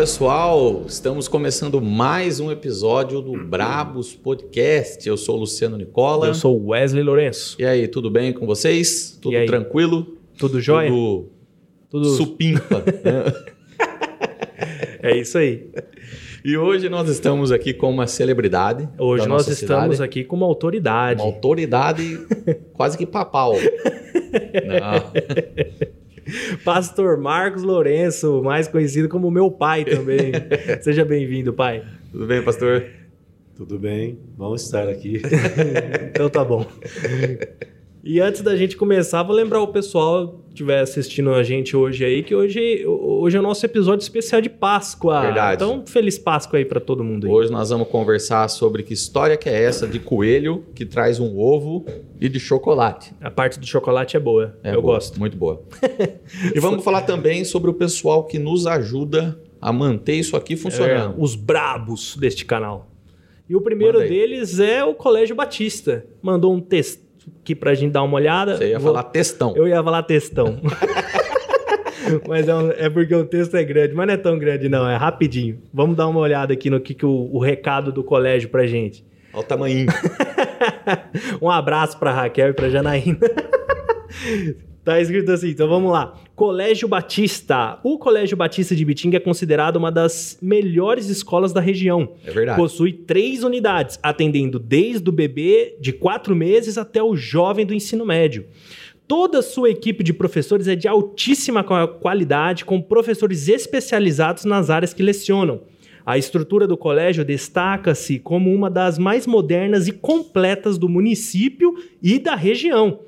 Pessoal, estamos começando mais um episódio do Brabos Podcast. Eu sou o Luciano Nicola. Eu sou o Wesley Lourenço. E aí, tudo bem com vocês? Tudo tranquilo? Tudo jóia? Tudo, Tudo... supimpa. né? É isso aí. E hoje nós estamos aqui com uma celebridade. Hoje nós estamos cidade, aqui com uma autoridade. Uma autoridade quase que papal. Não. Pastor Marcos Lourenço, mais conhecido como meu pai também. Seja bem-vindo, pai. Tudo bem, pastor? Tudo bem, vamos estar aqui. Então tá bom. E antes da gente começar, vou lembrar o pessoal que estiver assistindo a gente hoje aí que hoje, hoje é o nosso episódio especial de Páscoa. Verdade. Então, feliz Páscoa aí pra todo mundo aí. Hoje nós vamos conversar sobre que história que é essa de coelho que traz um ovo e de chocolate. A parte do chocolate é boa. É eu boa, gosto. Muito boa. e vamos falar também sobre o pessoal que nos ajuda a manter isso aqui funcionando. É, os brabos deste canal. E o primeiro deles é o Colégio Batista. Mandou um texto aqui pra gente dar uma olhada. Você ia Vou- falar textão. Eu ia falar textão. mas é, um- é porque o texto é grande, mas não é tão grande não, é rapidinho. Vamos dar uma olhada aqui no que, que o, o recado do colégio pra gente. Olha o tamanho. um abraço pra Raquel e pra Janaína. Tá escrito assim, então vamos lá. Colégio Batista. O Colégio Batista de Bitinga é considerado uma das melhores escolas da região. É verdade. Possui três unidades, atendendo desde o bebê de quatro meses até o jovem do ensino médio. Toda a sua equipe de professores é de altíssima qua- qualidade, com professores especializados nas áreas que lecionam. A estrutura do colégio destaca-se como uma das mais modernas e completas do município e da região.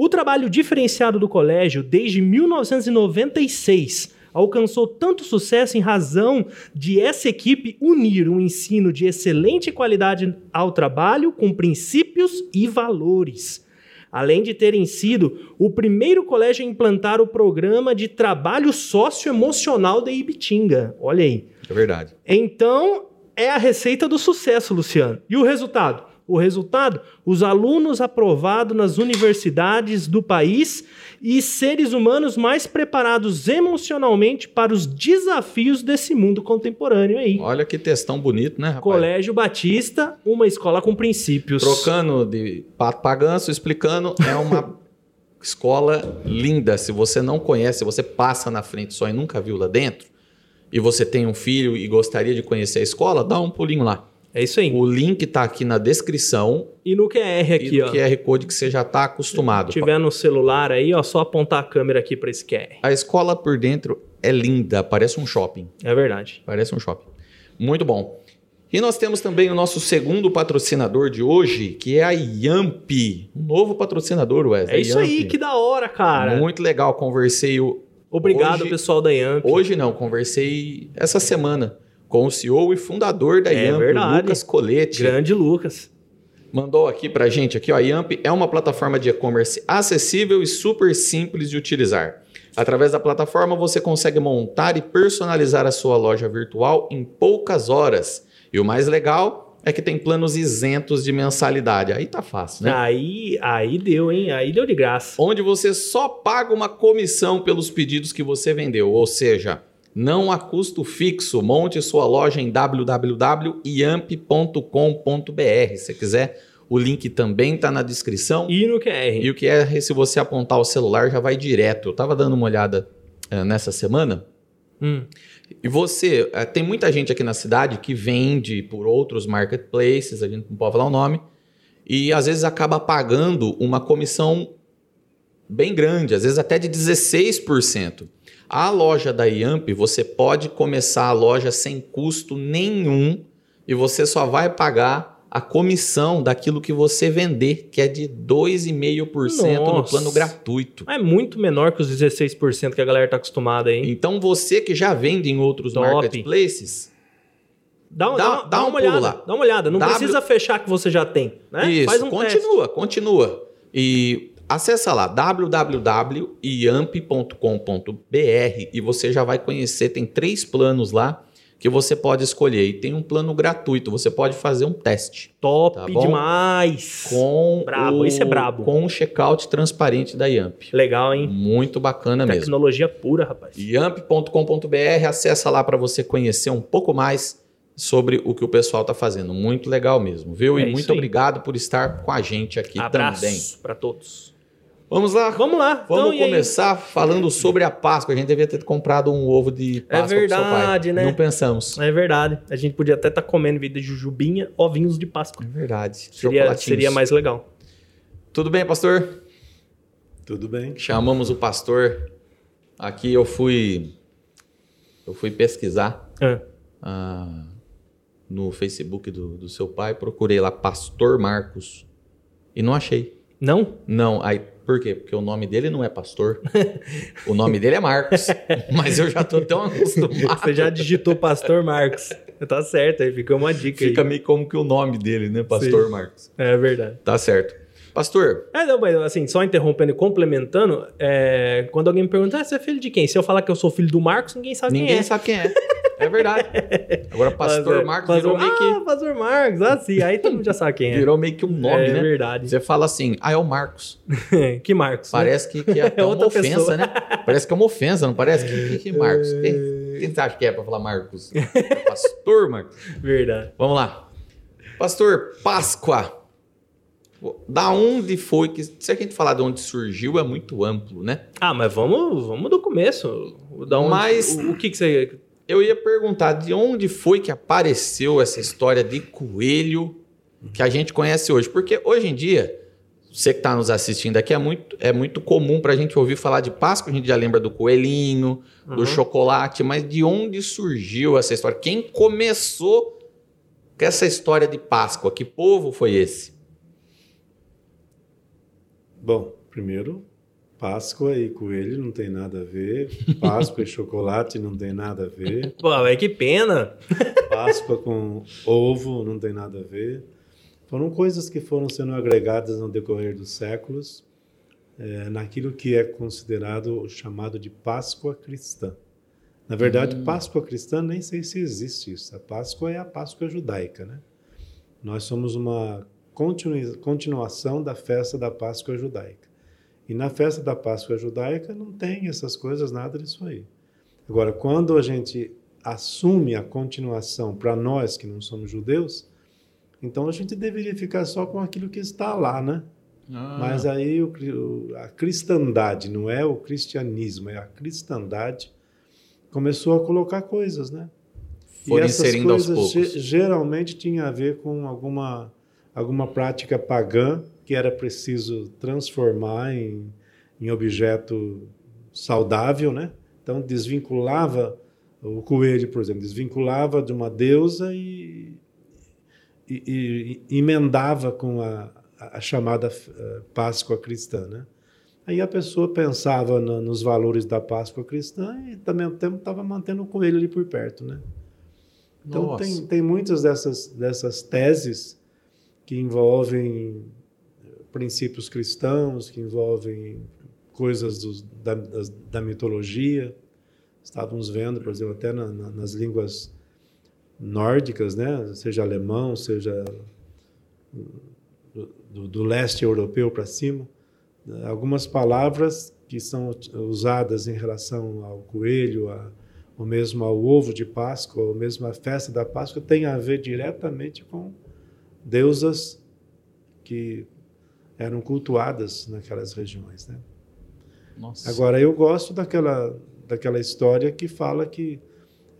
O trabalho diferenciado do colégio, desde 1996, alcançou tanto sucesso em razão de essa equipe unir um ensino de excelente qualidade ao trabalho com princípios e valores. Além de terem sido o primeiro colégio a implantar o programa de trabalho socioemocional da Ibitinga. Olha aí. É verdade. Então, é a receita do sucesso, Luciano. E o resultado? O resultado? Os alunos aprovados nas universidades do país e seres humanos mais preparados emocionalmente para os desafios desse mundo contemporâneo aí. Olha que textão bonito, né, rapaz? Colégio Batista, uma escola com princípios. Trocando de pato pra ganso, explicando, é uma escola linda. Se você não conhece, você passa na frente só e nunca viu lá dentro, e você tem um filho e gostaria de conhecer a escola, dá um pulinho lá. É isso aí. O link tá aqui na descrição E no QR aqui, e ó. no QR Code que você já tá acostumado. Se tiver no celular aí, ó, só apontar a câmera aqui para esse QR. A escola por dentro é linda, parece um shopping. É verdade. Parece um shopping. Muito bom. E nós temos também o nosso segundo patrocinador de hoje, que é a Yamp. Um novo patrocinador, Wesley. É isso aí, Yamp. que da hora, cara. Muito legal. Conversei o- Obrigado, Hoje- pessoal da Yamp. hoje não, conversei essa semana com o CEO e fundador da É Yamp, verdade. Lucas Colete. Grande Lucas. Mandou aqui pra gente aqui, ó, a Yamp é uma plataforma de e-commerce acessível e super simples de utilizar. Através da plataforma você consegue montar e personalizar a sua loja virtual em poucas horas. E o mais legal é que tem planos isentos de mensalidade. Aí tá fácil, né? Aí, aí deu, hein? Aí deu de graça. Onde você só paga uma comissão pelos pedidos que você vendeu, ou seja, não há custo fixo. Monte sua loja em www.iamp.com.br. Se quiser, o link também está na descrição. E no QR. E o é, se você apontar o celular, já vai direto. Eu estava dando uma olhada eh, nessa semana. Hum. E você, eh, tem muita gente aqui na cidade que vende por outros marketplaces, a gente não pode falar o nome, e às vezes acaba pagando uma comissão bem grande, às vezes até de 16%. A loja da Yamp, você pode começar a loja sem custo nenhum e você só vai pagar a comissão daquilo que você vender, que é de 2,5% no plano gratuito. É muito menor que os 16% que a galera tá acostumada aí. Então você que já vende em outros Top. marketplaces, Dá, Dá- dá, dá um uma pulo olhada. lá. Dá uma olhada. Não W- precisa fechar que você já tem. Né? Isso, Faz um teste. continua, continua. E acessa lá www.iamp.com.br e você já vai conhecer, tem três planos lá que você pode escolher. E tem um plano gratuito, você pode fazer um teste. Top Tá demais. Com Brabo, o, esse é brabo. Com o checkout transparente da Yamp. Legal, hein? Muito bacana mesmo. Tecnologia pura, rapaz. Yamp.com.br, acessa lá para você conhecer um pouco mais sobre o que o pessoal está fazendo. Muito legal mesmo, viu? É e muito aí. obrigado por estar com a gente aqui Abraço também. pra todos. Vamos lá. Vamos lá. Vamos então, começar falando sobre a Páscoa. A gente devia ter comprado um ovo de Páscoa pro seu verdade, pai. né? Não pensamos. É verdade. A gente podia até estar comendo vida de jujubinha, ovinhos de Páscoa. É verdade. Seria, seria mais legal. Tudo bem, pastor? Tudo bem? Chamamos o pastor. Aqui eu fui eu fui pesquisar Ah, ah, no Facebook do, do seu pai, procurei lá Pastor Marcos e não achei. Não? Não, aí por quê? Porque o nome dele não é pastor. o nome dele é Marcos. Mas eu já tô tão acostumado. Você já digitou Pastor Marcos. Tá certo, aí fica uma dica Fica aí. meio como que o nome dele, né? Pastor Marcos. É verdade. Tá certo. Pastor, É, não, mas assim, só interrompendo e complementando, é, quando alguém me pergunta, ah, você é filho de quem? Se eu falar que eu sou filho do Marcos, ninguém sabe ninguém quem é. sabe quem é. É verdade. Agora, Pastor é, Marcos Pastor- virou meio que Ah, Pastor Marcos, ah, sim, aí todo mundo já sabe quem é. virou meio que um nome, é né? verdade. Você fala assim, ah, é o Marcos. que Marcos? né? Parece que, que é até uma ofensa, pessoa. né? Parece que é uma ofensa, não parece? Que, que, Marcos? Quem, quem você acha que é pra falar Marcos? Pastor Marcos. Verdade. Vamos lá. Pastor, Páscoa. Da onde foi que. Se a gente falar de onde surgiu, é muito amplo, né? Ah, mas vamos, vamos do começo. Da onde, Mas- o, o que, que você. Eu ia perguntar de onde foi que apareceu essa história de coelho que a gente conhece hoje. Porque hoje em dia, você que está nos assistindo aqui, é muito, é muito comum para a gente ouvir falar de Páscoa, a gente já lembra do coelhinho, do Uhum. chocolate, mas de onde surgiu essa história? Quem começou com essa história de Páscoa? Que povo foi esse? Bom, primeiro, Páscoa e coelho não tem nada a ver. Páscoa e chocolate não tem nada a ver. Pô, é que pena. Páscoa com ovo não tem nada a ver. Foram coisas que foram sendo agregadas no decorrer dos séculos eh, naquilo que é considerado o chamado de Páscoa cristã. Na verdade, Páscoa cristã nem sei se existe isso. A Páscoa é a Páscoa judaica, né? Nós somos uma continuação da festa da Páscoa judaica. E na festa da Páscoa judaica não tem essas coisas, nada disso aí. Agora, quando a gente assume a continuação para nós que não somos judeus, então a gente deveria ficar só com aquilo que está lá, né? Mas aí o a cristandade, não é o cristianismo, é a cristandade, começou a colocar coisas, né? Foram e essas coisas geralmente tinha a ver com alguma, alguma prática pagã que era preciso transformar em, em objeto saudável, né? Então desvinculava o coelho, por exemplo, desvinculava de uma deusa e, e- e emendava com a, a chamada eh, Páscoa cristã, né? Aí a pessoa pensava na- nos valores da Páscoa cristã e também ao mesmo tempo estava mantendo o coelho ali por perto, né? Então Nossa. tem, tem muitas dessas, dessas teses que envolvem princípios cristãos, que envolvem coisas dos- da, da mitologia. Estávamos vendo, por exemplo, até na- na- nas línguas nórdicas, né? seja alemão, seja do, do- do leste europeu para cima, né? algumas palavras que são usadas em relação ao coelho, a, ou mesmo ao ovo de Páscoa, ou mesmo à festa da Páscoa, têm a ver diretamente com deusas que eram cultuadas naquelas regiões. Né? Nossa. Agora, eu gosto daquela, daquela história que fala que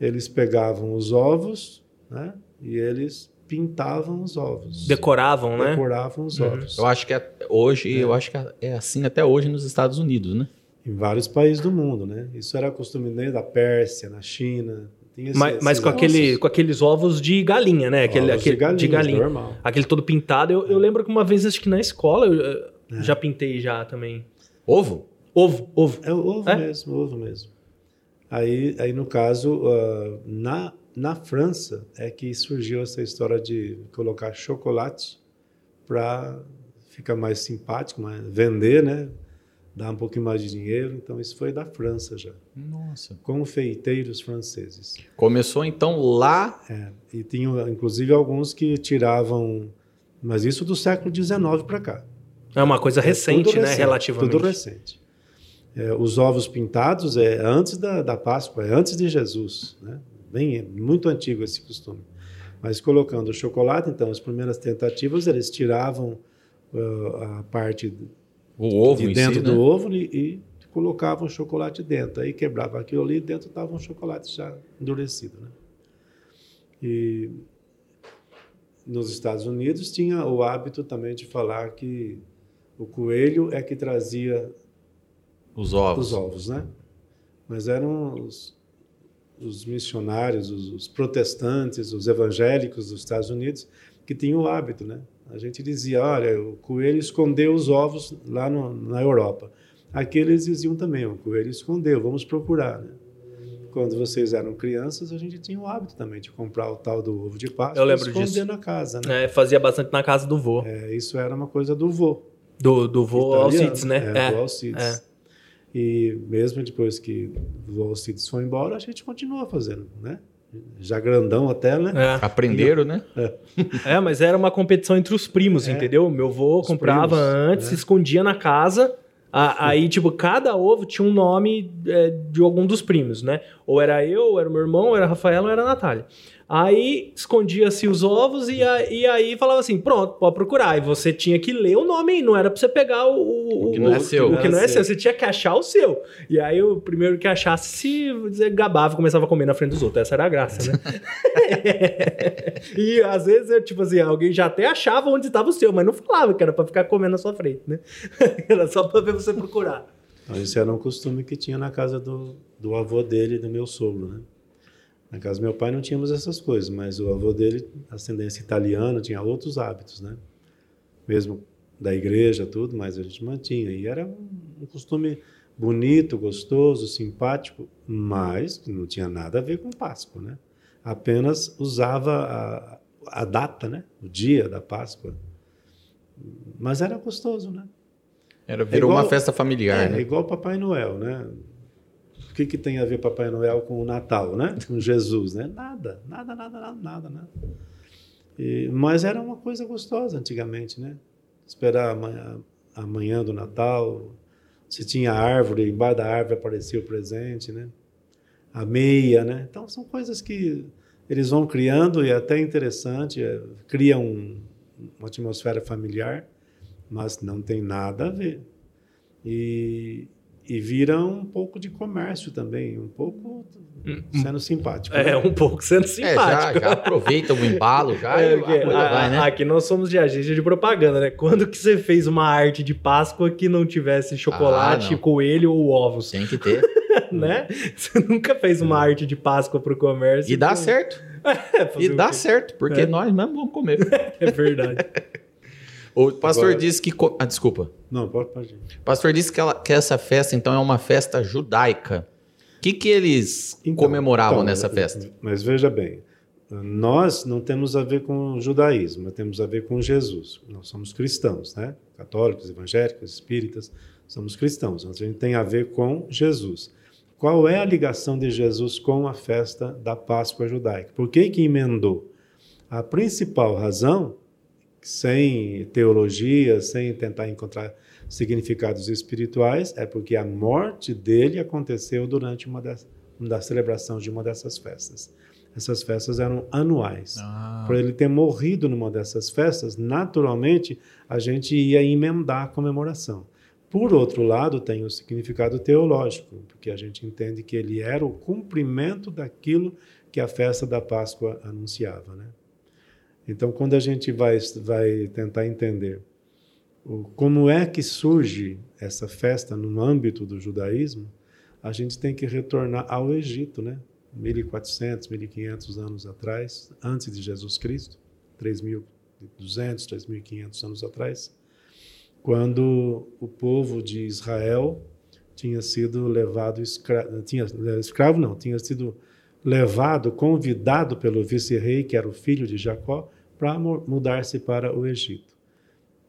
eles pegavam os ovos né, e eles pintavam os ovos. Decoravam, né? Decoravam os Uhum. ovos. Eu acho que é- hoje, eu acho que é assim até hoje nos Estados Unidos, né? Em vários países do mundo, né? Isso era costume né, da Pérsia, na China. Esse- Mas, mas com, aquele, com aqueles ovos de galinha, né? Aquele, Ovos aquele, de galinha, de galinha. normal. Aquele todo pintado. Eu, eu lembro que uma vez, acho que na escola, eu É. já pintei já também. Ovo? Ovo, ovo. É o ovo É? mesmo, ovo mesmo. Aí, aí no caso, ah, na, na França é que surgiu essa história de colocar chocolate para ficar mais simpático, mais, vender, né? Dar um pouquinho mais de dinheiro. Então, isso foi da França já. Nossa. Confeiteiros franceses. Começou então lá. É, e tinham, inclusive, alguns que tiravam. Mas isso do século XIX para cá. É uma coisa recente, Tudo né? Relativamente. Tudo recente. É, os ovos pintados é antes da, da Páscoa, é antes de Jesus. Né? Bem, é muito antigo esse costume. Mas colocando o chocolate, então, as primeiras tentativas, eles tiravam uh, a parte O ovo de dentro si, do né? ovo e, e colocavam o chocolate dentro. Aí quebrava aquilo ali e dentro estava um chocolate já endurecido. Né? E nos Estados Unidos tinha o hábito também de falar que o coelho é que trazia Os ovos. os ovos, né? Mas eram os, os missionários, os, os protestantes, os evangélicos dos Estados Unidos que tinham o hábito, né? A gente dizia, olha, o coelho escondeu os ovos lá no, na Europa. Aqui eles diziam também, o coelho escondeu, vamos procurar, né? Quando vocês eram crianças, a gente tinha o hábito também de comprar o tal do ovo de Páscoa Eu lembro e esconder disso. na casa, né? É, fazia bastante na casa do vô. É, isso era uma coisa do vô. Do, do vô italiano. Alcides, né? É, do Alcides. é. E mesmo depois que o Alcides foi embora, a gente continua fazendo, né? Já grandão até, né? É. Aprenderam, né? É, mas era uma competição entre os primos, É. entendeu? Meu avô Os comprava primos, antes, né? escondia na casa. a- aí, tipo, cada ovo tinha um nome é, de algum dos primos, né? Ou era eu, ou era meu irmão, ou era a Rafaela, ou era a Natália. Aí escondia-se os ovos e, a- e aí falava assim: pronto, pode procurar. E você tinha que ler o nome aí, não era pra você pegar o, O que não é seu. O que não é seu, seu. você tinha que achar o seu. E aí o primeiro que achasse se gabava e começava a comer na frente dos outros. Essa era a graça, né? e às vezes, eu, tipo assim, alguém já até achava onde estava o seu, mas não falava que era pra ficar comendo na sua frente, né? era só pra ver você procurar. Então, Isso era um costume que tinha na casa do, do avô dele e do meu sogro, né? Na casa do meu pai não tínhamos essas coisas, mas o avô dele, ascendência italiana, tinha outros hábitos, né? Mesmo da igreja, tudo, mas a gente mantinha. E era um, um costume bonito, gostoso, simpático, mas não tinha nada a ver com Páscoa, né? Apenas usava a, a data, né? O dia da Páscoa. Mas era gostoso, né? Era, virou igual- uma festa familiar, É, né? igual Papai Noel, né? O que, que tem a ver Papai Noel com o Natal, né? Com Jesus, né? Nada, nada, nada, nada, nada, né? E- mas era uma coisa gostosa antigamente, né? Esperar amanhã, amanhã do Natal, se tinha árvore, embaixo da árvore aparecia o presente, né? A meia, né? Então são coisas que eles vão criando e é até interessante, é, cria um, uma atmosfera familiar, mas não tem nada a ver e, e vira um pouco de comércio também, um pouco sendo simpático. É, né? um pouco sendo É, já, simpático. já aproveita o embalo, já É, a porque a- vai, né? Aqui nós somos de agência de propaganda, né? Quando que você fez uma arte de Páscoa que não tivesse chocolate, Ah, não. coelho ou ovos, Tem que ter. né? Você nunca fez uma arte de Páscoa pro comércio. E dá com- certo. É, E o dá certo, porque É. nós mesmo vamos comer. É verdade. O pastor Agora- disse que. co- Ah, desculpa. Não, pode, pode. O pastor disse que, ela- que essa festa, então, é uma festa judaica. O que, que eles Então, comemoravam então, nessa festa? Mas veja bem, nós não temos a ver com o judaísmo, nós temos a ver com Jesus. Nós somos cristãos, né? Católicos, evangélicos, espíritas, somos cristãos. Então, a gente tem a ver com Jesus. Qual é a ligação de Jesus com a festa da Páscoa judaica? Por que que emendou? A principal razão, sem teologia, sem tentar encontrar significados espirituais, é porque a morte dele aconteceu durante uma das, uma celebração de uma dessas festas. Essas festas eram anuais. Ah, Por ele ter morrido numa dessas festas, naturalmente a gente ia emendar a comemoração. Por outro lado, tem o significado teológico, porque a gente entende que ele era o cumprimento daquilo que a festa da Páscoa anunciava. Né? Então, quando a gente vai, vai tentar entender o, como é que surge essa festa no âmbito do judaísmo, a gente tem que retornar ao Egito, né? 1400, 1500 anos atrás, antes de Jesus Cristo, 3200, 3500 anos atrás, quando o povo de Israel tinha sido levado tinha escravo não, tinha sido levado, convidado pelo vice-rei, que era o filho de Jacó, para mudar-se para o Egito.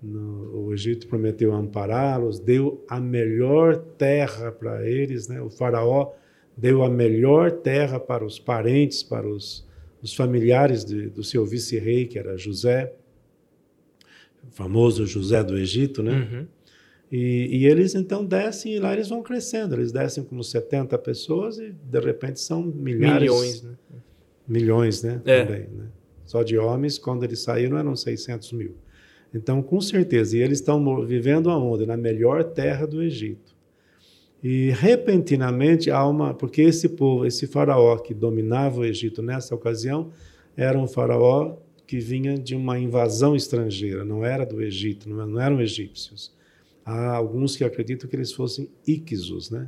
No, o Egito prometeu ampará-los, deu a melhor terra para eles, né? O faraó deu a melhor terra para os parentes, para os, os familiares de, do seu vice-rei, que era José, o famoso José do Egito, né? Uhum. E, e, eles então descem e lá eles vão crescendo. Eles descem como 70 pessoas e de repente são milhares. Milhões, né? Milhões, né? É. Também, né? Só de homens, quando eles saíram, eram 600 mil. Então, com certeza, e eles estão vivendo aonde? Na melhor terra do Egito. E repentinamente há uma. Porque esse povo, esse faraó que dominava o Egito nessa ocasião, era um faraó que vinha de uma invasão estrangeira, não era do Egito, não eram egípcios. Há alguns que acreditam que eles fossem Iquizos, né?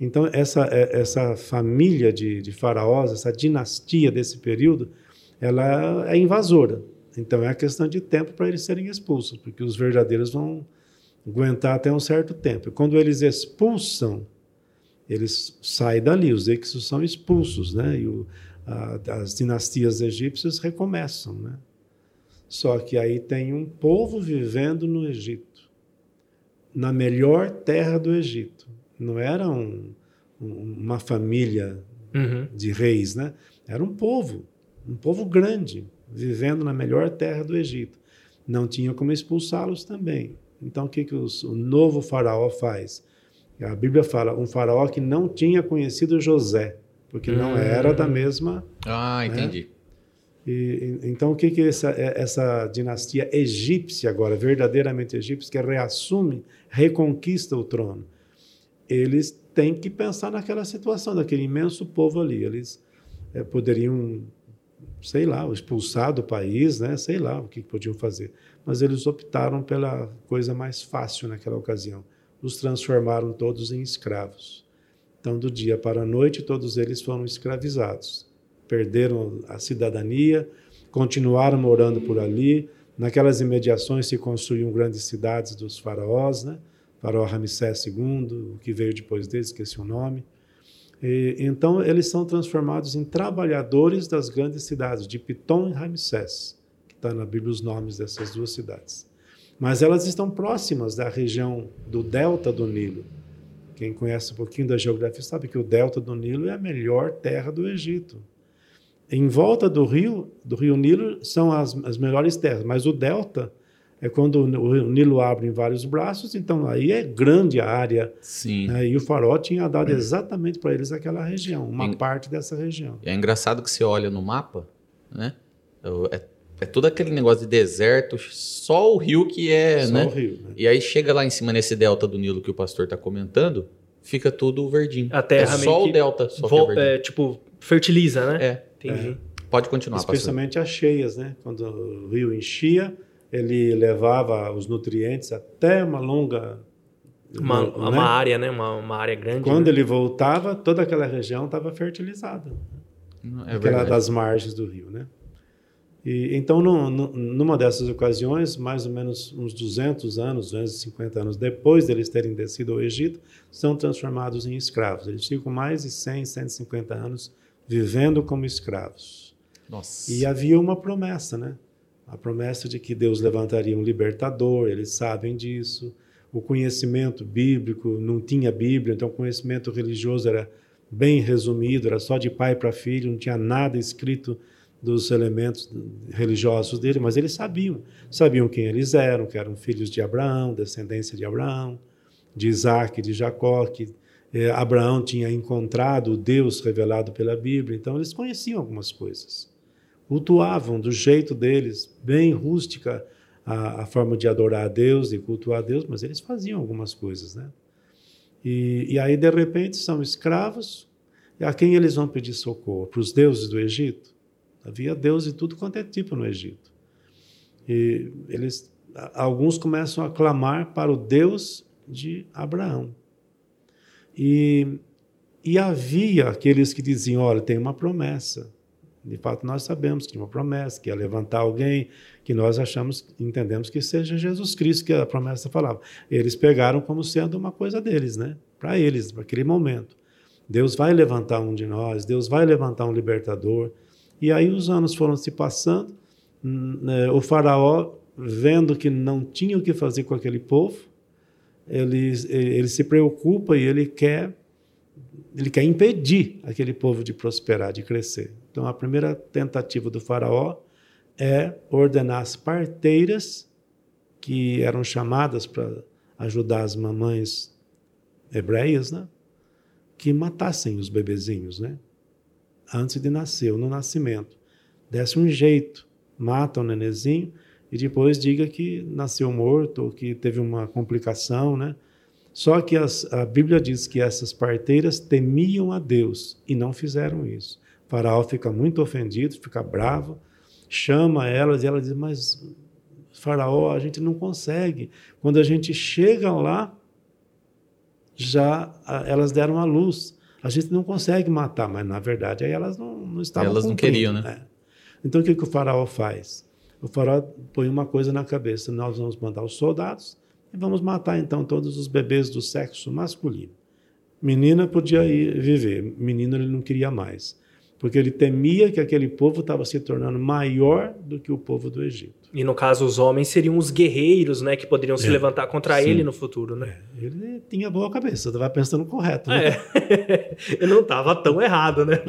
Então, essa, essa família de, de faraós, essa dinastia desse período, ela é invasora. Então, é a questão de tempo para eles serem expulsos, porque os verdadeiros vão aguentar até um certo tempo. E quando eles expulsam, eles saem dali, os Iquizos são expulsos, né? E o, a, as dinastias egípcias recomeçam, né? Só que aí tem um povo vivendo no Egito, na melhor terra do Egito. Não era um, um, uma família uhum. de reis, né? Era um povo, um povo grande, vivendo na melhor terra do Egito. Não tinha como expulsá-los também. Então, o que, que os, o novo faraó faz? A Bíblia fala, um faraó que não tinha conhecido José porque hum. não era da mesma. Ah, entendi. Né? E, então, o que, que essa, essa dinastia egípcia, agora, verdadeiramente egípcia, que reassume, reconquista o trono? Eles têm que pensar naquela situação, daquele imenso povo ali. Eles é, poderiam, sei lá, expulsar do país, né? sei lá o que podiam fazer. Mas eles optaram pela coisa mais fácil naquela ocasião. Os transformaram todos em escravos. Então, do dia para a noite, todos eles foram escravizados. Perderam a cidadania, continuaram morando por ali. Naquelas imediações se construíam grandes cidades dos faraós, né? Faraó Ramsés II, o que veio depois dele, esqueci o nome. E, então, eles são transformados em trabalhadores das grandes cidades, de Pitom e Ramsés, que está na Bíblia os nomes dessas duas cidades. Mas elas estão próximas da região do delta do Nilo. Quem conhece um pouquinho da geografia sabe que o delta do Nilo é a melhor terra do Egito. Em volta do rio, do rio Nilo, são as, as melhores terras, mas o delta é quando o Nilo abre em vários braços, então aí é grande a área. Sim. Né? E o farol tinha dado exatamente para eles aquela região, uma é, parte dessa região. É engraçado que você olha no mapa, né? É, é todo aquele negócio de deserto, só o rio que é, só né? o rio, né? E aí chega lá em cima nesse delta do Nilo que o pastor está comentando, fica tudo verdinho. A terra é só o delta, só que é verdinho. É, tipo, fertiliza, né? É. Entendi. Pode continuar, Especialmente as cheias, né? Quando o rio enchia, ele levava os nutrientes até uma longa uma, né? uma área, né? Uma, uma área grande. Quando né? ele voltava, toda aquela região estava fertilizada. É aquela verdade. das margens do rio, né? E, então, no, no, numa dessas ocasiões, mais ou menos uns 200 anos, 250 anos depois deles terem descido ao Egito, são transformados em escravos. Eles ficam mais de 100, 150 anos vivendo como escravos. Nossa. E havia uma promessa, né? A promessa de que Deus levantaria um libertador, eles sabem disso. O conhecimento bíblico, não tinha Bíblia, então o conhecimento religioso era bem resumido, era só de pai para filho, não tinha nada escrito dos elementos religiosos dele, mas eles sabiam, sabiam quem eles eram, que eram filhos de Abraão, descendência de Abraão, de Isaac, de Jacó, que eh, Abraão tinha encontrado o Deus revelado pela Bíblia, então eles conheciam algumas coisas. Cultuavam do jeito deles, bem rústica a, a forma de adorar a Deus e cultuar a Deus, mas eles faziam algumas coisas, né? E, e aí, de repente, são escravos, e a quem eles vão pedir socorro? Para os deuses do Egito? Havia Deus de tudo quanto é tipo no Egito. E eles, alguns começam a clamar para o Deus de Abraão. E, e havia aqueles que diziam: olha, tem uma promessa. De fato, nós sabemos que tinha uma promessa, que ia levantar alguém, que nós achamos, entendemos que seja Jesus Cristo, que a promessa falava. Eles pegaram como sendo uma coisa deles, né? Para eles, para aquele momento. Deus vai levantar um de nós, Deus vai levantar um libertador. E aí os anos foram se passando, o faraó vendo que não tinha o que fazer com aquele povo, ele, ele se preocupa e ele quer ele quer impedir aquele povo de prosperar, de crescer. Então, a primeira tentativa do faraó é ordenar as parteiras que eram chamadas para ajudar as mamães hebreias, né? Que matassem os bebezinhos, né? Antes de nascer, ou no nascimento. Desse um jeito, mata o nenezinho e depois diga que nasceu morto ou que teve uma complicação, né? Só que as, a Bíblia diz que essas parteiras temiam a Deus e não fizeram isso. O faraó fica muito ofendido, fica bravo, chama elas e ela diz: Mas, Faraó, a gente não consegue. Quando a gente chega lá, já elas deram a luz. A gente não consegue matar, mas na verdade aí elas não, não estavam Elas não queriam, né? É. Então o que, que o faraó faz? O faraó põe uma coisa na cabeça: nós vamos mandar os soldados e vamos matar então todos os bebês do sexo masculino. Menina podia ir viver, menino ele não queria mais, porque ele temia que aquele povo estava se tornando maior do que o povo do Egito. E no caso, os homens seriam os guerreiros, né? Que poderiam se É, levantar contra sim. ele no futuro, né? É, ele tinha boa cabeça, estava pensando correto. Né? É. Ele não estava tão errado, né?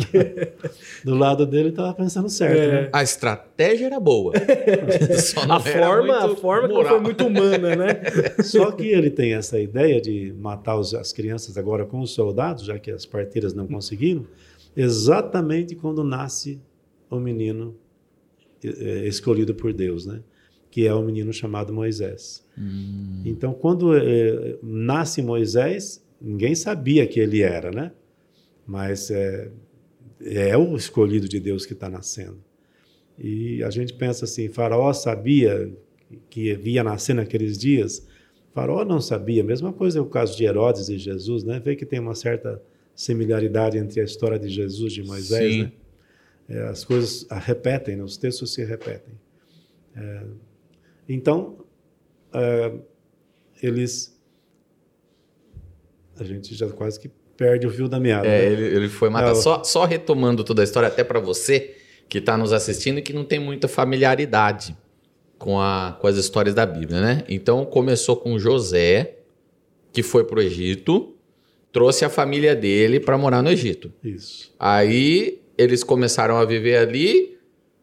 Do lado dele estava pensando certo. É. Né? A estratégia era boa. A era forma, a forma que foi muito humana, né? Só que ele tem essa ideia de matar os- as crianças agora com os soldados, já que as parteiras não conseguiram, exatamente quando nasce o menino eh, escolhido por Deus, né? que é o menino chamado Moisés. Hum. Então, quando eh, nasce Moisés, ninguém sabia que ele era, né? Mas é, é o escolhido de Deus que está nascendo. E a gente pensa assim, Faraó sabia que ia nascer naqueles dias? Faraó não sabia. Mesma coisa é o caso de Herodes e Jesus, né? Vê que tem uma certa similaridade entre a história de Jesus e de Moisés, Sim. né? É, as coisas repetem, né? os textos se repetem. É, então, é, eles. A gente já quase que perde o fio da meada. É, né? ele, ele foi matar. É, Só, só retomando toda a história, até para você que está nos assistindo e que não tem muita familiaridade com, a, com as histórias da Bíblia, né? Então começou com José, que foi para o Egito, trouxe a família dele para morar no Egito. Isso. Aí eles começaram a viver ali,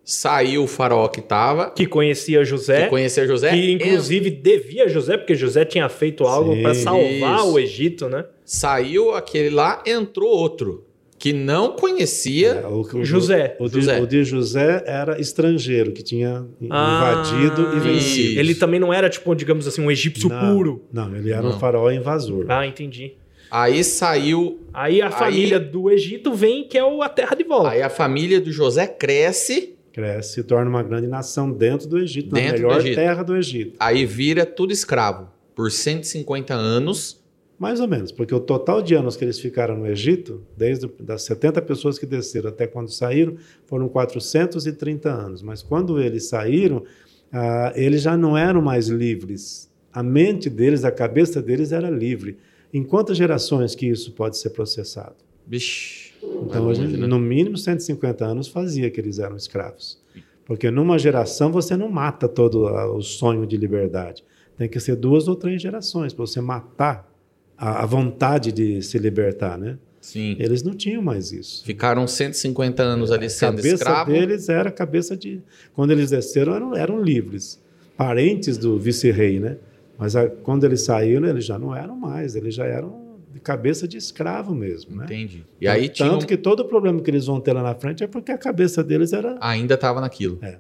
saiu o faraó que estava, Que conhecia José. que conhecia José. Que inclusive devia José, porque José tinha feito algo para salvar isso. o Egito, né? Saiu aquele lá, entrou outro, que não conhecia. É, o, o- José. O de, José. o de José era estrangeiro, que tinha Ah, invadido e vencido. Ele também não era, tipo, digamos assim, um egípcio Não, puro. Não, ele era Não. um faraó invasor. Ah, entendi. Aí saiu Aí a Aí- família do Egito vem, que é a terra de volta. Aí a família do José cresce, Cresce, se torna uma grande nação dentro do Egito, Dentro na do melhor Egito. terra do Egito. aí vira tudo escravo por 150 anos. Mais ou menos, porque o total de anos que eles ficaram no Egito, desde das 70 pessoas que desceram até quando saíram, foram 430 anos. Mas quando eles saíram, ah, eles já não eram mais livres. A mente deles, a cabeça deles era livre. Em quantas gerações que isso pode ser processado? Bicho. Então, a gente, longe, né? no mínimo 150 anos fazia que eles eram escravos. Porque numa geração você não mata todo ah, o sonho de liberdade. Tem que ser duas ou três gerações para você matar a, a vontade de se libertar, né? Sim. Eles não tinham mais isso. Ficaram 150 anos ali A sendo cabeça escravo. deles era a cabeça de. Quando eles desceram, eram, eram livres, parentes do vice-rei, né? Mas a- quando eles saíram, eles já não eram mais, eles já eram de cabeça de escravo mesmo, né? Entendi. E aí tinha Tanto que todo o problema que eles vão ter lá na frente é porque a cabeça deles era. ainda estava naquilo. É.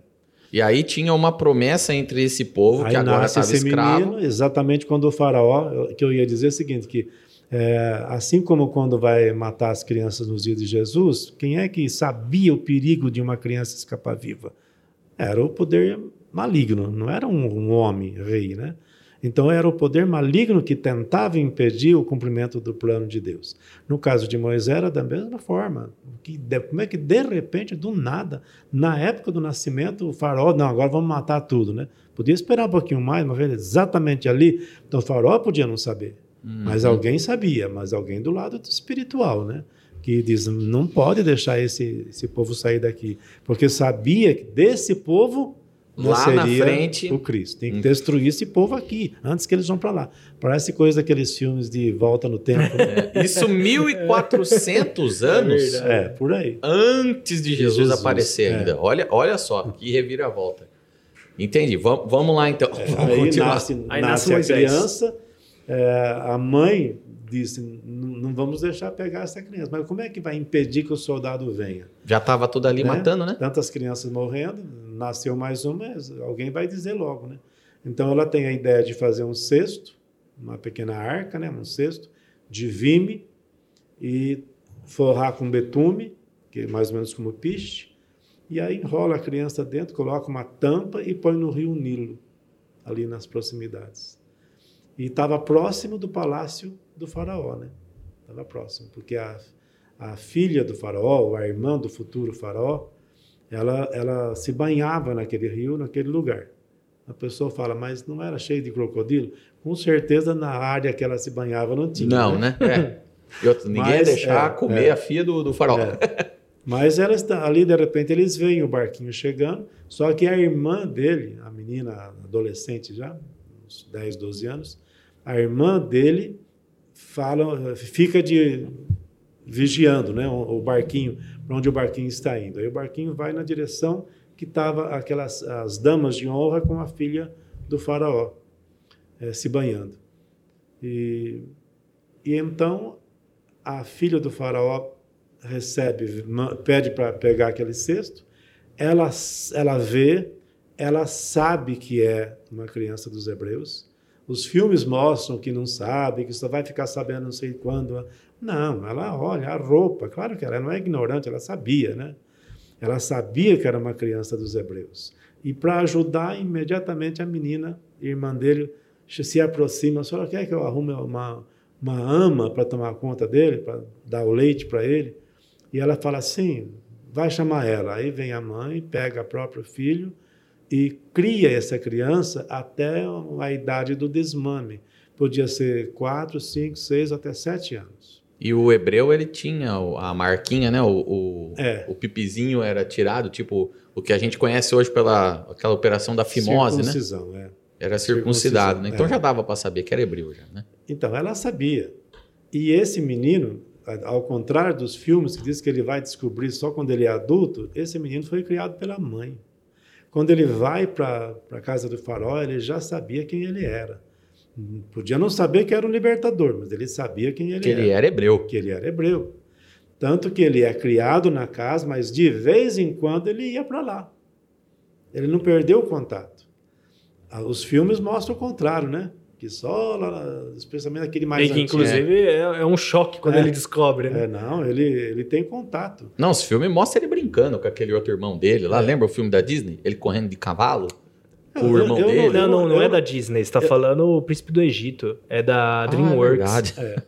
E aí tinha uma promessa entre esse povo que Aí agora nasce estava escravo. menino, exatamente quando o faraó, que eu ia dizer o seguinte, que é, assim como quando vai matar as crianças nos dias de Jesus, quem é que sabia o perigo de uma criança escapar viva? Era o poder maligno, não era um, um homem rei, né? Então era o poder maligno que tentava impedir o cumprimento do plano de Deus. No caso de Moisés era da mesma forma. Que como é que de repente, do nada, na época do nascimento, o faraó, não, agora vamos matar tudo, né? Podia esperar um pouquinho mais, mas exatamente ali, então o faraó podia não saber. Uhum. Mas alguém sabia, mas alguém do lado espiritual, né? Que diz, não pode deixar esse, esse povo sair daqui. Porque sabia que desse povo Lá na frente- o Cristo. Tem que destruir esse povo aqui, antes que eles vão para lá. Parece coisa daqueles filmes de volta no tempo. né? Isso 1400 anos é, por aí. antes de Jesus, Jesus, aparecer é. ainda. Olha, olha só, que reviravolta. Entendi. Vamos, vamos lá então. Vamos É, Aí nasce, Aí nasce nasce a criança, é, a mãe disse: "Não- vamos deixar pegar essa criança. Mas como é que vai impedir que o soldado venha? Já estava tudo ali Né? matando, né? Tantas crianças morrendo, nasceu mais uma, alguém vai dizer logo, né? Então ela tem a ideia de fazer um cesto, uma pequena arca, né? Um cesto de vime e forrar com betume, que é mais ou menos como piche, e aí enrola a criança dentro, coloca uma tampa e põe no rio Nilo, ali nas proximidades. E estava próximo do palácio do faraó, né? Estava próximo, porque a, a filha do faraó, ou a irmã do futuro faraó, ela, ela se banhava naquele rio, naquele lugar. A pessoa fala, mas não era cheio de crocodilo? Com certeza na área que ela se banhava não tinha. Não, né? É. E outro, ninguém ia Mas, deixar é, comer é. a filha do, do faraó. É. Mas ela está ali, de repente, eles veem o barquinho chegando, só que a irmã dele, a menina adolescente já, uns 10, 12 anos, a irmã dele fala, fica de vigiando, né, o, o barquinho, para onde o barquinho está indo. Aí o barquinho vai na direção que estava aquelas as damas de honra com a filha do faraó eh, se banhando. E, e então a filha do faraó recebe, pede para pegar aquele cesto, ela, ela vê, ela sabe que é uma criança dos hebreus. Os filmes mostram que não sabe, que só vai ficar sabendo não sei quando. Não, ela olha a roupa, claro que ela não é ignorante, ela sabia, né? Ela sabia que era uma criança dos hebreus. E para ajudar, imediatamente a menina, irmã dele, se aproxima. A senhora quer que eu arrume uma, uma ama para tomar conta dele, para dar o leite para ele? E ela fala assim: vai chamar ela. Aí vem a mãe, pega o próprio filho e cria essa criança até a idade do desmame. Podia ser 4, 5, 6, até 7 anos. E o hebreu, ele tinha a marquinha, né? O, o, É. o pipizinho era tirado, tipo o que a gente conhece hoje pela aquela operação da fimose, né? Circuncisão, é. Era circuncidado, né? Então é. já dava para saber que era hebreu já, né? Então, ela sabia. E esse menino, ao contrário dos filmes que diz que ele vai descobrir só quando ele é adulto, esse menino foi criado pela mãe. Quando ele vai para a casa do faraó, ele já sabia quem ele era. Podia não saber que era um libertador, mas ele sabia quem ele Que era. ele era hebreu. Que ele era hebreu. Tanto que ele é criado na casa, mas de vez em quando ele ia para lá. Ele não perdeu o contato. Ah, Os filmes mostram o contrário, né? Que só, lá, especialmente aquele mais E que, inclusive, é, é um choque quando É. ele descobre, né? É, não, ele, ele tem contato. Não, os filmes mostram ele brincando com aquele outro irmão dele lá. É. Lembra o filme da Disney? Ele correndo de cavalo? Eu- o irmão eu- eu dele? Não, não, não eu- é da Disney. Você tá falando o Príncipe do Egito. É da DreamWorks. Ah, verdade.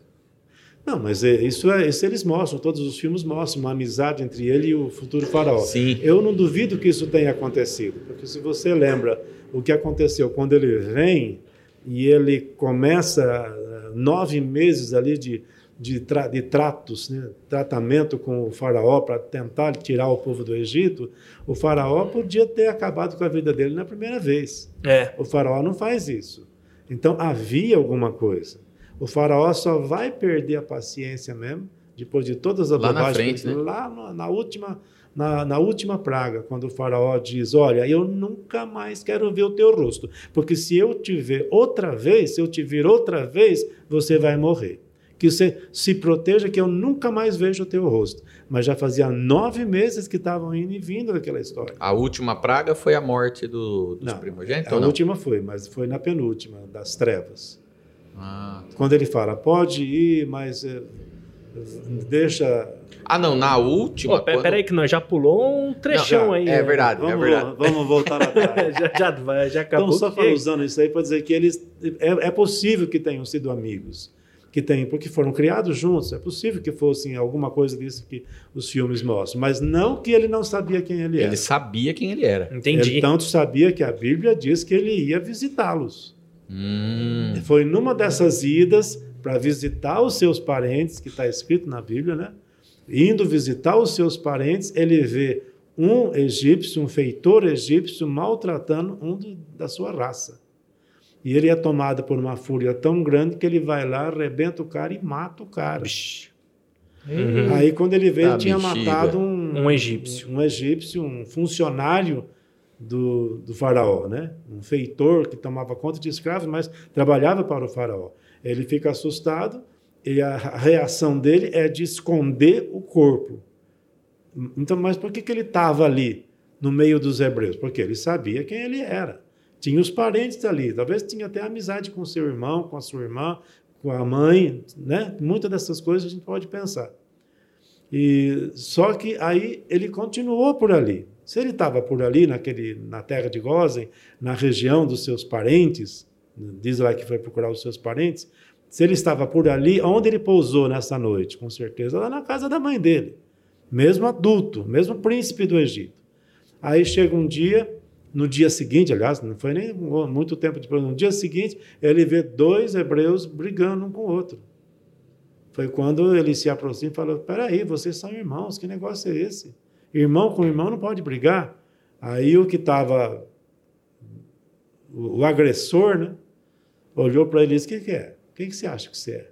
Não, mas é- isso, é, isso eles mostram, todos os filmes mostram uma amizade entre ele e o futuro faraó. Sim. Eu não duvido que isso tenha acontecido, porque se você lembra o que aconteceu quando ele vem e ele começa eh, nove meses ali de, de, tra- de tratos, né, tratamento com o faraó para tentar tirar o povo do Egito, o faraó podia ter acabado com a vida dele na primeira vez. É. O faraó não faz isso. Então havia alguma coisa. O faraó só vai perder a paciência mesmo depois de todas as Lá na bobagens frente, que ele- né? lá na, na última na, na última praga, quando o faraó diz: Olha, eu nunca mais quero ver o teu rosto, porque se eu te ver outra vez, se eu te vir outra vez, você vai morrer. Que você se proteja, que eu nunca mais vejo o teu rosto. Mas já fazia nove meses que estavam indo e vindo daquela história. A última praga foi a morte do, dos Não, primogênitos a última foi, mas foi na penúltima, das trevas. Ah. Quando ele fala, pode ir, mas eh, deixa. Ah, não, na última. Pô, quando- Peraí que nós já pulou um trechão Não, aí. É verdade, é Vamos, verdade. vamos voltar atrás. já, já, já acabou. Então, só que- falando usando isso aí para dizer que eles. É, é possível que tenham sido amigos. Que tenham, porque foram criados juntos. É possível que fossem alguma coisa disso que os filmes mostram. Mas não que ele não sabia quem ele era. Ele sabia quem ele era. Entendi. Ele tanto sabia que a Bíblia diz que ele ia visitá-los. Hum. Foi numa dessas idas para visitar os seus parentes, que está escrito na Bíblia, né? Indo visitar os seus parentes, ele vê um egípcio, um feitor egípcio, maltratando um do, da sua raça. E ele é tomado por uma fúria tão grande que ele vai lá, arrebenta o cara e mata o cara. Uhum. Aí quando ele veio, Tá ele tinha bexiga. matado um, Um egípcio. um, um egípcio, um funcionário do, do faraó, né? Um feitor que tomava conta de escravos, mas trabalhava para o faraó. Ele fica assustado e a reação dele é de esconder o corpo. Então, mas por que, que ele estava ali no meio dos hebreus? Porque ele sabia quem ele era. Tinha os parentes ali, talvez tinha até amizade com seu irmão, com a sua irmã, com a mãe, né? Muitas dessas coisas a gente pode pensar. E só que aí ele continuou por ali. Se ele estava por ali, naquele, na terra de Gozen, na região dos seus parentes, diz lá que foi procurar os seus parentes, se ele estava por ali, onde ele pousou nessa noite? Com certeza lá na casa da mãe dele, mesmo adulto, mesmo príncipe do Egito. Aí chega um dia, no dia seguinte, aliás, não foi nem muito tempo depois, no dia seguinte, ele vê dois hebreus brigando um com o outro. Foi quando ele se aproxima e falou: Peraí, vocês são irmãos, que negócio é esse? Irmão com irmão não pode brigar. Aí o que estava, o, o agressor, né, olhou para ele e disse: O que, que é? Quem que você acha que você é?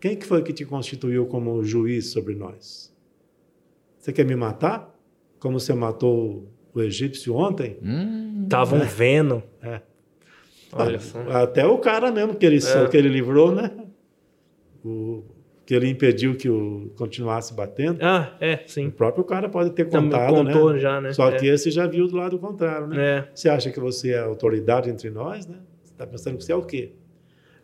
Quem que foi que te constituiu como juiz sobre nós? Você quer me matar? Como você matou o egípcio ontem? Hum, Estavam vendo. É. Olha só. Até o cara mesmo que ele, É. que ele livrou, né? O, que ele impediu que o continuasse batendo. Ah, é, O sim. próprio cara pode ter Também contado, contou né? já, né? Só É. que esse já viu do lado contrário, né? É. Você acha que você é autoridade entre nós, né? Você está pensando que você é o quê?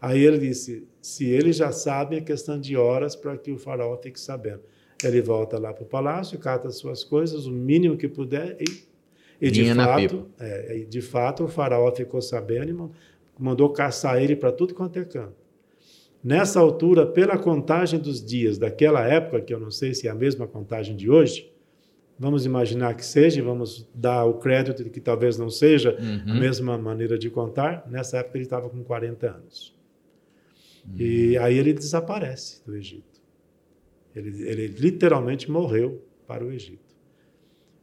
Aí ele disse: se ele já sabe, é questão de horas para que o faraó fique sabendo. Ele volta lá para o palácio, cata as suas coisas, o mínimo que puder, e, e de fato, é, e de fato o faraó ficou sabendo e man- mandou caçar ele para tudo quanto é canto. Nessa altura, pela contagem dos dias daquela época, que eu não sei se é a mesma contagem de hoje, vamos imaginar que seja, vamos dar o crédito de que talvez não seja a uhum. mesma maneira de contar. Nessa época ele estava com 40 anos. E aí ele desaparece do Egito. Ele, ele literalmente morreu para o Egito.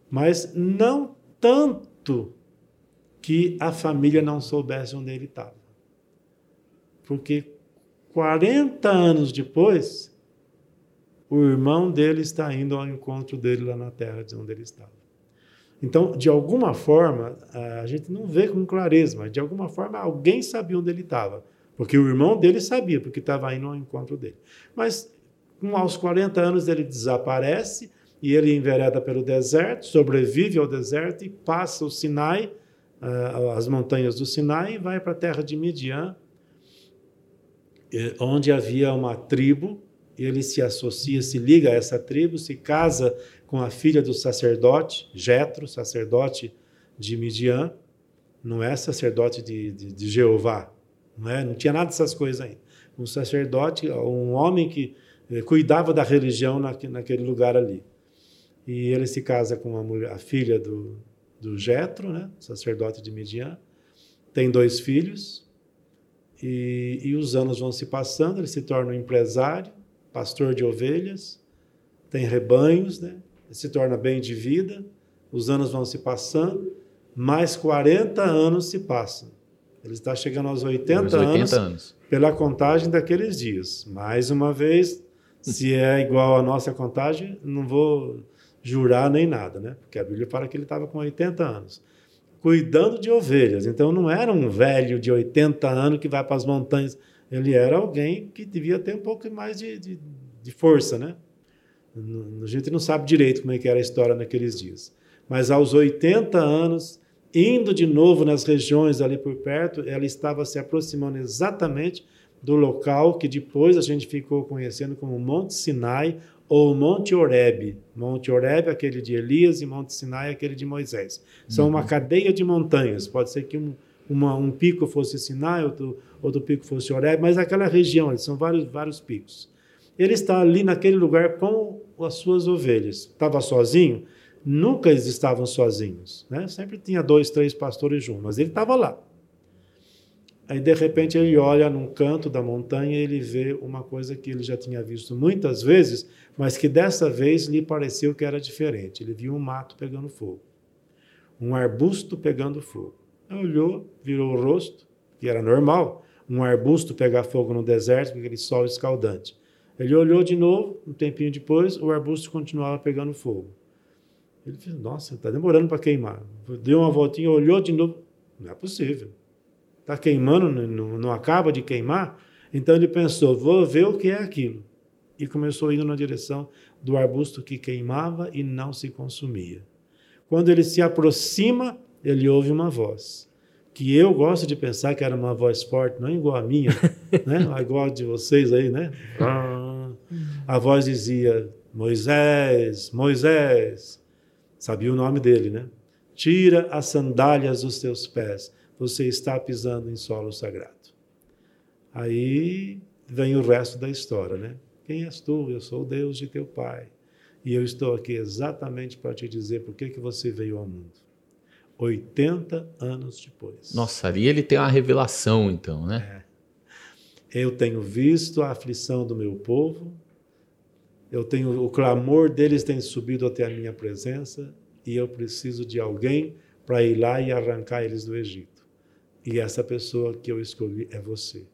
Mas não tanto que a família não soubesse onde ele estava. Porque 40 anos depois, o irmão dele está indo ao encontro dele lá na terra de onde ele estava. Então, de alguma forma, a gente não vê com clareza, mas de alguma forma alguém sabia onde ele estava. Porque o irmão dele sabia, porque estava indo ao encontro dele. Mas aos 40 anos ele desaparece e ele envereda pelo deserto, sobrevive ao deserto e passa o Sinai, ah, as montanhas do Sinai, e vai para a terra de Midian, eh, onde havia uma tribo. Ele se associa, se liga a essa tribo, se casa com a filha do sacerdote, Jetro, sacerdote de Midian. Não é sacerdote de, de, de Jeová, não, é? não tinha nada dessas coisas ainda. Um sacerdote, um homem que eh, cuidava da religião naque- naquele lugar ali. E ele se casa com a, mulher, a filha do, do Jetro, né? sacerdote de Midian. Tem dois filhos. E, e os anos vão se passando, ele se torna um empresário, pastor de ovelhas, tem rebanhos, né? ele se torna bem de vida. Os anos vão se passando, mais 40 anos se passam. Ele está chegando aos 80, Uns 80 anos anos. pela contagem daqueles dias. Mais uma vez, se é igual à nossa contagem, não vou jurar nem nada, né? Porque a Bíblia fala que ele estava com 80 anos, cuidando de ovelhas. Então não era um velho de 80 anos que vai para as montanhas. Ele era alguém que devia ter um pouco mais de, de, de força, né? A gente não sabe direito como é que era a história naqueles dias. Mas aos 80 anos, indo de novo nas regiões ali por perto, ela estava se aproximando exatamente do local que depois a gente ficou conhecendo como Monte Sinai ou Monte Horebe. Monte Horebe, aquele de Elias, e Monte Sinai, aquele de Moisés. São uma cadeia de montanhas. Pode ser que um, uma- um pico fosse Sinai, outro, outro pico fosse Horebe, mas aquela região, são vários, vários picos. Ele está ali naquele lugar com as suas ovelhas. Estava sozinho? Nunca eles estavam sozinhos. Né? Sempre tinha dois, três pastores juntos, mas ele estava lá. Aí, de repente, ele olha num canto da montanha e ele vê uma coisa que ele já tinha visto muitas vezes, mas que dessa vez lhe pareceu que era diferente. Ele viu um mato pegando fogo, um arbusto pegando fogo. Ele olhou, virou o rosto, que era normal, um arbusto pegar fogo no deserto com aquele sol escaldante. Ele olhou de novo, um tempinho depois, o arbusto continuava pegando fogo. Ele disse: Nossa, está demorando para queimar. Deu uma voltinha, olhou de novo. Não é possível está queimando, não, não acaba de queimar. Então ele pensou, vou ver o que é aquilo. E começou indo na direção do arbusto que queimava e não se consumia. Quando ele se aproxima, ele ouve uma voz. Que eu gosto de pensar que era uma voz forte, não igual a minha, né? igual a de vocês aí, né? A voz dizia: Moisés, Moisés. Sabia o nome dele, né? Tira as sandálias dos teus pés, você está pisando em solo sagrado. Aí vem o resto da história, né? Quem és tu? Eu sou o Deus de teu pai. E eu estou aqui exatamente para te dizer por que, que você veio ao mundo. 80 anos depois. Nossa, ali ele tem uma revelação, então, né? É. Eu tenho visto a aflição do meu povo, eu tenho o clamor deles tem subido até a minha presença e eu preciso de alguém para ir lá e arrancar eles do Egito. E essa pessoa que eu escolhi é você.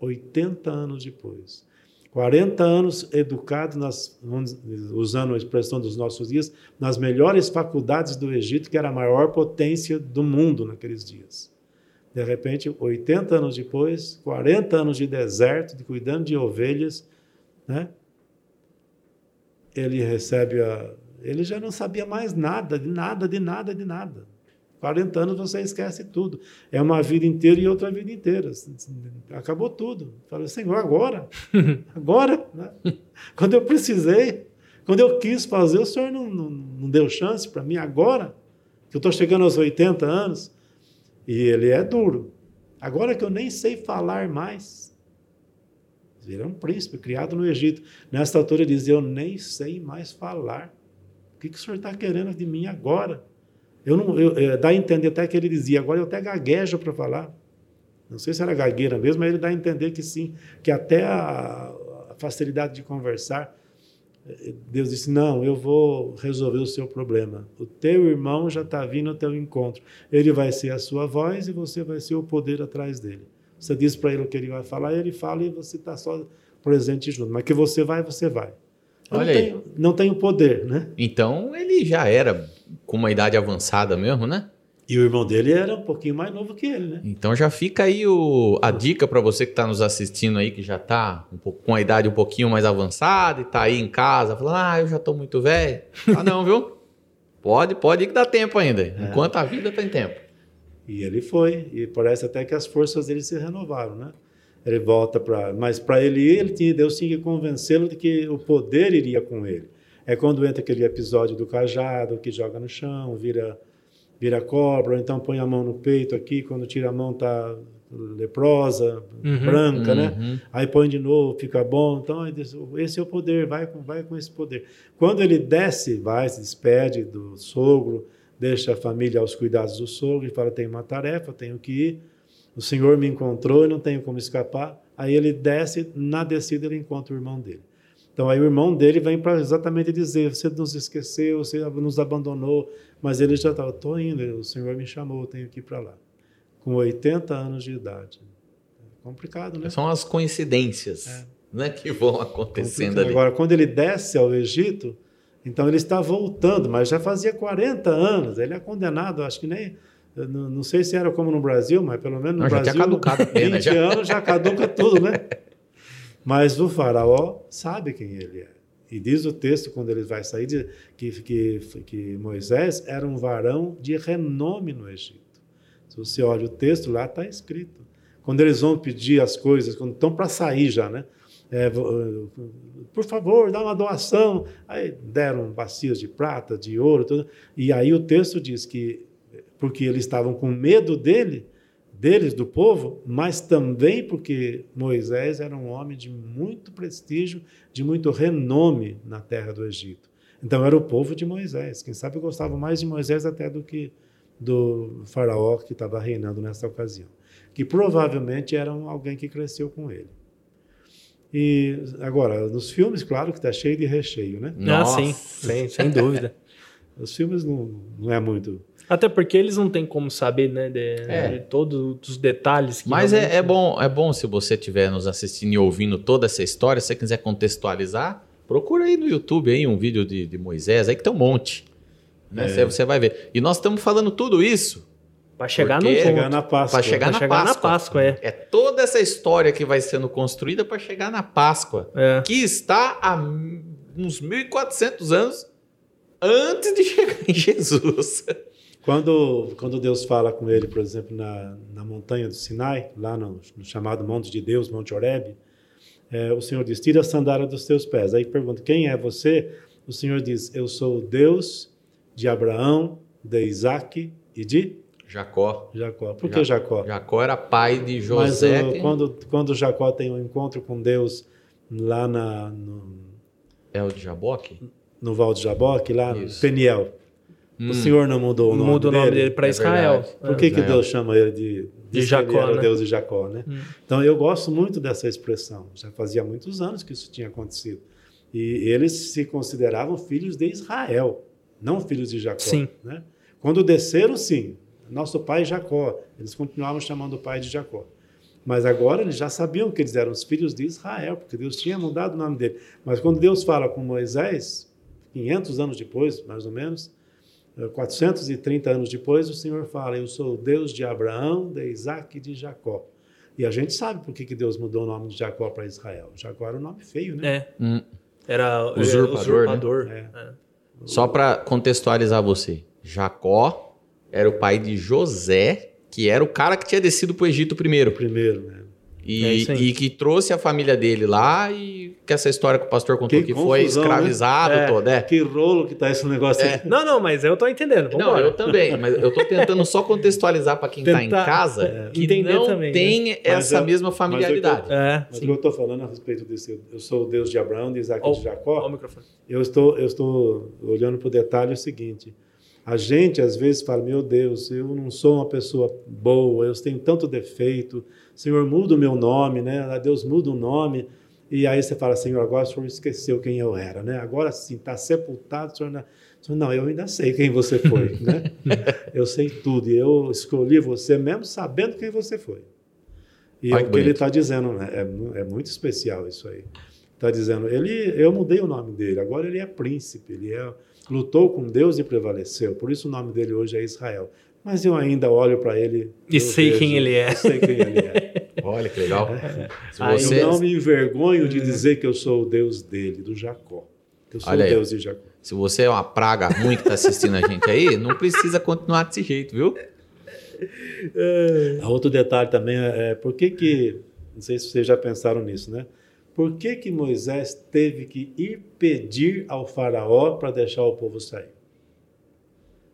80 anos depois. 40 anos educado, nas, usando a expressão dos nossos dias, nas melhores faculdades do Egito, que era a maior potência do mundo naqueles dias. De repente, 80 anos depois, 40 anos de deserto, de cuidando de ovelhas, né? Ele recebe a. Ele já não sabia mais nada, de nada, de nada, de nada. 40 anos você esquece tudo. É uma vida inteira e outra vida inteira. Acabou tudo. Falei, Senhor, agora? Agora? Né? Quando eu precisei, quando eu quis fazer, o Senhor não, não, não deu chance para mim agora, que eu estou chegando aos 80 anos. E ele é duro. Agora que eu nem sei falar mais. Ele é um príncipe criado no Egito. Nesta altura ele diz: Eu nem sei mais falar. O que, que o senhor está querendo de mim agora? Eu não, eu, é, dá a entender até que ele dizia, agora eu até gaguejo para falar. Não sei se era gagueira mesmo, mas ele dá a entender que sim, que até a, a facilidade de conversar, é, Deus disse: Não, eu vou resolver o seu problema. O teu irmão já está vindo ao teu encontro. Ele vai ser a sua voz e você vai ser o poder atrás dele. Você diz para ele o que ele vai falar, ele fala e você está só presente junto. Mas que você vai, você vai. Olha não aí. Tenho, não tem o poder, né? Então ele já era com uma idade avançada mesmo, né? E o irmão dele era um pouquinho mais novo que ele, né? Então já fica aí o, a dica para você que está nos assistindo aí, que já está um com a idade um pouquinho mais avançada e está aí em casa, falando, ah, eu já estou muito velho. Ah, não, viu? Pode, pode que dá tempo ainda. É. Enquanto a vida tem tempo. E ele foi, e parece até que as forças dele se renovaram, né? Ele volta para. Mas para ele ir, ele tinha, Deus tinha que convencê-lo de que o poder iria com ele. É quando entra aquele episódio do cajado, que joga no chão, vira, vira cobra, ou então põe a mão no peito aqui, quando tira a mão tá leprosa, uhum, branca, né? uhum. né? Aí põe de novo, fica bom. Então, esse é o poder, vai com, vai com esse poder. Quando ele desce, vai, se despede do sogro, deixa a família aos cuidados do sogro e fala: tenho uma tarefa, tenho que ir o Senhor me encontrou e não tenho como escapar. Aí ele desce, na descida ele encontra o irmão dele. Então aí o irmão dele vem para exatamente dizer: Você nos esqueceu, você nos abandonou, mas ele já estava, estou indo, o Senhor me chamou, tenho que ir para lá. Com 80 anos de idade. É complicado, né? São as coincidências é. né, que vão acontecendo Complicado. ali. Agora, quando ele desce ao Egito, então ele está voltando, mas já fazia 40 anos, ele é condenado, acho que nem não, não, sei se era como no Brasil, mas pelo menos no não, Brasil. Já tinha caducado a pena, 20 já. anos já caduca tudo, né? Mas o faraó sabe quem ele é. E diz o texto, quando ele vai sair, que, que, que Moisés era um varão de renome no Egito. Se você olha o texto, lá está escrito. Quando eles vão pedir as coisas, quando estão para sair já, né? É, por favor, dá uma doação. Aí deram bacias de prata, de ouro, tudo. E aí o texto diz que porque eles estavam com medo dele, deles, do povo, mas também porque Moisés era um homem de muito prestígio, de muito renome na terra do Egito. Então era o povo de Moisés. Quem sabe gostava mais de Moisés até do que do faraó que estava reinando nessa ocasião. que provavelmente eram alguém que cresceu com ele. E agora, nos filmes, claro que está cheio de recheio, né? Ah, sim, sem, sem dúvida. Os filmes não, não é muito. Até porque eles não têm como saber, né, de, É. de todos os detalhes. Que Mas é, é bom, é bom se você estiver nos assistindo e ouvindo toda essa história, se você quiser contextualizar, procura aí no YouTube aí um vídeo de, de Moisés, aí que tem um monte. Né? Você, você vai ver. E nós estamos falando tudo isso Pra chegar Porque num ponto. Chegar na Páscoa. Pra chegar Pra na chegar na Páscoa. Páscoa, é. É toda essa história que vai sendo construída para chegar na Páscoa, É. que está há uns 1400 anos antes de chegar em Jesus. Quando, quando Deus fala com ele, por exemplo, na, na montanha do Sinai, lá no, no chamado Monte de Deus, Monte Horebe, é, o Senhor diz: Tira a sandália dos teus pés. Aí pergunta: Quem é você? O Senhor diz: Eu sou o Deus de Abraão, de Isaac e de Jacó. Jacó. Por que Jacó? Jacó era pai de Mas José. uh, que- quando, quando Jacó tem um encontro com Deus lá na, no, É o de Jaboque? no Val de Jaboque, lá no Isso. Peniel, Hum. o Senhor não mudou o nome Muda o nome dele para É Israel. verdade. Por que, que Israel. Deus chama ele de, diz que Jacó, ele era o né? Deus de Jacó, né? Hum. Então eu gosto muito dessa expressão. Já fazia muitos anos que isso tinha acontecido. E eles se consideravam filhos de Israel, não filhos de Jacó. Sim. Né? Quando desceram, sim, nosso pai Jacó. Eles continuavam chamando o pai de Jacó. Mas agora eles já sabiam que eles eram os filhos de Israel, porque Deus tinha mudado o nome dele. Mas quando Deus fala com Moisés, 500 anos depois, mais ou menos, eh, 430 anos depois, o Senhor fala: Eu sou o Deus de Abraão, de Isaac e de Jacó. E a gente sabe por que, que Deus mudou o nome de Jacó para Israel. Jacó era um nome feio, né? É. Hum. Era é, Usurpador, usurpador. né? É. Só para contextualizar você. Jacó era o pai de José, que era o cara que tinha descido para o Egito primeiro. Primeiro, né? E, É e que trouxe a família dele lá e que essa história que o pastor contou Que que, foi confusão, né? escravizado É. todo, é. Que rolo que tá esse negócio É. Não, não, mas eu tô entendendo. Vamos Não, eu também, mas eu tô tentando só contextualizar para quem tá em Tentar, casa é, que entender não também, né? tem essa eu- mesma mas eu familiaridade. É, Mas o que eu estou falando a respeito desse, eu sou o Deus de Abraão, de Isaac e de Ó o Jacó, microfone. eu estou, eu estou olhando para o detalhe o seguinte, a gente às vezes fala, meu Deus, eu não sou uma pessoa boa, eu tenho tanto defeito, Senhor, muda o meu nome, né? Ah, Deus muda o nome, e aí você fala, Senhor, agora o Senhor esqueceu quem eu era, né? Agora sim, está sepultado, o Senhor não... Não, eu ainda sei quem você foi, né? eu sei tudo, e eu escolhi você mesmo sabendo quem você foi. E é o que ele está dizendo, né? É, é muito especial isso aí. Está dizendo, ele, eu mudei o nome dele, agora ele é príncipe, ele é, lutou com Deus e prevaleceu, por isso o nome dele hoje é Israel. Mas eu ainda olho para ele E sei quem ele é. Sei quem ele é. Olha que legal. Aí você, Eu não me envergonho de dizer que eu sou o Deus dele, do Jacó. Que eu sou Olha o aí. Deus de Jacó. se você é uma praga ruim que tá assistindo a gente aí, não precisa continuar desse jeito, viu? Outro detalhe também é, é por que que, não sei se vocês já pensaram nisso, né? Por que que Moisés teve que ir pedir ao faraó para deixar o povo sair?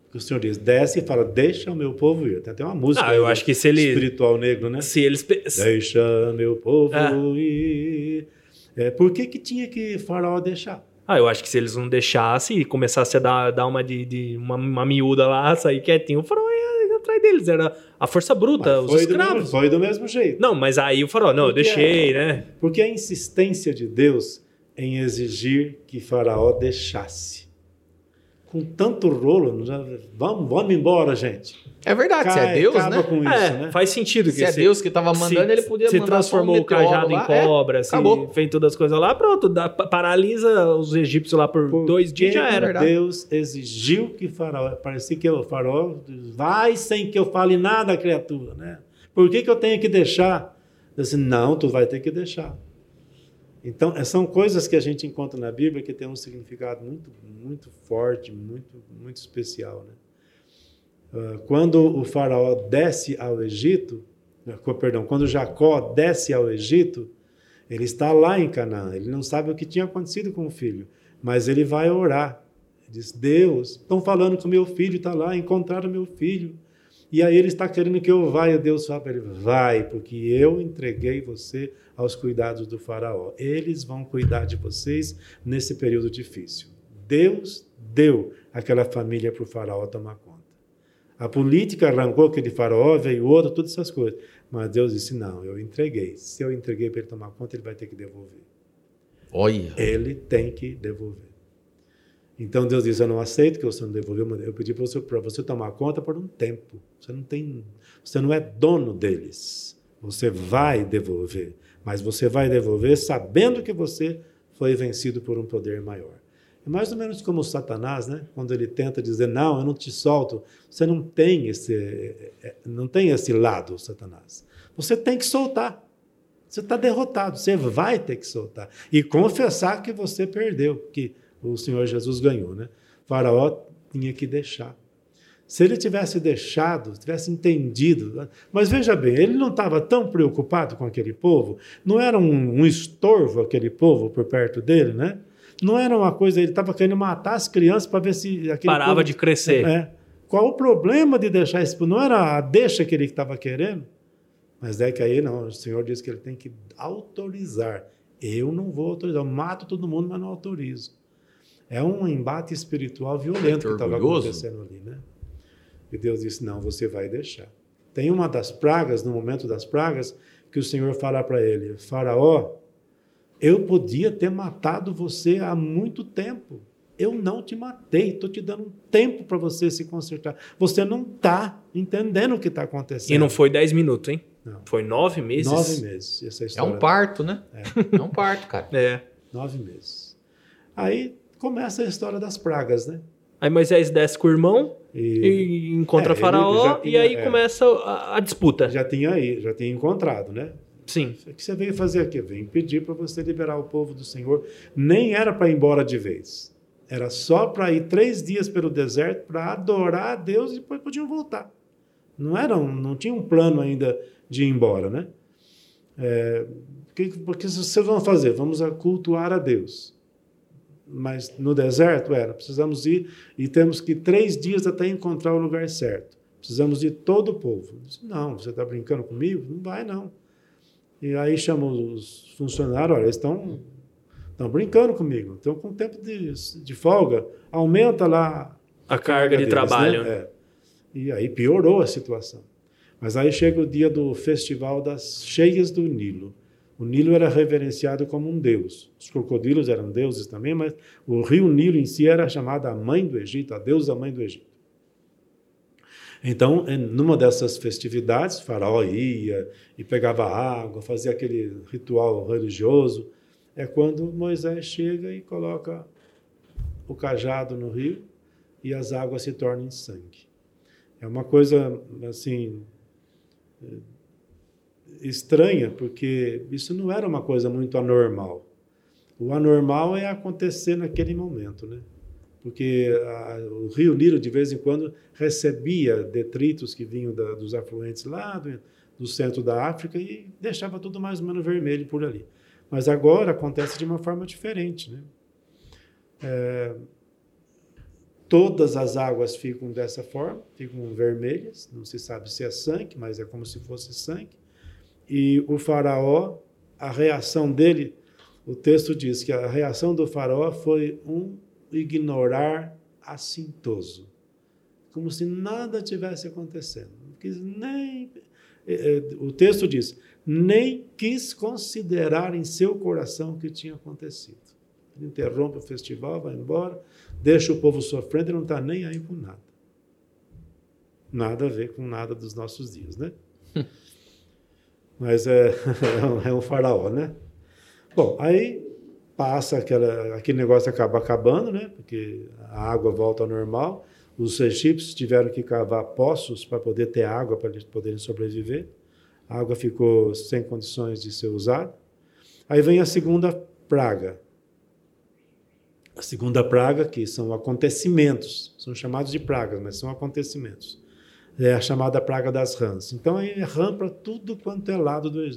Porque o Senhor diz, desce e fala, deixa o meu povo ir. Tem até uma música Ah, eu acho que se ele- espiritual negro, né? Se eles. Deixa meu povo Ah. ir. É, por que que tinha que faraó deixar? Ah, eu acho que se eles não deixassem e começassem a dar, dar uma de, de- uma, uma miúda lá, sair quietinho, o faraó ia atrás deles. Era a força bruta, Mas os foi, do mesmo, escravos. foi do mesmo jeito. Não, mas aí o faraó, não, eu Porque deixei, né? Porque a insistência de Deus em exigir que Faraó deixasse. Com tanto rolo, já- vamos, vamos embora, gente. É verdade, se é Cai- Deus, acaba né? com isso, é, né? faz sentido. Se é Deus que tava mandando, ele podia se mandar transformou um o cajado em lá, é, cobra, se acabou. fez todas as coisas lá, pronto, dá- pa- paralisa os egípcios lá por Por dois dias que já era. verdade. Deus exigiu que Faraó, parecia que o Faraó vai sem que eu fale nada, criatura, né? Por que, que eu tenho que deixar? Eu disse, não, tu vai ter que deixar. Então, eh, são coisas que a gente encontra na Bíblia que tem um significado muito, muito forte, muito, muito especial, né? Ah, Quando o faraó desce ao Egito, eh, perdão, quando Jacó desce ao Egito, ele está lá em Canaã, ele não sabe o que tinha acontecido com o filho, mas ele vai orar. Ele diz: Deus, estão falando que o meu filho está lá, encontraram meu filho. E aí ele está querendo que eu vá, e Deus fala para ele: vai, porque eu entreguei você aos cuidados do Faraó. Eles vão cuidar de vocês nesse período difícil. Deus deu aquela família para o Faraó tomar conta. A política arrancou aquele faraó, veio outro, todas essas coisas. Mas Deus disse: não, eu entreguei. Se eu entreguei para ele tomar conta, ele vai ter que devolver. Olha. Ele tem que devolver. Então Deus diz: Eu não aceito que você não devolveu, eu pedi para você, você tomar conta por um tempo. Você não tem, você não é dono deles. Você vai devolver, mas você vai devolver sabendo que você foi vencido por um poder maior. É mais ou menos como Satanás, né? Quando ele tenta dizer: Não, eu não te solto. Você não tem esse, é, é, não tem esse lado, Satanás. Você tem que soltar. Você está derrotado. Você vai ter que soltar e confessar que você perdeu, que o Senhor Jesus ganhou, né? faraó tinha que deixar. Se ele tivesse deixado, tivesse entendido, mas veja bem, ele não estava tão preocupado com aquele povo, não era um, um estorvo aquele povo por perto dele, né? Não era uma coisa, ele estava querendo matar as crianças para ver se aquele Parava povo, de crescer. É, qual o problema de deixar isso? Não era a deixa que ele estava querendo? Mas é que aí não, o Senhor diz que ele tem que autorizar. Eu não vou autorizar, eu mato todo mundo, mas não autorizo. É um embate espiritual violento que estava acontecendo ali, né? E Deus disse: Não, você vai deixar. Tem uma das pragas, no momento das pragas, que o Senhor fala para ele: Faraó, eu podia ter matado você há muito tempo. Eu não te matei, estou te dando um tempo para você se consertar. Você não está entendendo o que está acontecendo. E não foi 10 minutos, hein? Não. Foi nove meses. Nove meses. Essa É história. um parto, né? É. É um parto, cara. É. Nove meses. Aí começa a história das pragas, né? Aí Moisés desce com o irmão E e encontra É, Faraó, já e tinha- aí é. começa a, a disputa. já tinha aí, já tinha encontrado, né? Sim. O que você veio fazer aqui? Vem pedir para você liberar o povo do Senhor. Nem era para ir embora de vez. Era só para ir três dias pelo deserto para adorar a Deus e depois podiam voltar. Não era, um- não tinha um plano ainda de ir embora, né? É, o que, que vocês vão fazer? Vamos cultuar a Deus. Mas no deserto era, precisamos ir e temos que ir três dias até encontrar o lugar certo. Precisamos de todo o povo. Disse, não, você está brincando comigo? Não vai, não. E aí chamou os funcionários, olha, eles estão estão brincando comigo, estão com tempo de, de folga, aumenta lá A carga de deles, trabalho. né? É. E aí piorou a situação. Mas aí chega o dia do festival das cheias do Nilo. O Nilo era reverenciado como um deus. Os crocodilos eram deuses também, mas o rio Nilo em si era chamado a mãe do Egito, a deusa mãe do Egito. Então, numa dessas festividades, Faraó ia e pegava água, fazia aquele ritual religioso. É quando Moisés chega e coloca o cajado no rio e as águas se tornam sangue. É uma coisa assim estranha, porque isso não era uma coisa muito anormal. O anormal é acontecer naquele momento, né? Porque a, o rio Nilo de vez em quando recebia detritos que vinham da, dos afluentes lá do, do centro da África e deixava tudo mais ou menos vermelho por ali. Mas agora acontece de uma forma diferente, né? É, todas as águas ficam dessa forma, ficam vermelhas, não se sabe se é sangue, mas é como se fosse sangue. E o faraó, a reação dele, o texto diz que a reação do faraó foi um ignorar assintoso, como se nada tivesse acontecendo. Não quis nem eh, eh, o texto diz, nem quis considerar em seu coração o que tinha acontecido. Ele interrompe o festival, vai embora, deixa o povo sofrendo e não está nem aí com nada. Nada a ver com nada dos nossos dias, né? Mas é, é um faraó, né? Bom, aí passa aquela, aquele negócio acaba acabando, né? Porque a água volta ao normal. Os egípcios tiveram que cavar poços para poder ter água para eles poderem sobreviver. A água ficou sem condições de ser usada. Aí vem a segunda praga. A segunda praga, que são acontecimentos, são chamados de pragas, mas são acontecimentos. É a chamada praga das rãs. Então é rã para tudo quanto é lado do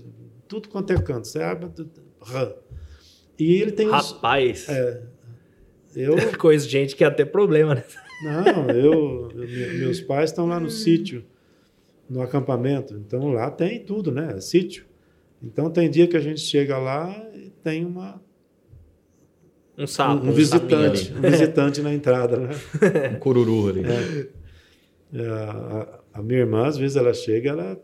tudo quanto é canto, certo? Rã. E ele tem os, Rapaz, é, eu coisa de gente que ia ter problema, né? não, eu, eu- me- meus pais estão lá no sítio, no acampamento. Então lá tem tudo, né? É sítio. Então tem dia que a gente chega lá e tem uma Um sapo. um, um visitante, um visitante na entrada, né? Um cururu ali. É, a, a minha irmã às vezes ela chega, ela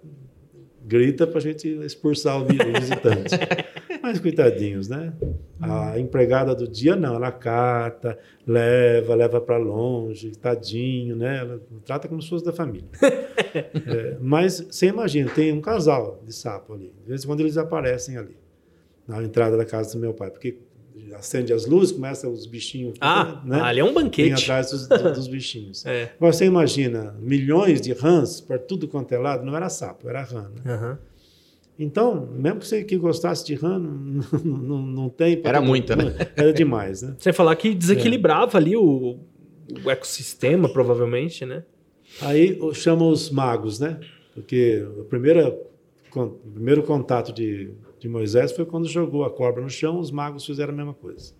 grita para a gente expulsar o visitante. Mas coitadinhos, né? A empregada do dia não, ela cata, leva, leva para longe, tadinho, né? Ela trata como se fosse da família. é, mas você imagina, tem um casal de sapo ali. De vez em quando eles aparecem ali, na entrada da casa do meu pai, porque acende as luzes, começa os bichinhos. Ah, né? ali é um banquete. Vem atrás dos, dos bichinhos. É. Agora você imagina milhões de rãs para tudo quanto é lado, não era sapo, era rã. Né? Aham. Então, mesmo que você que gostasse de rã, não, não, não tem. Era muita, né? Era demais, né? Sem falar que desequilibrava ali o, o ecossistema, provavelmente, né? Aí chama os magos, né? Porque o primeiro, o primeiro contato de, de Moisés foi quando jogou a cobra no chão, os magos fizeram a mesma coisa.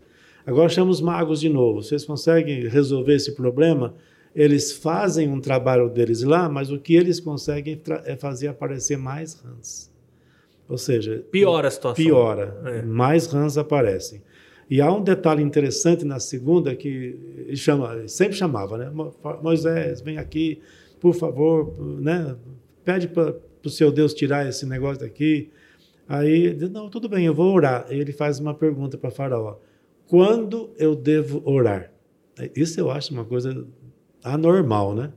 Agora chama os magos de novo. Vocês conseguem resolver esse problema? Eles fazem um trabalho deles lá, mas o que eles conseguem é fazer aparecer mais rãs. Ou seja, Piora a situação. piora, É. mais rãs aparecem. E há um detalhe interessante na segunda que chama, sempre chamava, né? Mo- Moisés, vem aqui, por favor, né? Pede para o seu Deus tirar esse negócio daqui. Aí, ele diz, não, tudo bem, eu vou orar. Aí ele faz uma pergunta para Faraó: quando eu devo orar? Isso eu acho uma coisa anormal, né?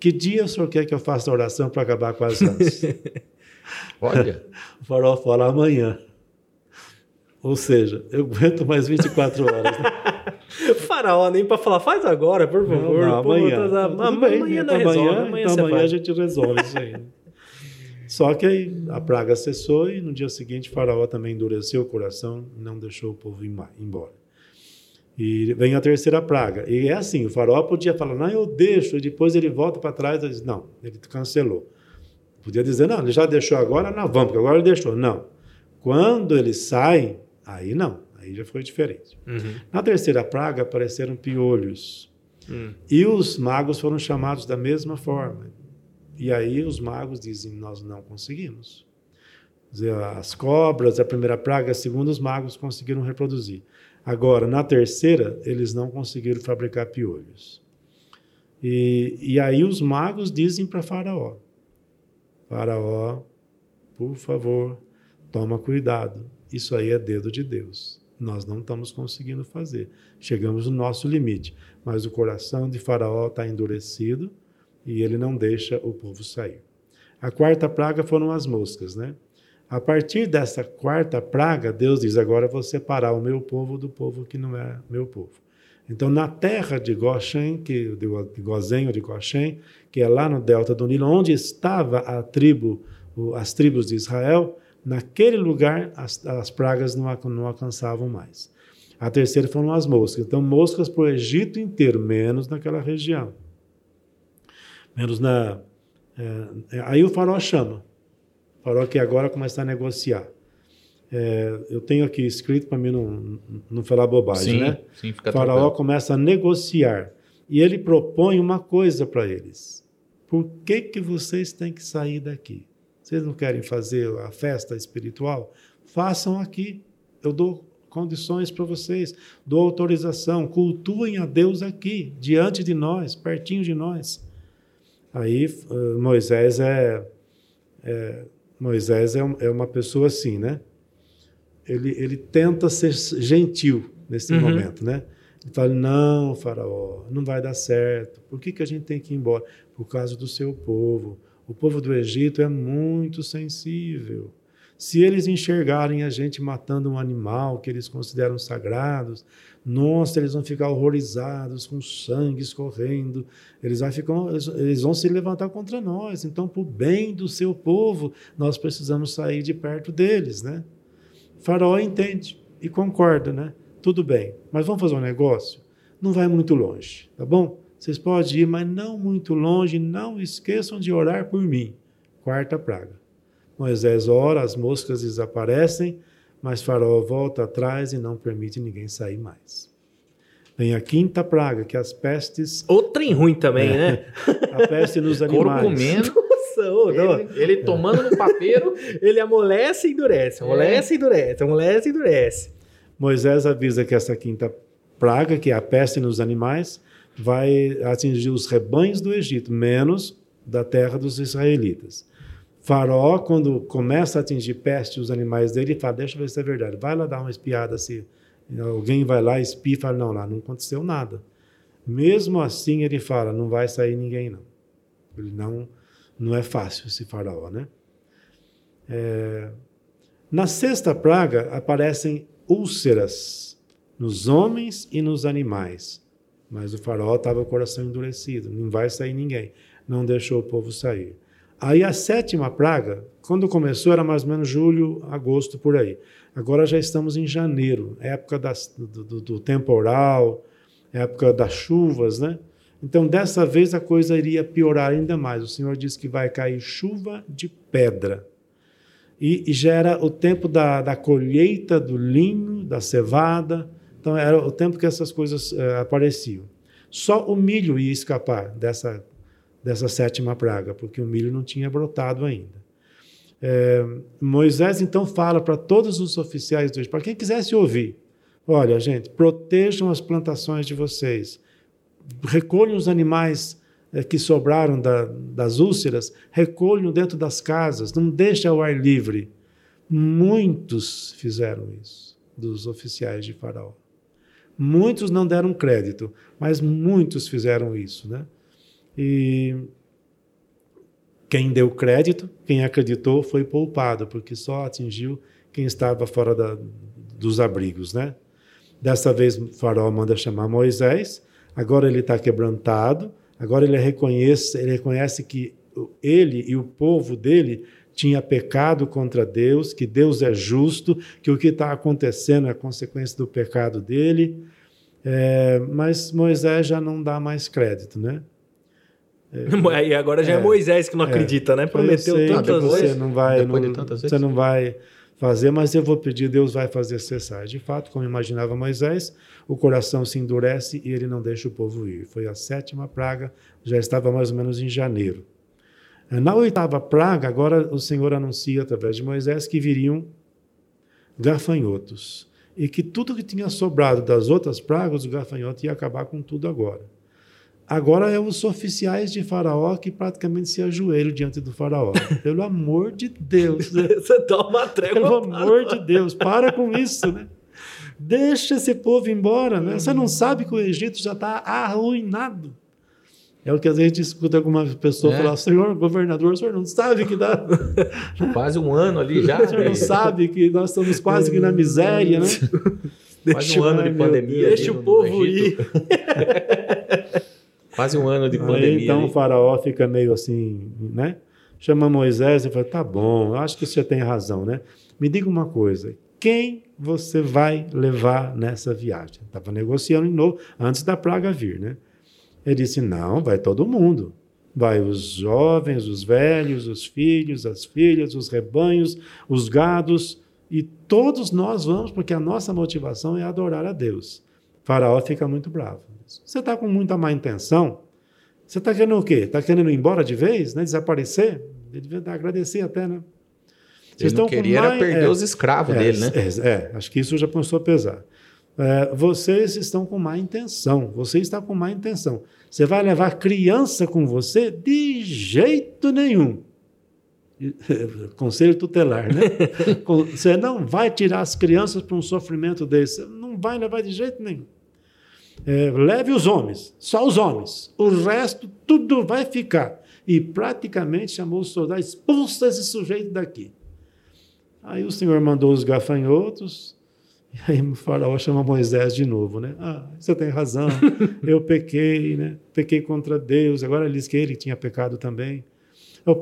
Que dia o senhor quer que eu faça a oração para acabar com as? Olha, O farol fala amanhã. Ou seja, eu aguento mais 24 horas. Né? Faraó, nem pra falar, faz agora, por favor. Não, Pô, amanhã. tá- Tudo amanhã, bem, não então resolve, amanhã, amanhã então você amanhã a gente resolve isso aí. Só que aí a praga cessou e no dia seguinte Faraó também endureceu o coração e não deixou o povo ir embora. E vem a terceira praga. E é assim, o faraó podia falar, não, eu deixo, e depois ele volta para trás e diz, não, ele cancelou. Podia dizer, não, ele já deixou agora, não, vamos, porque agora ele deixou. Não. Quando ele sai, aí não, aí já foi diferente. Uhum. Na terceira praga apareceram piolhos. Hum. E os magos foram chamados da mesma forma. E aí os magos dizem: Nós não conseguimos. As cobras, a primeira praga, a segunda, os magos conseguiram reproduzir. Agora, na terceira, eles não conseguiram fabricar piolhos. E, e aí os magos dizem para Faraó: Faraó, por favor, toma cuidado. Isso aí é dedo de Deus. Nós não estamos conseguindo fazer. Chegamos no nosso limite. Mas o coração de Faraó está endurecido e ele não deixa o povo sair. A quarta praga foram as moscas, né? A partir dessa quarta praga, Deus diz: agora vou separar o meu povo do povo que não é meu povo. Então, na terra de Goshen, que, de Go- de Gozen ou de Goshen, que é lá no delta do Nilo, onde estava a tribo, as tribos de Israel, naquele lugar as, as pragas não, não alcançavam mais. A terceira foram as moscas. Então, moscas para o Egito inteiro, menos naquela região. Menos na. é, é, aí o faraó chama. O faraó que agora começa a negociar. É, eu tenho aqui escrito para mim não, não falar bobagem, sim, né? sim, fica O faraó tranquilo. começa a negociar. E ele propõe uma coisa para eles. Por que, que vocês têm que sair daqui? Vocês não querem fazer a festa espiritual? Façam aqui. Eu dou condições para vocês, dou autorização. Cultuem a Deus aqui, diante de nós, pertinho de nós. Aí eh, Moisés é, é- Moisés é, um- é uma pessoa assim, né? Ele, ele tenta ser gentil nesse Uhum. momento, né? Ele fala, não, faraó, não vai dar certo. Por que, que a gente tem que ir embora? Por causa do seu povo. O povo do Egito é muito sensível. Se eles enxergarem a gente matando um animal que eles consideram sagrados, nossa, eles vão ficar horrorizados, com sangue escorrendo, eles, vai ficar, eles, vão se levantar contra nós. Então, por bem do seu povo, nós precisamos sair de perto deles, né? Faraó entende e concorda, né? Tudo bem, mas vamos fazer um negócio? Não vai muito longe, tá bom? Vocês podem ir, mas não muito longe, não esqueçam de orar por mim. Quarta praga. Moisés ora, as moscas desaparecem, mas Faraó volta atrás e não permite ninguém sair mais. Vem a quinta praga, que é as pestes, Outra em ruim também, né? a peste nos Couro animais. comendo, ô, não. ele, ele tomando no papeiro. Ele amolece e endurece, amolece e endurece, amolece e endurece. Moisés avisa que essa quinta praga, que é a peste nos animais, vai atingir os rebanhos do Egito, menos da terra dos israelitas. Faraó, quando começa a atingir peste os animais dele, fala: Deixa eu ver se é verdade. Vai lá dar uma espiada se alguém vai lá, espia e fala: Não, lá não aconteceu nada. Mesmo assim, ele fala: Não vai sair ninguém, não. Ele não, não é fácil esse Faraó, né? É, na sexta praga aparecem úlceras nos homens e nos animais. Mas o faraó estava com o coração endurecido, não vai sair ninguém. Não deixou o povo sair. Aí a sétima praga, quando começou, era mais ou menos julho, agosto, por aí. Agora já estamos em janeiro, época das, do, do, do temporal, época das chuvas, né? Então, dessa vez a coisa iria piorar ainda mais. O Senhor diz que vai cair chuva de pedra. E, e já era o tempo da, da colheita do linho, da cevada. Então, era o tempo que essas coisas uh, apareciam. Só o milho ia escapar dessa dessa sétima praga, porque o milho não tinha brotado ainda. É, Moisés então fala para todos os oficiais do para quem quisesse ouvir: olha, gente, protejam as plantações de vocês, recolham os animais é, que sobraram da, das úlceras, recolham dentro das casas, não deixem ao ar livre. Muitos fizeram isso, dos oficiais de Faraó. Muitos não deram crédito, mas muitos fizeram isso, né? E quem deu crédito, quem acreditou, foi poupado, porque só atingiu quem estava fora da, dos abrigos, né? Dessa vez, faraó manda chamar Moisés. Agora ele está quebrantado. Agora ele reconhece, ele reconhece que ele e o povo dele tinha pecado contra Deus, que Deus é justo, que o que está acontecendo é consequência do pecado dele. É, mas Moisés já não dá mais crédito, né? É, e agora já é, é, Moisés que não acredita, né? Prometeu tantas vezes. Você não vai, não, de tantas vezes. Você não vai fazer, mas eu vou pedir, Deus vai fazer cessar. De fato, como imaginava Moisés, o coração se endurece e ele não deixa o povo ir. Foi a sétima praga, já estava mais ou menos em janeiro. Na oitava praga, agora o Senhor anuncia através de Moisés que viriam gafanhotos. E que tudo que tinha sobrado das outras pragas, o gafanhoto ia acabar com tudo agora. Agora é os oficiais de Faraó que praticamente se ajoelham diante do Faraó. Pelo amor de Deus. Né? Você dá uma trégua. Pelo amor de Deus, para com isso, né? Deixa esse povo embora, né? Você não sabe que o Egito já está arruinado. É o que às vezes a gente escuta alguma pessoa é. falar: Senhor governador, o senhor não sabe que dá. Quase um ano ali já. O senhor não sabe que nós estamos quase que na miséria, né? Quase um ano de pandemia. Deixa o povo ir. Quase um ano de pandemia. Aí, então ali. o faraó fica meio assim, né? Chama Moisés e fala: tá bom, acho que você tem razão, né? Me diga uma coisa: quem você vai levar nessa viagem? Estava negociando de novo, antes da praga vir, né? Ele disse: não, vai todo mundo. Vai os jovens, os velhos, os filhos, as filhas, os rebanhos, os gados, e todos nós vamos, porque a nossa motivação é adorar a Deus. O faraó fica muito bravo. Você está com muita má intenção. Você está querendo o quê? Está querendo ir embora de vez, né? desaparecer? Ele devia agradecer até, né? Vocês Ele não queria mais... perder é, os escravos é, dele, né? É, é, acho que isso já começou a pesar. É, vocês estão com má intenção. Você está com má intenção. Você vai levar criança com você? De jeito nenhum. Conselho tutelar, né? Você não vai tirar as crianças para um sofrimento desse. Não vai levar de jeito nenhum é, leve os homens, só os homens, o resto tudo vai ficar. E praticamente chamou os soldados, expulsa esse sujeito daqui. Aí o Senhor mandou os gafanhotos, e aí o faraó chama Moisés de novo, né? Ah, você tem razão, eu pequei, né? Pequei contra Deus, agora ele diz que ele tinha pecado também. Eu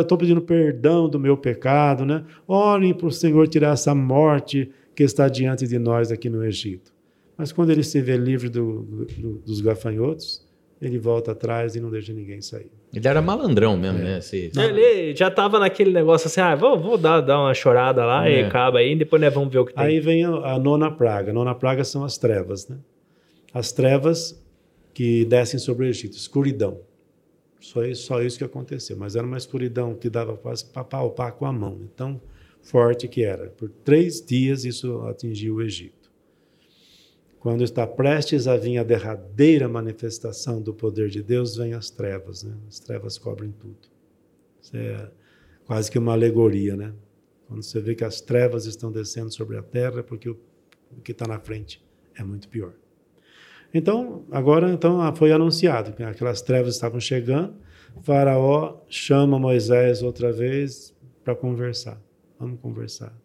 estou pedindo perdão do meu pecado, né? Orem para o Senhor tirar essa morte que está diante de nós aqui no Egito. Mas quando ele se vê livre do, do, dos gafanhotos, ele volta atrás e não deixa ninguém sair. Ele era malandrão mesmo, é. né? Esse... Ele já estava naquele negócio assim, ah, vou, vou dar, dar uma chorada lá é. e acaba aí, depois nós vamos ver o que tem. Aí vem a, a nona praga. A nona praga são as trevas, né? As trevas que descem sobre o Egito, escuridão. Só isso, só isso que aconteceu. Mas era uma escuridão que dava quase para palpar com a mão. Tão forte que era. Por três dias isso atingiu o Egito. Quando está prestes a vir a derradeira manifestação do poder de Deus, vem as trevas. Né? As trevas cobrem tudo. É, quase que uma alegoria, né? Quando você vê que as trevas estão descendo sobre a terra, é porque o, que está na frente é muito pior. Então, agora então foi anunciado que aquelas trevas estavam chegando. Faraó chama Moisés outra vez para conversar. Vamos conversar.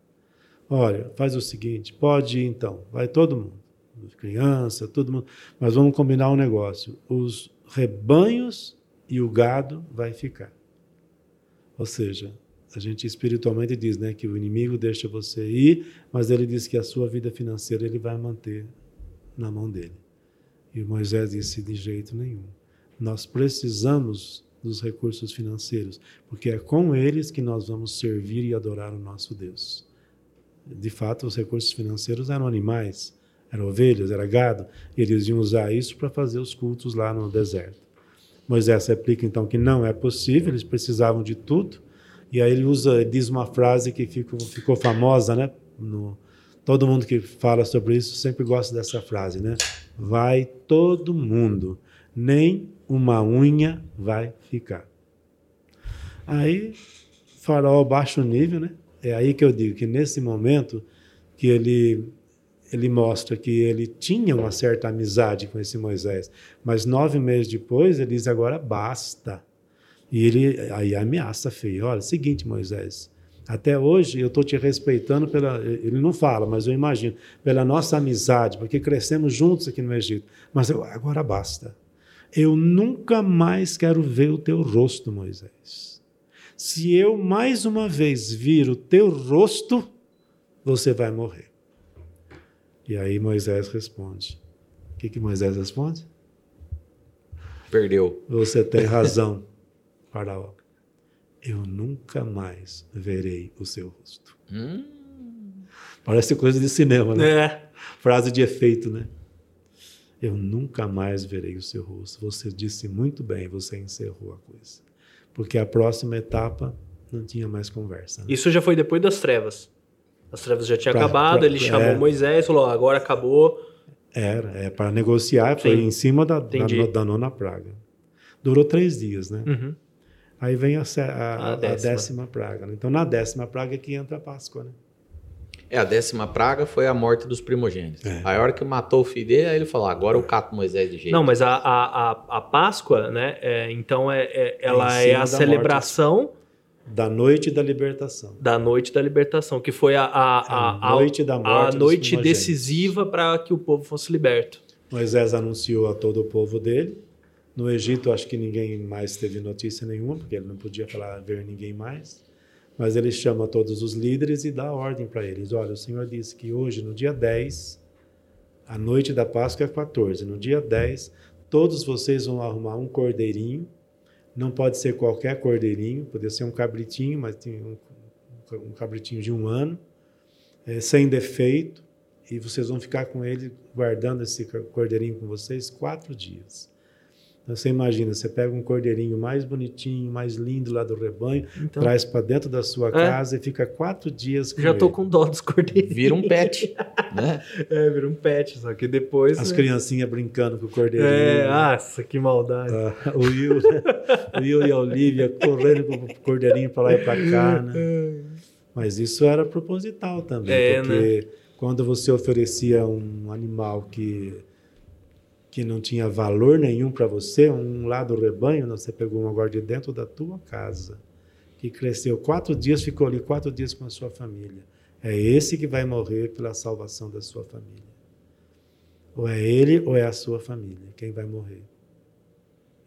Olha, faz o seguinte, pode ir então, vai todo mundo, criança, todo mundo, mas vamos combinar um negócio. Os rebanhos e o gado vai ficar. Ou seja, a gente espiritualmente diz, né, que o inimigo deixa você ir, mas ele diz que a sua vida financeira ele vai manter na mão dele. E Moisés disse de jeito nenhum. Nós precisamos dos recursos financeiros, porque é com eles que nós vamos servir e adorar o nosso Deus. De fato, os recursos financeiros eram animais, eram ovelhas, era gado, e eles iam usar isso para fazer os cultos lá no deserto. Moisés explica então que não é possível, eles precisavam de tudo, e aí ele usa, ele diz uma frase que ficou, ficou famosa, né? No, todo mundo que fala sobre isso sempre gosta dessa frase, né? Vai todo mundo, nem uma unha vai ficar. Aí, farol baixo nível, né? É aí que eu digo que nesse momento que ele ele mostra que ele tinha uma certa amizade com esse Moisés, mas nove meses depois ele diz agora basta. E ele aí ameaça feio. Olha, seguinte, Moisés, até hoje eu estou te respeitando pela. Ele não fala, mas eu imagino, pela nossa amizade, porque crescemos juntos aqui no Egito. Mas eu, agora basta. Eu nunca mais quero ver o teu rosto, Moisés. Se eu mais uma vez vir o teu rosto, você vai morrer. E aí Moisés responde. O que, que Moisés responde? Perdeu. Você tem razão. Faraó, eu nunca mais verei o seu rosto. Hum. Parece coisa de cinema, né? É. Frase de efeito, né? Eu nunca mais verei o seu rosto. Você disse muito bem, você encerrou a coisa. Porque a próxima etapa não tinha mais conversa. Né? Isso já foi depois das trevas. As trevas já tinham Pra- acabado, pra- ele chamou é. Moisés, falou: "Ó, agora acabou. Era, é para negociar, foi Sim. em cima da, da, da nona praga. Durou três dias, né? Uhum. Aí vem a, a- A a- a décima. décima. praga. né? Então, na décima praga é que entra a Páscoa, né? É, a décima praga foi a morte dos primogênitos. É. Aí a hora que matou o filho dele, aí ele falou: agora eu cato Moisés de jeito. Não, mas a, a, a, a Páscoa, né? é, então é, é- ela é a celebração Da noite da libertação. da noite da libertação, que foi a, a, a, A noite da morte a noite decisiva para que o povo fosse liberto. Moisés anunciou a todo o povo dele. No Egito, acho que ninguém mais teve notícia nenhuma, porque ele não podia falar ver ninguém mais. Mas ele chama todos os líderes e dá ordem para eles. Olha, o Senhor disse que hoje, no dia 10, a noite da Páscoa é 14. No dia 10, todos vocês vão arrumar um cordeirinho. Não pode ser qualquer cordeirinho, poderia ser um cabritinho, mas tem um, um cabritinho de um ano, eh, sem defeito. E vocês vão ficar com ele, guardando esse cordeirinho com vocês, quatro dias. Então, você imagina, você pega um cordeirinho mais bonitinho, mais lindo lá do rebanho, Então, traz para dentro da sua casa e fica quatro dias com já tô ele. com dó dos cordeirinhos. Vira um pet, né? É, vira um pet, só que depois. As né? criancinhas brincando com o cordeirinho. É, né? nossa, que maldade. Ah, o Will, né? o Will e a Olivia correndo com o cordeirinho para lá e para cá, né? Mas isso era proposital também, É, porque quando você oferecia um animal que que não tinha valor nenhum para você, um lá do rebanho, você pegou um agora de dentro da tua casa, que cresceu quatro dias, ficou ali quatro dias com a sua família. É esse que vai morrer pela salvação da sua família. Ou é ele ou é a sua família quem vai morrer.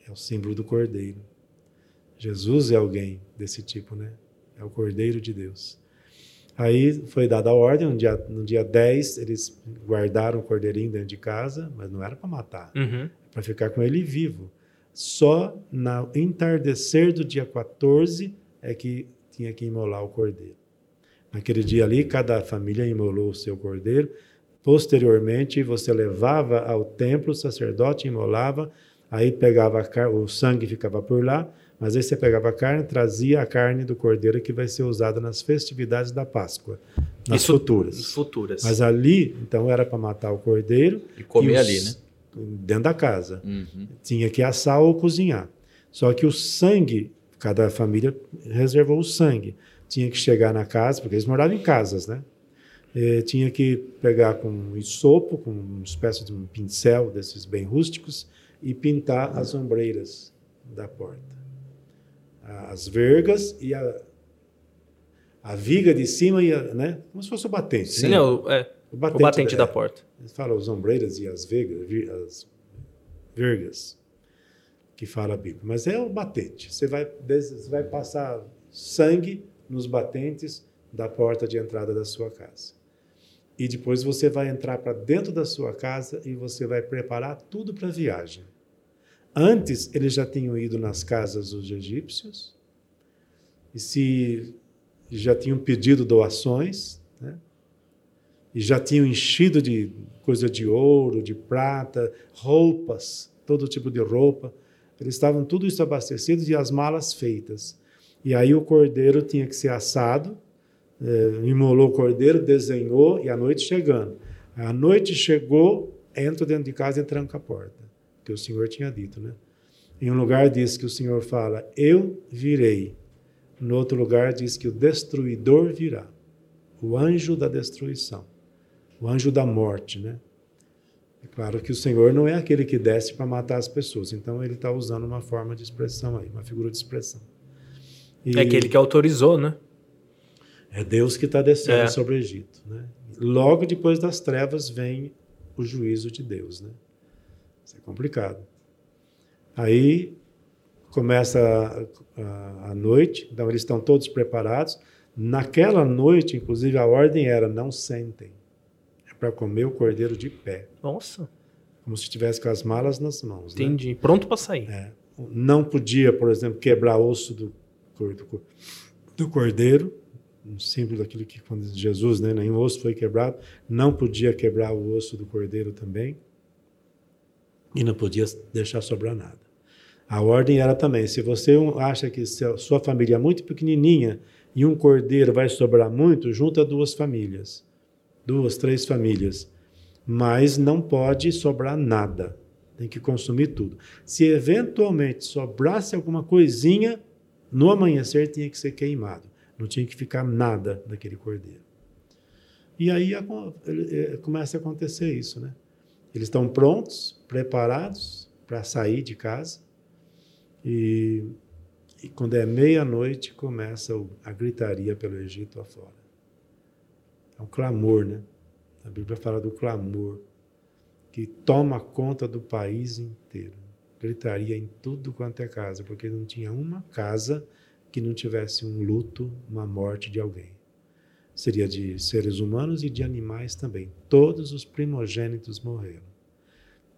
É o símbolo do cordeiro. Jesus é alguém desse tipo, né? É o cordeiro de Deus. Aí foi dada a ordem, no dia, no dia 10 eles guardaram o cordeirinho dentro de casa, mas não era para matar, Uhum. para ficar com ele vivo. Só no entardecer do dia 14 é que tinha que imolar o cordeiro. Naquele dia ali, cada família imolou o seu cordeiro. Posteriormente, você levava ao templo, o sacerdote imolava, aí pegava o sangue ficava por lá, mas aí você pegava a carne, trazia a carne do cordeiro que vai ser usada nas festividades da Páscoa, nas Isso- futuras. Futuras. Mas ali, então, era para matar o cordeiro E comer e os- ali, né? Dentro da casa. Uhum. Tinha que assar ou cozinhar. Só que o sangue Cada família reservou o sangue. Tinha que chegar na casa, porque eles moravam em casas, né? Eh, tinha que pegar com um isopo, com uma espécie de um pincel desses bem rústicos, e pintar as ombreiras da porta. As vergas e a, a viga de cima, e a, né? como se fosse o batente. Sim, né? é, o, é, o batente, da, é, porta. Eles falam as ombreiras e as vegas, vi- as vergas, que fala a Bíblia. Mas é o batente. Você vai, você vai passar sangue nos batentes da porta de entrada da sua casa. E depois você vai entrar para dentro da sua casa e você vai preparar tudo para a viagem. Antes, eles já tinham ido nas casas dos egípcios e se já tinham pedido doações, né? e já tinham enchido de coisa de ouro, de prata, roupas, todo tipo de roupa. Eles estavam tudo isso abastecidos e as malas feitas. E aí o cordeiro tinha que ser assado, eh, imolou o cordeiro, desenhou e a noite chegando. A noite chegou, entra dentro de casa e tranca a porta, que o Senhor tinha dito, né? Em um lugar diz que o Senhor fala: "Eu virei". No outro lugar diz que o destruidor virá, o anjo da destruição o anjo da morte, né? É claro que o Senhor não é aquele que desce para matar as pessoas, então ele está usando uma forma de expressão aí, uma figura de expressão. E É aquele que autorizou, né? é Deus que está descendo É. sobre o Egito, né? Logo depois das trevas vem o juízo de Deus, né? Isso é complicado. Aí começa a, a, a noite, então eles estão todos preparados. Naquela noite, inclusive, a ordem era não sentem. É para comer o cordeiro de pé, Nossa, como se estivesse com as malas nas mãos. né? entendi. Pronto pra sair. É. Não podia, por exemplo, quebrar osso do, do, do cordeiro, um símbolo daquilo que quando Jesus, né, nenhum osso foi quebrado, não podia quebrar o osso do cordeiro também, e não podia deixar sobrar nada. A ordem era também, se você acha que sua família é muito pequenininha e um cordeiro vai sobrar muito, junta duas famílias, duas, três famílias, mas não pode sobrar nada. Tem que consumir tudo. Se eventualmente sobrasse alguma coisinha, no amanhecer tinha que ser queimado. Não tinha que ficar nada daquele cordeiro. E aí ele- eh, começa a acontecer isso, né? Eles estão prontos, preparados para sair de casa. E, e quando é meia-noite, começa a gritaria pelo Egito afora. É um clamor, né? A Bíblia fala do clamor que toma conta do país inteiro. Gritaria em tudo quanto é casa, porque não tinha uma casa que não tivesse um luto, uma morte de alguém. Seria de seres humanos e de animais também. Todos os primogênitos morreram,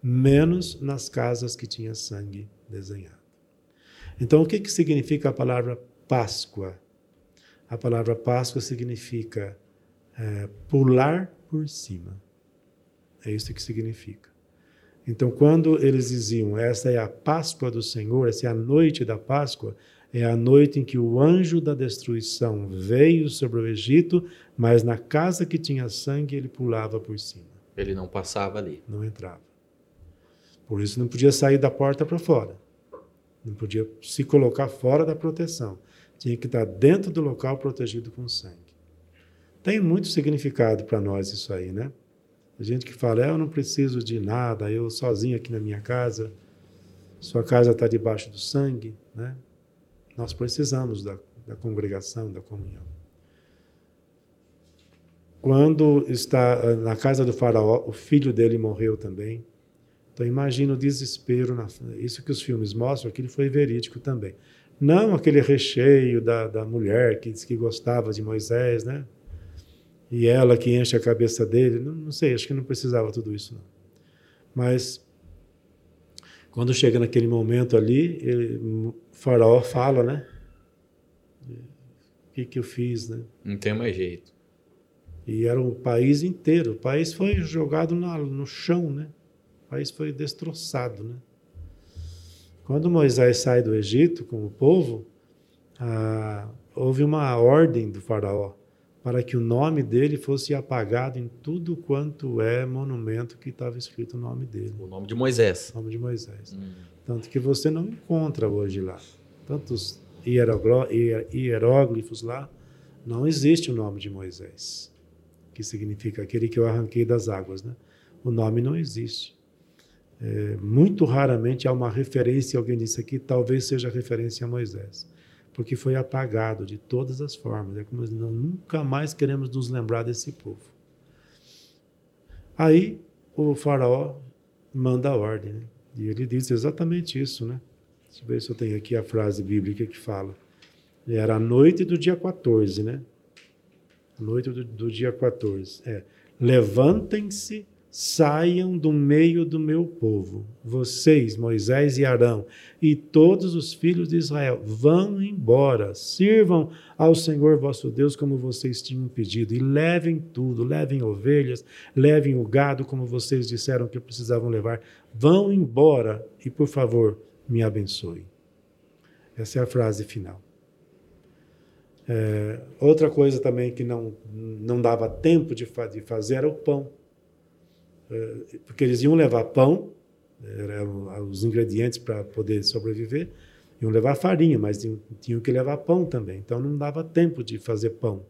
menos nas casas que tinha sangue desenhado. Então, o que, que significa a palavra Páscoa? A palavra Páscoa significa é, pular por cima. É isso que significa. Então, quando eles diziam, essa é a Páscoa do Senhor, essa é a noite da Páscoa, é a noite em que o anjo da destruição veio sobre o Egito, mas na casa que tinha sangue ele pulava por cima, Ele não passava ali. não entrava. Por isso não podia sair da porta para fora. Não podia se colocar fora da proteção. Tinha que estar dentro do local protegido com sangue. Tem muito significado para nós isso aí, né? A gente que fala, "É, eu não preciso de nada, eu sozinho aqui na minha casa, sua casa está debaixo do sangue, né? Nós precisamos da, da congregação, da comunhão. Quando está ah, na casa do faraó, o filho dele morreu também. Então imagina o desespero, na, isso que os filmes mostram, aquilo foi verídico também. Não aquele recheio da, da mulher que disse que gostava de Moisés, né? E ela que enche a cabeça dele, não, não sei, acho que não precisava tudo isso, não. Mas quando chega naquele momento ali, ele, faraó fala, né? O que, que eu fiz, né? Não tem mais jeito. E era o país inteiro. O país foi jogado na, no chão, né? O país foi destroçado, né? Quando Moisés sai do Egito com o povo, ah, houve uma ordem do faraó para que o nome dele fosse apagado em tudo quanto é monumento que estava escrito o nome dele, O nome de Moisés. o nome de Moisés. Hum. Tanto que você não encontra hoje lá. Tantos hieróglifos lá, não existe o nome de Moisés, que significa aquele que eu arranquei das águas. Né? O nome não existe. É, muito raramente há uma referência, alguém disse aqui, talvez seja referência a Moisés, porque foi apagado de todas as formas. É como não, nunca mais queremos nos lembrar desse povo. Aí o faraó manda a ordem, né? e ele diz exatamente isso, né? Deixa eu ver se eu tenho aqui a frase bíblica que fala. Era a noite do dia 14, né? Noite do, do dia 14. É. Levantem-se Saiam do meio do meu povo, vocês, Moisés e Arão, e todos os filhos de Israel, vão embora, sirvam ao Senhor vosso Deus como vocês tinham pedido, e levem tudo, levem ovelhas, levem o gado como vocês disseram que precisavam levar. Vão embora e, por favor, me abençoe. Essa é a frase final. É, outra coisa também que não, não dava tempo de, de fazer era o pão. Eh, porque eles iam levar pão, eram os ingredientes para poder sobreviver, iam levar farinha, mas tinham que levar pão também. Então não dava tempo de fazer pão.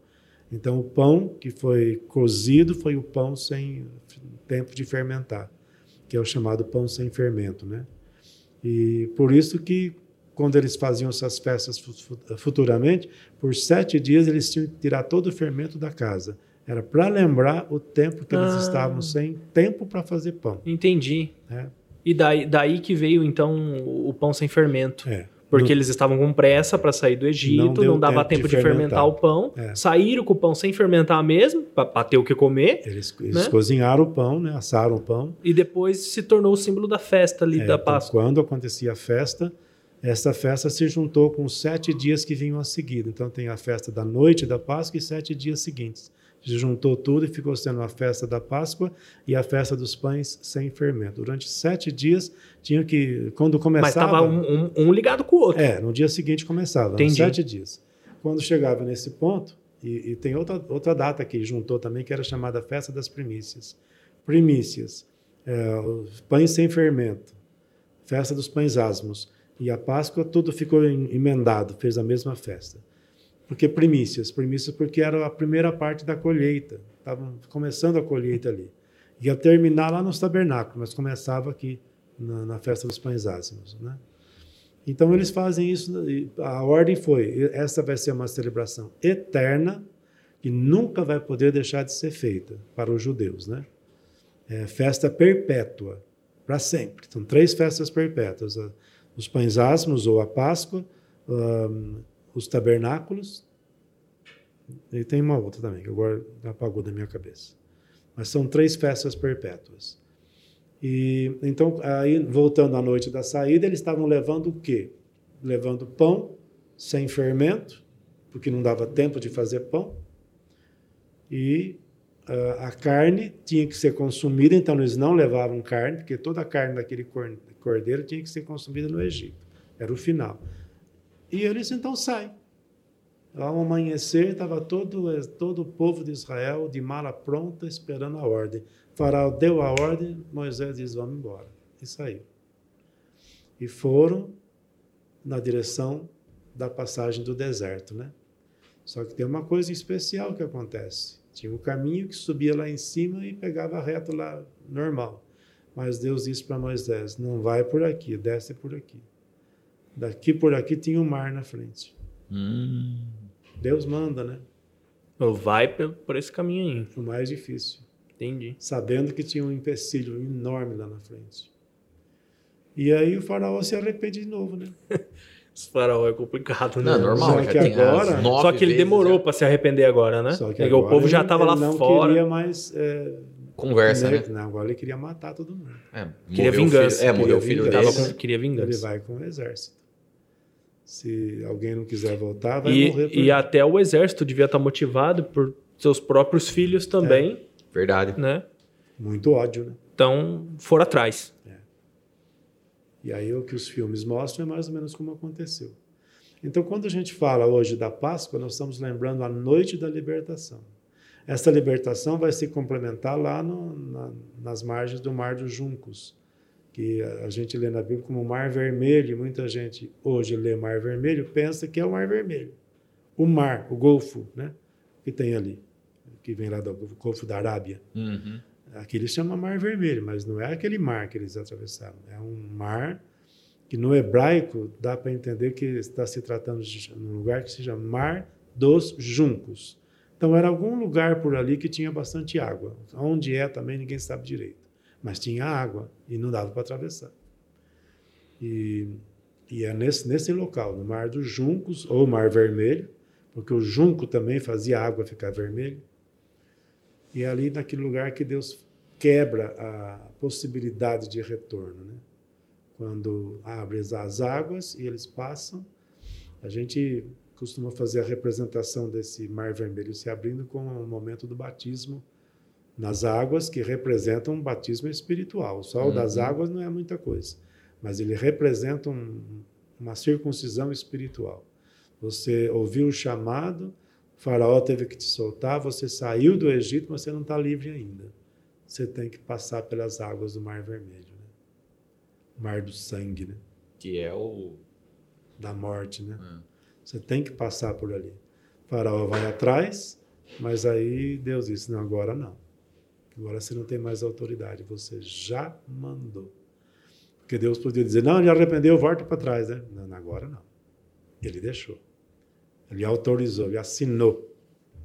Então o pão que foi cozido foi o pão sem tempo de fermentar, que é o chamado pão sem fermento, né? E por isso que quando eles faziam essas festas futuramente, por sete dias eles tinham que tirar todo o fermento da casa era para lembrar o tempo que eles ah. estavam sem tempo para fazer pão. Entendi. É. E daí, daí que veio, então, o pão sem fermento. É. Porque no... eles estavam com pressa para sair do Egito, não, não dava tempo, tempo de, fermentar. fermentar, o pão. É. Saíram com o pão sem fermentar mesmo, para ter o que comer. Eles, eles né? cozinharam o pão, né? assaram o pão. E depois se tornou o símbolo da festa ali, é, da então, Páscoa. Então, quando acontecia a festa, essa festa se juntou com os sete dias que vinham a seguir. Então tem a festa da noite da Páscoa e sete dias seguintes se juntou tudo e ficou sendo a festa da Páscoa e a festa dos pães sem fermento. Durante sete dias tinha que, quando começava... Mas estava um, um, um, ligado com o outro. É, no dia seguinte começava, Entendi. sete dias. Quando chegava nesse ponto, e, e, tem outra, outra data que juntou também, que era chamada Festa das Primícias. Primícias, é, pães sem fermento, Festa dos Pães Asmos. E a Páscoa, tudo ficou emendado, fez a mesma festa. Porque primícias, primícias porque era a primeira parte da colheita, estavam começando a colheita ali. Ia terminar lá nos tabernáculos, mas começava aqui na, na festa dos pães ázimos, né? Então eles fazem isso, a ordem foi, essa vai ser uma celebração eterna que nunca vai poder deixar de ser feita para os judeus, né? É festa perpétua, para sempre. São três festas perpétuas: os pães ázimos ou a Páscoa, os tabernáculos. E tem uma outra também, que agora apagou da minha cabeça. Mas são três festas perpétuas. E então, aí voltando à noite da saída, eles estavam levando o quê? Levando pão sem fermento, porque não dava tempo de fazer pão. E uh, a carne tinha que ser consumida, então eles não levavam carne, porque toda a carne daquele cordeiro tinha que ser consumida no Egito. Era o final. E eles então saem. Ao amanhecer, estava todo, todo o povo de Israel de mala pronta, esperando a ordem. Faraó deu a ordem, Moisés diz: Vamos embora. E saiu. E foram na direção da passagem do deserto, né? Só que tem uma coisa especial que acontece. Tinha um caminho que subia lá em cima e pegava reto lá, normal. Mas Deus disse para Moisés: Não vai por aqui, desce por aqui. Daqui por aqui tinha um mar na frente. Hum. Deus manda, né? Vai por esse caminho aí. O mais difícil. Entendi. Sabendo que tinha um empecilho enorme lá na frente. E aí o faraó se arrepende de novo, né? Esse faraó é complicado, né? Não, normal. Só que, agora, só que ele demorou para se arrepender agora, né? Só que agora, o povo já estava lá não fora. Não queria mais... É, Conversa, né? Não, agora ele queria matar todo mundo. É, queria vingança. Filho, é, morreu o filho dele. Queria vingança. Ele vai com o exército. Se alguém não quiser voltar, vai e, morrer. Por... E até o exército devia estar motivado por seus próprios filhos também. É. Verdade. Né? Muito ódio, né? Então, foram atrás. É. E aí o que os filmes mostram é mais ou menos como aconteceu. Então, quando a gente fala hoje da Páscoa, nós estamos lembrando a noite da libertação. Essa libertação vai se complementar lá no, na, nas margens do Mar dos Juncos, que a gente lê na Bíblia como Mar Vermelho, e muita gente hoje lê Mar Vermelho, pensa que é o Mar Vermelho. O mar, o Golfo, né? que tem ali, que vem lá do Golfo da Arábia. Uhum. Aqui eles chamam Mar Vermelho, mas não é aquele mar que eles atravessaram. É um mar que no hebraico dá para entender que está se tratando de um lugar que se chama Mar dos Juncos. Então era algum lugar por ali que tinha bastante água. Onde é também ninguém sabe direito. Mas tinha água e não dava para atravessar. E, e é nesse, nesse local, no Mar dos Juncos, ou Mar Vermelho, porque o junco também fazia a água ficar vermelha. E é ali naquele lugar que Deus quebra a possibilidade de retorno. Né? Quando abre as águas e eles passam, a gente costuma fazer a representação desse mar vermelho se abrindo com o momento do batismo nas águas, que representam um batismo espiritual. O sol das Uhum. águas não é muita coisa, mas ele representa um- uma circuncisão espiritual. Você ouviu o chamado, o faraó teve que te soltar, você saiu do Egito, mas você não está livre ainda. Você tem que passar pelas águas do Mar Vermelho, né? Mar do sangue, né? Que é o. Da morte, né? Ah. Você tem que passar por ali. O faraó vai atrás, mas aí Deus disse: não, agora não. Agora você não tem mais autoridade, você já mandou. Porque Deus podia dizer: não, ele arrependeu, volta para trás, né? Não, agora não. Ele deixou. Ele autorizou, ele assinou.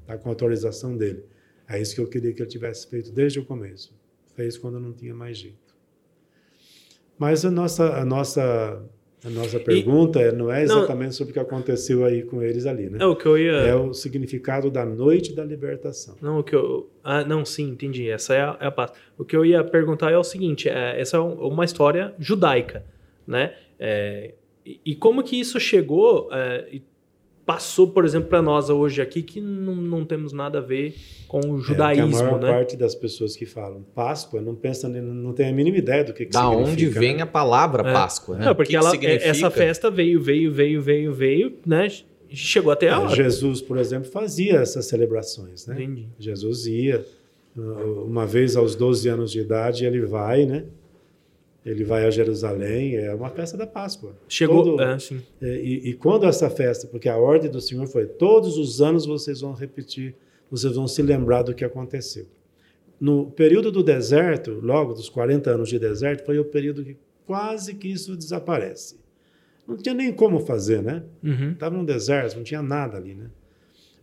Está com autorização dele. É isso que eu queria que ele tivesse feito desde o começo. Fez quando não tinha mais jeito. Mas a nossa, a nossa, a nossa pergunta é- não é Não. exatamente sobre o que aconteceu aí com eles ali, né? É o que eu ia. É o significado da noite da libertação. Não, o que eu. Ah, não, sim, entendi. Essa é a, é a parte. O que eu ia perguntar é o seguinte: é, essa é um- uma história judaica, né? É, e, e como que isso chegou é, e passou, por exemplo, para nós hoje aqui, que não, não temos nada a ver com o É, judaísmo, que a maior né? parte das pessoas que falam Páscoa não pensa, nem- não tem a mínima ideia do que, que Da onde significa, vem né? a palavra É. Páscoa, né? Não, porque que que ela, significa? essa festa veio, veio, veio, veio, veio, né? Chegou até a É, hora. Jesus, por exemplo, fazia essas celebrações, né? Entendi. Jesus ia, uh, uma vez aos 12 anos de idade, ele vai, né? Ele vai a Jerusalém, é uma festa da Páscoa. Chegou. Todo- sim. é, e, e quando essa festa, porque a ordem do Senhor foi, todos os anos vocês vão repetir, vocês vão se lembrar do que aconteceu. No período do deserto, logo dos 40 anos de deserto, foi o período que quase que isso desaparece. Não tinha nem como fazer, né? Uhum. Estava no deserto, não tinha nada ali, né?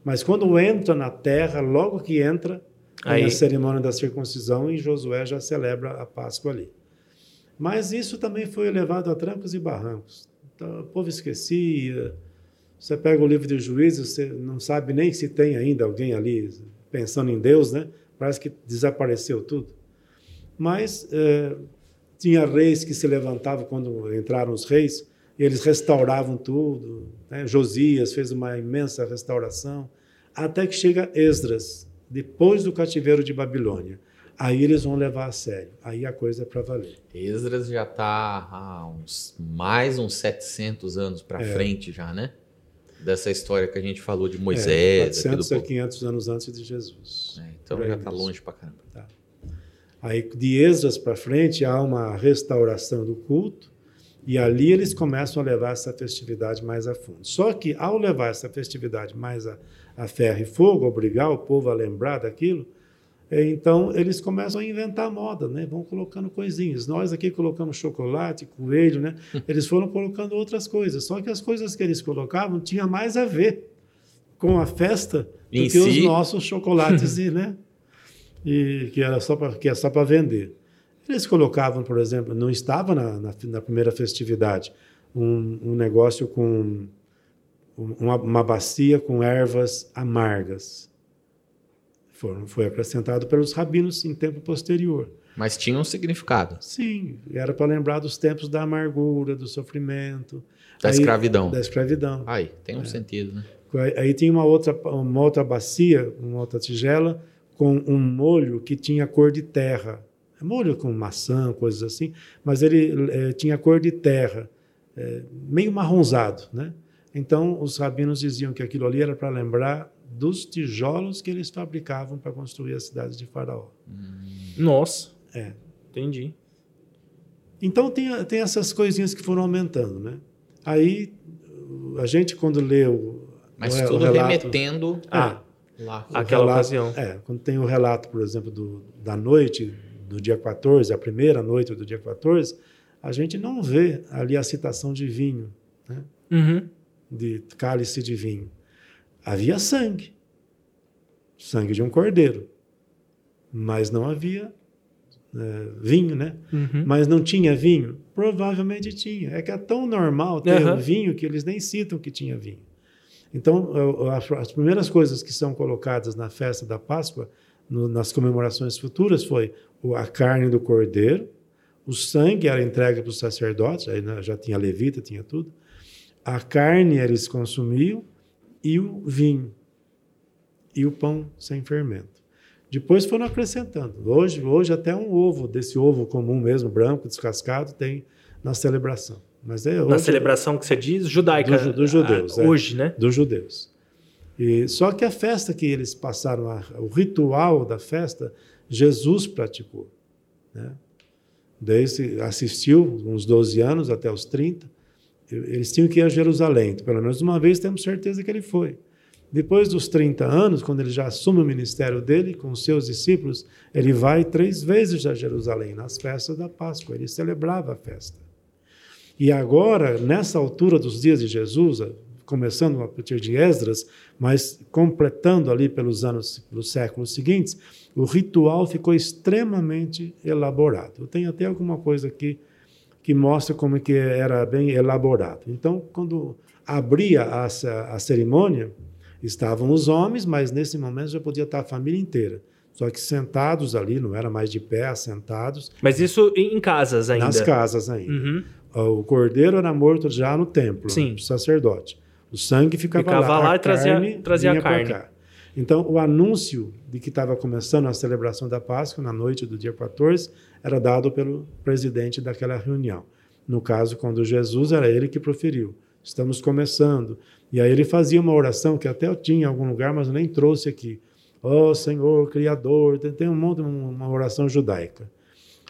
Mas quando entra na terra, logo que entra, tem Aí- a cerimônia da circuncisão e Josué já celebra a Páscoa ali. Mas isso também foi levado a trancos e barrancos. Então, o povo esquecia. Você pega o livro de Juízes, você não sabe nem se tem ainda alguém ali pensando em Deus, né? Parece que desapareceu tudo. Mas eh, tinha reis que se levantavam quando entraram os reis, e eles restauravam tudo. Né? Josias fez uma imensa restauração, até que chega Esdras, depois do cativeiro de Babilônia. Aí eles vão levar a sério. Aí a coisa é para valer. Esdras já está há uns, mais uns 700 anos para É. frente já, né? Dessa história que a gente falou de É, Moisés. do 400 a povo. 500 anos antes de Jesus. É, então já está longe para caramba. Aí de Esdras para frente há uma restauração do culto e ali eles começam a levar essa festividade mais a fundo. Só que ao levar essa festividade mais a, a ferro e fogo, obrigar o povo a lembrar daquilo, então eles começam a inventar moda, né? Vão colocando coisinhas. Nós aqui colocamos chocolate, coelho, né? Eles foram colocando outras coisas. Só que as coisas que eles colocavam tinha mais a ver com a festa do Em que os si. nossos chocolates e, né? E que era só para que é vender. Eles colocavam, por exemplo, não estava na, na, na primeira festividade um, um negócio com um- uma, uma bacia com ervas amargas. Foram, foi acrescentado pelos rabinos em tempo posterior. Mas tinha um significado Sim, era para lembrar dos tempos da amargura, do sofrimento, da Aí- escravidão. da escravidão. Aí, tem um sentido, né? Aí, aí tinha uma outra, uma outra bacia, uma outra tigela, com um molho que tinha cor de terra. É Molho com maçã, coisas assim, mas ele eh, tinha cor de terra, eh, meio marronzado. Né? Então, os rabinos diziam que aquilo ali era para lembrar dos tijolos que eles fabricavam para construir a cidade de Faraó. Nossa. É. Entendi. Então tem, tem essas coisinhas que foram aumentando, né? Aí a gente quando lê o Mas o, tudo o relato, remetendo ah, lá. Aquela relato- ocasião. É, quando tem o relato, por exemplo, do, da noite do dia 14, a primeira noite do dia 14, a gente não vê ali a citação de vinho, né? Uhum. de cálice de vinho. Havia sangue, sangue de um cordeiro, mas não havia é, vinho, né? Uhum. Mas não tinha vinho? Provavelmente tinha. É que é tão normal ter Aham. um vinho que eles nem citam que tinha vinho. Então, as primeiras coisas que são colocadas na festa da Páscoa, no- nas comemorações futuras, foi a carne do cordeiro, o sangue era entregue para os sacerdotes, aí né, já tinha levita, tinha tudo. A carne eles consumiam e o vinho e o pão sem fermento. Depois foram acrescentando. Hoje, hoje até um ovo, desse ovo comum mesmo, branco, descascado, tem na celebração. Mas é Na hoje, celebração que você diz, judaica. Do ju- dos judeus, ah, é. Hoje, né? dos judeus. E, só que a festa que eles passaram, a- o ritual da festa, Jesus praticou. Né? Desde assistiu uns 12 anos até os 30, e- eles tinham que ir a Jerusalém. Pelo menos uma vez temos certeza que ele foi. Depois dos 30 anos, quando ele já assume o ministério dele com os seus discípulos, ele vai três vezes a Jerusalém, nas festas da Páscoa. Ele celebrava a festa. E agora, nessa altura dos dias de Jesus, começando a partir de Esdras, mas completando ali pelos anos, pelos séculos seguintes, o ritual ficou extremamente elaborado. Eu tenho até alguma coisa aqui que mostra como que era bem elaborado. Então, quando abria a, a cerimônia, estavam os homens, mas nesse momento já podia estar a família inteira. Só que sentados ali, não era mais de pé, assentados, Mas isso em casas ainda. nas casas ainda. Uhum. O cordeiro era morto já no templo, Sim. o sacerdote. O sangue ficava, Ficava lá, lá a e trazia- trazia a carne. Então, o anúncio de que estava começando a celebração da Páscoa, na noite do dia 14, era dado pelo presidente daquela reunião. No caso, quando Jesus era ele que proferiu. Estamos começando. E aí ele fazia uma oração que até eu tinha em algum lugar, mas nem trouxe aqui. Ó Senhor, Criador, tem, um monte, uma oração judaica.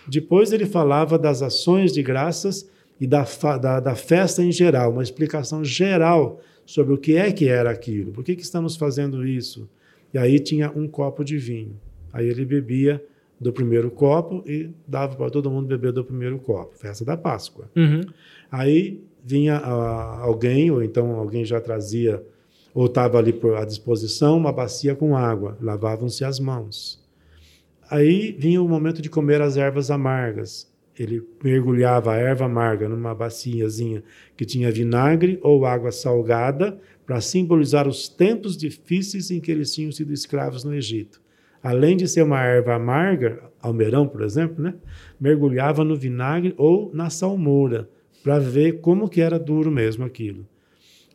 Depois ele falava das ações de graças e da, da, da festa em geral, uma explicação geral sobre o que é que era aquilo, por que, que estamos fazendo isso. E aí tinha um copo de vinho. Aí ele bebia do primeiro copo e dava para todo mundo beber do primeiro copo, festa da Páscoa. Uhum. Aí vinha ah, alguém, ou então alguém já trazia, ou estava ali por- à disposição, uma bacia com água, lavavam-se as mãos. Aí vinha o momento de comer as ervas amargas. Ele mergulhava a erva amarga numa baciazinha que tinha vinagre ou água salgada para simbolizar os tempos difíceis em que eles tinham sido escravos no Egito. Além de ser uma erva amarga, almeirão, por exemplo, né? mergulhava no vinagre ou na salmoura para ver como que era duro mesmo aquilo.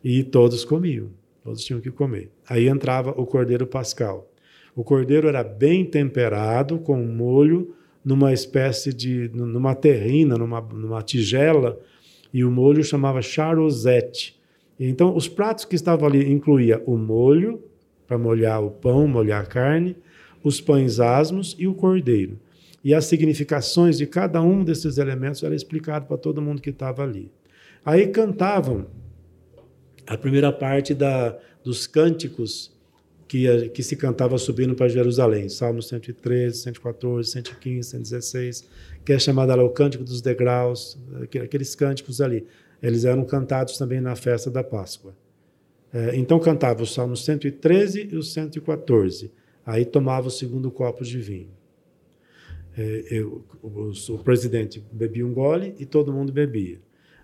E todos comiam, todos tinham que comer. Aí entrava o cordeiro pascal. O cordeiro era bem temperado, com molho, numa espécie de. numa terrina, numa, numa tigela, e o molho chamava charosete. Então, os pratos que estavam ali incluía o molho, para molhar o pão, molhar a carne, os pães asmos e o cordeiro. E as significações de cada um desses elementos era explicado para todo mundo que estava ali. Aí cantavam a primeira parte da, dos cânticos que, que se cantava subindo para Jerusalém, Salmos 113, 114, 115, 116, que é chamada lá o Cântico dos Degraus, aqu- aqueles cânticos ali. Eles eram cantados também na festa da Páscoa. É, então cantava os Salmos 113 e os 114. Aí tomava o segundo copo de vinho. É, eu- o, o presidente bebia um gole e todo mundo bebia.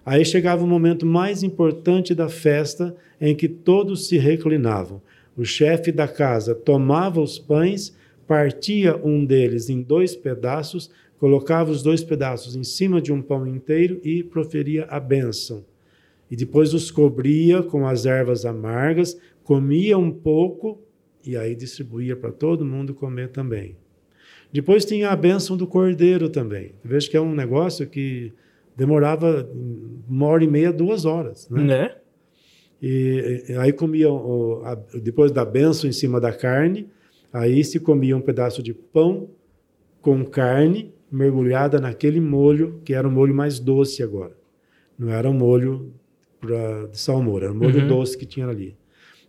Aí chegava o momento mais importante da festa, em que todos se reclinavam. O chefe da casa tomava os pães, partia um deles em dois pedaços, colocava os dois pedaços em cima de um pão inteiro e proferia a bênção. E depois os cobria com as ervas amargas, comia um pouco e aí distribuía para todo mundo comer também. Depois tinha a bênção do cordeiro também. Veja que é um negócio que demorava uma hora e meia, duas horas. Né? Né? E, e aí comiam, o- a- depois da bênção em cima da carne, aí se comia um pedaço de pão com carne, mergulhada naquele molho, que era um molho mais doce agora. Não era um molho pra, de salmoura, era um molho Uhum. doce que tinha ali.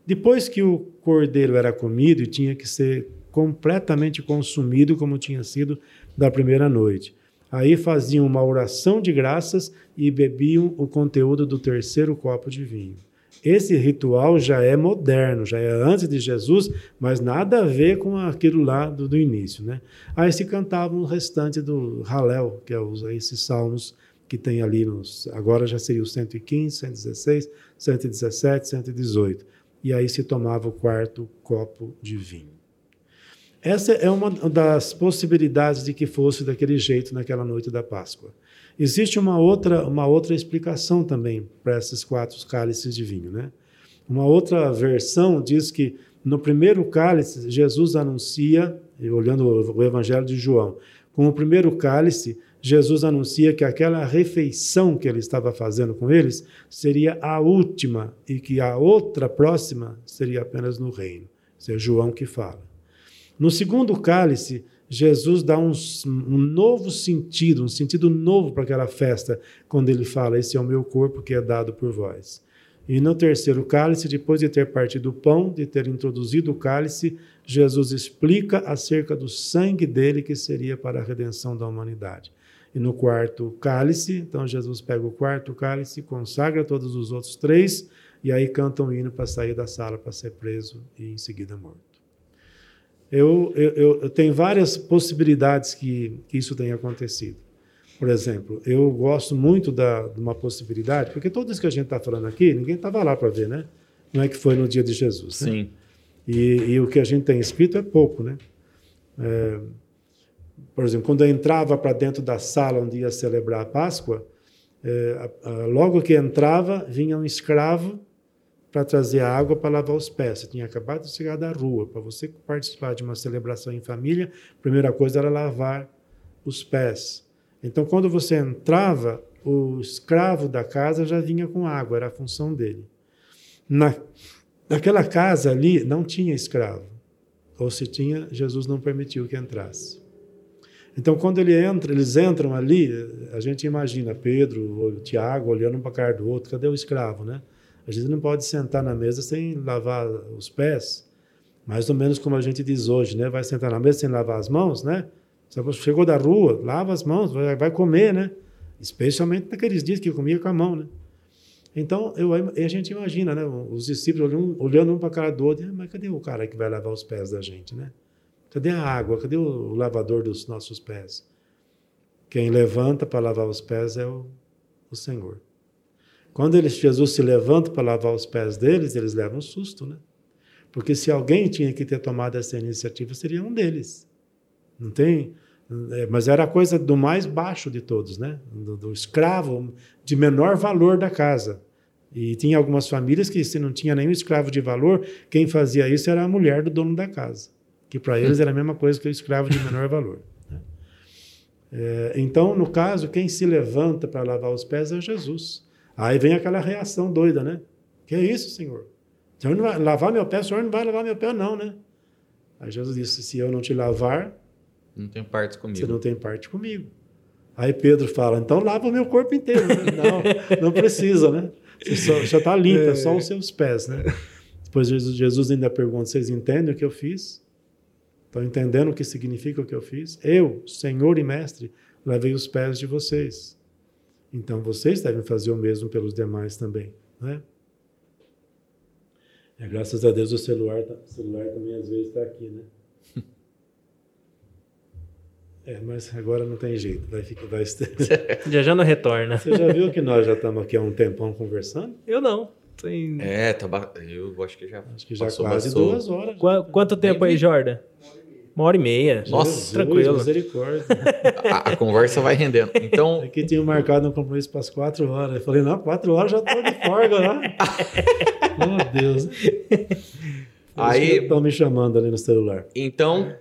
Depois que o cordeiro era comido, e tinha que ser completamente consumido, como tinha sido da primeira noite. Aí faziam uma oração de graças e bebiam o conteúdo do terceiro copo de vinho. Esse ritual já é moderno, já é antes de Jesus, mas nada a ver com aquilo lá do, do início. Né? Aí se cantavam o restante do Halel, que é os, esses salmos que tem ali nos. Agora já seria o 115, 116, 117, 118. E aí se tomava o quarto copo de vinho. Essa é uma das possibilidades de que fosse daquele jeito naquela noite da Páscoa. Existe uma outra, uma outra explicação também para esses quatro cálices de vinho. Né? Uma outra versão diz que no primeiro cálice, Jesus anuncia, olhando o Evangelho de João, com o primeiro cálice, Jesus anuncia que aquela refeição que ele estava fazendo com eles seria a última e que a outra próxima seria apenas no reino. Isso é João que fala. No segundo cálice, Jesus dá um, um, novo sentido, um sentido novo para aquela festa, quando ele fala: Esse é o meu corpo que é dado por vós. E no terceiro cálice, depois de ter partido o pão, de ter introduzido o cálice, Jesus explica acerca do sangue dele que seria para a redenção da humanidade. E no quarto cálice, então Jesus pega o quarto cálice, consagra todos os outros três, e aí canta um hino para sair da sala para ser preso e em seguida morto. Eu, eu, eu, tenho várias possibilidades que, que isso tenha acontecido. Por exemplo, eu gosto muito da, de uma possibilidade, porque tudo isso que a gente está falando aqui, ninguém estava lá para ver, né? Não é que foi no dia de Jesus. Né? Sim. E, e, o que a gente tem escrito é pouco, né? É, por exemplo, quando eu entrava para dentro da sala onde ia celebrar a Páscoa, é, a, a, logo que entrava, vinha um escravo para trazer água para lavar os pés. Você tinha acabado de chegar da rua. Para você participar de uma celebração em família, a primeira coisa era lavar os pés. Então, quando você entrava, o escravo da casa já vinha com água, era a função dele. Na, naquela casa ali não tinha escravo. Ou se tinha, Jesus não permitiu que entrasse. Então, quando ele entra, eles entram ali, a gente imagina Pedro, Tiago olhando um para a cara do outro, cadê o escravo, né? A gente não pode sentar na mesa sem lavar os pés, mais ou menos como a gente diz hoje, né? Vai sentar na mesa sem lavar as mãos, né? Chegou da rua, lava as mãos, vai comer, né? Especialmente naqueles dias que comia com a mão, né? Então, eu, a gente imagina, né? Os discípulos olhando, olhando um para a cara do outro, mas cadê o cara que vai lavar os pés da gente, né? Cadê a água? Cadê o lavador dos nossos pés? Quem levanta para lavar os pés é o, o Senhor. Quando eles, Jesus se levanta para lavar os pés deles, eles levam um susto, né? Porque se alguém tinha que ter tomado essa iniciativa, seria um deles. Não tem? Mas era a coisa do mais baixo de todos, né? Do, do escravo de menor valor da casa. E tinha algumas famílias que, se não tinha nenhum escravo de valor, quem fazia isso era a mulher do dono da casa. Que para eles era a mesma coisa que o escravo de menor valor. Né? É, então, no caso, quem se levanta para lavar os pés é Jesus. Aí vem aquela reação doida, né? Que é isso, Senhor? O senhor não vai lavar meu pé, o senhor não vai lavar meu pé, não, né? Aí Jesus disse: se eu não te lavar, não tem parte comigo. você não tem parte comigo. Aí Pedro fala: então lava o meu corpo inteiro. Né? Não, não precisa, né? Você só, já está limpa, é. só os seus pés, né? Depois Jesus, Jesus ainda pergunta: vocês entendem o que eu fiz? Estão entendendo o que significa o que eu fiz? Eu, Senhor e Mestre, lavei os pés de vocês. Então vocês devem fazer o mesmo pelos demais também, né? É, graças a Deus o celular, tá, o celular também às vezes está aqui, né? É, mas agora não tem jeito, vai ficar, vai já já não retorna. Você já viu que nós já estamos aqui há um tempão conversando? Eu não. Tem... É, tá ba... eu acho que já acho que já quase passou. duas horas. Qu quanto tempo aí, Jordan? Uma hora e meia. Nossa, Jesus, tranquilo. Misericórdia. a, a, conversa vai rendendo. Então. Aqui tinha marcado um compromisso para as quatro horas. Eu falei, não, quatro horas já estou de folga lá. Meu Deus. Aí. Estão me chamando ali no celular. Então,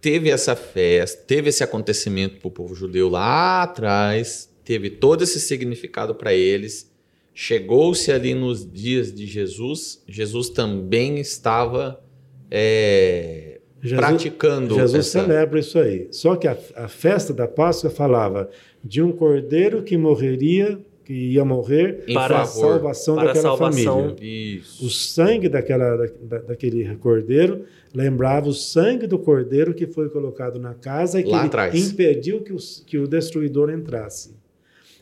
teve essa festa, teve esse acontecimento para o povo judeu lá atrás, teve todo esse significado para eles. Chegou-se ali nos dias de Jesus, Jesus também estava. É, Jesus- praticando Jesus essa... celebra isso aí. Só que a, a festa da Páscoa falava de um cordeiro que morreria, que ia morrer Em para a favor. salvação Para a daquela salvação. família. Isso. O sangue daquela, da, daquele cordeiro lembrava o sangue do cordeiro que foi colocado na casa e que impediu que, os, que o destruidor entrasse.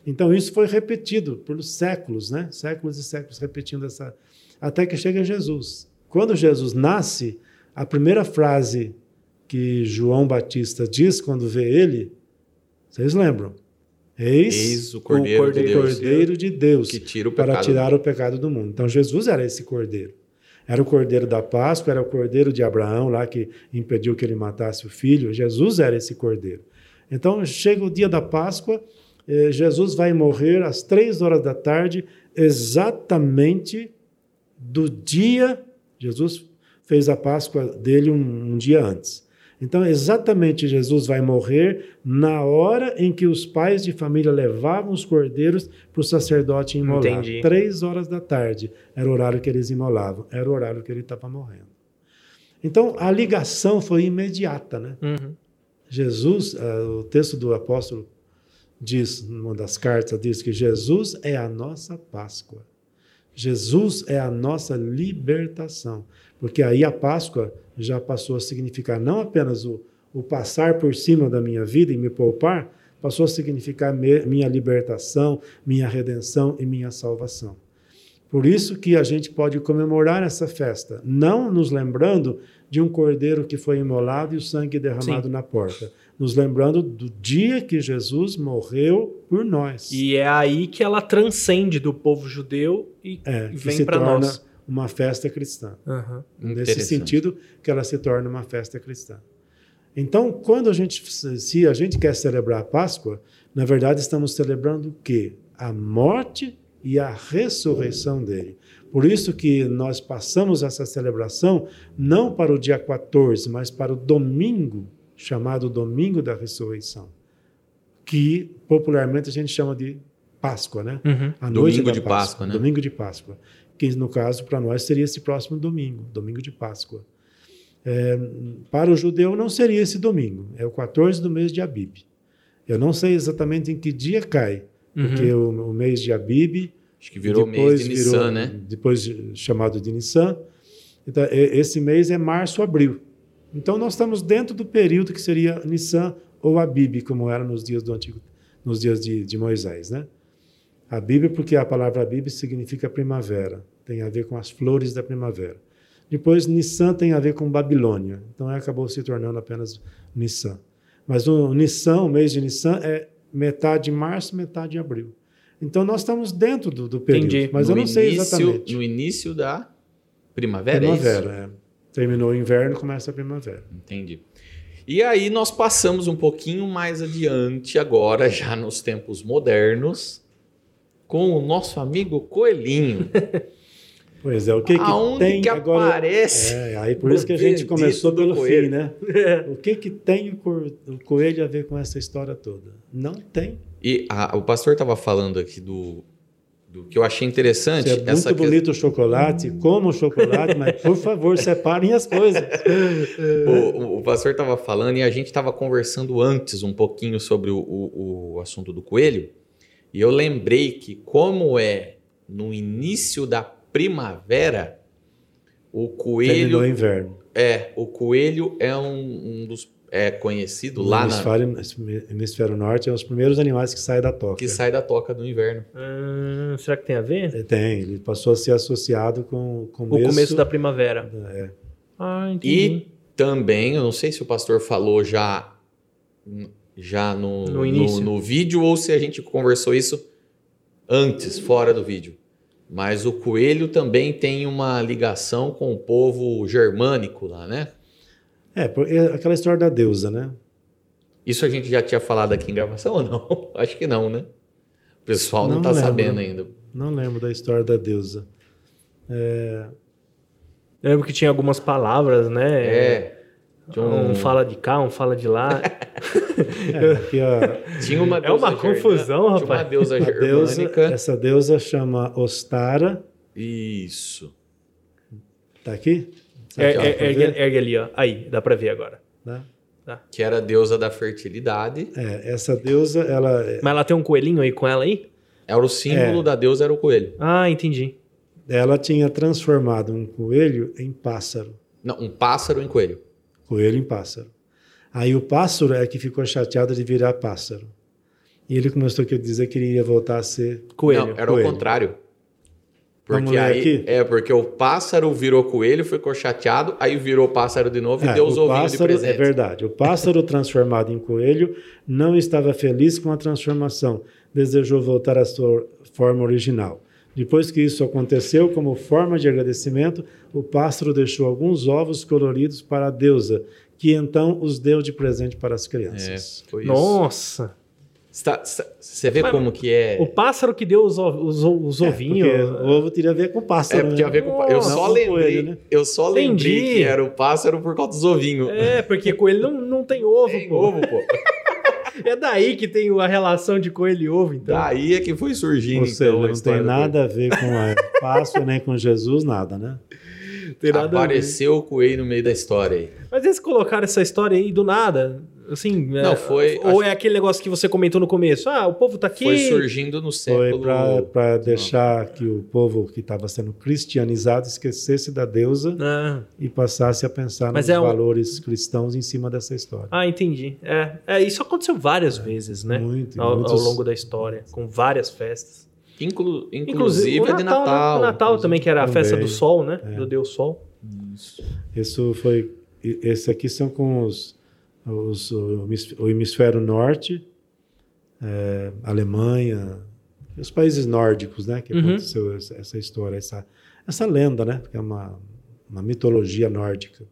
Então isso foi repetido por séculos, né? Séculos e séculos repetindo essa. Até que chega Jesus. Quando Jesus nasce, a primeira frase que João Batista diz quando vê ele, vocês lembram? Eis, Eis o Cordeiro, o de o Deus Cordeiro de Deus que tira para tirar o pecado do mundo. Então Jesus era esse cordeiro. Era o cordeiro da Páscoa, era o cordeiro de Abraão lá que impediu que ele matasse o filho. Jesus era esse cordeiro. Então chega o dia da Páscoa, eh, Jesus vai morrer às três horas da tarde, exatamente do dia. Jesus fez a Páscoa dele um, um dia antes. Então, exatamente, Jesus vai morrer na hora em que os pais de família levavam os cordeiros para o sacerdote imolar. Entendi. Três horas da tarde era o horário que eles imolavam, era o horário que ele estava morrendo. Então, a ligação foi imediata, né? Uhum. Jesus, ah, o texto do apóstolo diz, numa das cartas, diz que Jesus é a nossa Páscoa. Jesus é a nossa libertação. Porque aí a Páscoa já passou a significar não apenas o, o passar por cima da minha vida e me poupar, passou a significar me- minha libertação, minha redenção e minha salvação. Por isso que a gente pode comemorar essa festa, não nos lembrando de um cordeiro que foi imolado e o sangue derramado Sim. na porta, nos lembrando do dia que Jesus morreu por nós. E é aí que ela transcende do povo judeu e é, vem para nós. Uma festa cristã. Aham. Nesse sentido que ela se torna uma festa cristã. Então, quando a gente, se a gente quer celebrar a Páscoa, na verdade estamos celebrando o quê? A morte e a ressurreição dele. Por isso que nós passamos essa celebração não para o dia 14, mas para o domingo, chamado Domingo da Ressurreição, que popularmente a gente chama de Páscoa, né? Uhum. A Domingo da de Páscoa, né? Domingo de Páscoa. Que no caso, para nós, seria esse próximo domingo, domingo de Páscoa. É, para o judeu, não seria esse domingo, é o 14 do mês de Abib. Eu não sei exatamente em que dia cai, porque o, o mês de Abib. Acho que virou mês de Nissan, virou- né? Depois de- chamado de Nissan. Então, e- esse mês é março, abril. Então, nós estamos dentro do período que seria Nissan ou Abib, como era nos dias do antigo, nos dias de, de Moisés, né? Abib, porque a palavra Abib significa primavera, tem a ver com as flores da primavera. Depois, Nissan tem a ver com Babilônia, então acabou se tornando apenas Nissan. Mas o Nissan, o mês de Nissan, é metade de março, metade de abril. Então, nós estamos dentro do, do período, Entendi. mas no eu não sei início- exatamente. No início da primavera, é isso? primavera, é. Terminou o inverno, começa a primavera. Entendi. E aí nós passamos um pouquinho mais adiante agora, já nos tempos modernos, com o nosso amigo Coelhinho. Pois é, o que, que tem que agora? aparece? É, aí por isso que a gente começou pelo coelho. fim, né? O que que tem o, coelho a ver com essa história toda? Não tem. E a- o pastor estava falando aqui do, do que eu achei interessante. É muito essa que- bonito o chocolate, como o chocolate, mas por favor, separem as coisas. o, o- o pastor estava falando e a gente estava conversando antes um pouquinho sobre o, o- o assunto do coelho. E eu lembrei que, como é no início da primavera, o coelho Terminou o inverno. é o coelho é um, um dos é conhecido No lá na, hemisfério, hemisfério norte, é os primeiros animais que saem da toca. que sai da toca do inverno. Hum, será que tem a ver? É, Tem, ele passou a ser associado com o O começo, começo da primavera. É, Ah, entendi. E também, eu não sei se o pastor falou já já no, No início. no vídeo ou se a gente conversou isso antes, fora do vídeo. Mas o coelho também tem uma ligação com o povo germânico lá, né? é, é aquela história da deusa, né? Isso a gente já tinha falado aqui em gravação ou não? Acho que não, né? O pessoal não, tá lembro. sabendo ainda. Não lembro da história da deusa. Eu lembro que tinha algumas palavras, né? É. Um... um- fala de cá, um fala de lá. É, aqui a, tinha uma É uma deusa confusão, germânica- Tinha uma rapaz. deusa a deusa, germânica. essa deusa chama Ostara. Isso. Tá aqui? É, Aqui, ó, é, ergue, ergue ali, ó. Aí, dá pra ver agora. Que era a deusa da fertilidade. É, essa deusa, ela é, Mas ela tem um coelhinho aí com ela aí? Era o símbolo É. da deusa, era o coelho. Ah, entendi. ela tinha transformado um coelho em pássaro. Não, um pássaro em coelho. Coelho em pássaro. Aí o pássaro é que ficou chateado de virar pássaro. E ele começou a dizer que ele ia voltar a ser. Coelho. Não, era coelho. o contrário. Vamos Porque ler aí, aqui? é porque o pássaro virou coelho, ficou chateado, aí virou pássaro de novo e É, deu os o ovinhos de pássaro, é presente. verdade. O pássaro transformado em coelho não estava feliz com a transformação. Desejou voltar à sua forma original. Depois que isso aconteceu, como forma de agradecimento, o pássaro deixou alguns ovos coloridos para a deusa, que então os deu de presente para as É, crianças. foi isso. Nossa. Está- está- Você vê Mas- como que é. O pássaro que deu os, os, os É, ovinhos. porque o ovo teria a ver com pássaro. É, né? tinha a ver com. Eu só lembrei. coelho, né? Eu só lembrei Entendi. que era o pássaro por causa dos ovinhos. É, porque coelho não, não tem ovo, Tem pô. ovo, pô. É daí que tem a relação de coelho e ovo, então. Daí é que foi surgindo. Ou seja, então, não tem nada a ver com a Páscoa nem com Jesus, nada, né? Tem nada a ver. Apareceu o coelho no meio da história aí. Mas eles colocaram essa história aí do nada. Assim, Não, é, foi- Ou acho- é aquele negócio que você comentou no começo? Ah, o povo tá aqui. Foi surgindo no Foi século. para deixar que o povo que estava sendo cristianizado esquecesse da deusa Ah, e passasse a pensar Mas nos é um- valores cristãos em cima dessa história. ah, entendi. É, é, isso aconteceu várias vezes, né? Muito, Ao, ao muitos- longo da história, com várias festas. Inclu- Inclusive, inclusive o a de Natal, né? Natal. O Natal também, que era a também. festa do sol, né? É. Do Deus Sol. Isso foi. e- Esse aqui são com os, os- o hemis- o hemisfério norte, é, Alemanha, os países nórdicos, né? Que Uhum. aconteceu essa, essa história, essa, essa lenda, né? Que é uma, uma mitologia nórdica.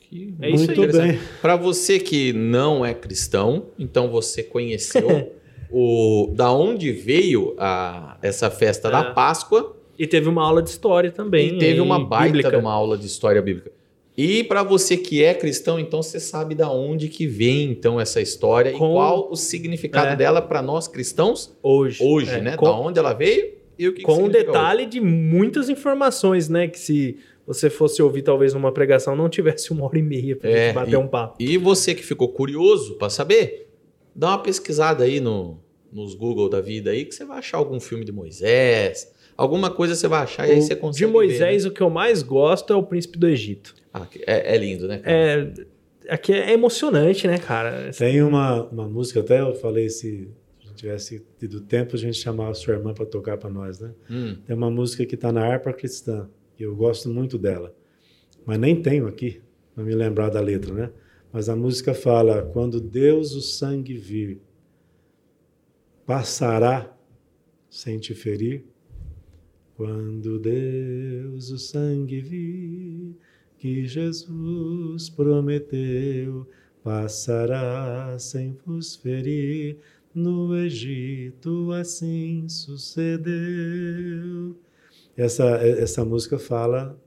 Que É isso aí. Muito bem. Para você que não é cristão, então você conheceu o da onde veio a, essa festa da Ah. Páscoa E teve uma aula de história também. e teve aí, uma baita bíblica. de uma aula de história bíblica. E para você que é cristão, então você sabe da onde que vem então essa história Com- e qual o significado É. dela para nós cristãos Hoje. hoje, É, né? Com, Da onde ela veio e o que que com um significa detalhe de muitas informações, né? Que se você fosse ouvir talvez numa pregação, não tivesse uma hora e meia pra É, gente bater e- um papo. E você que ficou curioso para saber, dá uma pesquisada aí no, nos Google da vida aí que você vai achar algum filme de Moisés, alguma coisa você vai achar e aí O- você de consegue Moisés, ver, né? o que eu mais gosto é o Príncipe do Egito. Ah, é, é lindo, né? cara? É, aqui é emocionante, né, cara? Tem uma, uma música, até eu falei se a gente tivesse tido tempo, a gente chamava a sua irmã para tocar para nós, né? Hum, Tem uma música que está na harpa cristã, e eu gosto muito dela. Mas nem tenho aqui, para me lembrar da letra, né? Mas a música fala: Quando Deus o sangue vir, passará sem te ferir. Quando Deus o sangue vir, que Jesus prometeu, passará sem vos ferir. No Egito assim sucedeu. Essa, essa música fala,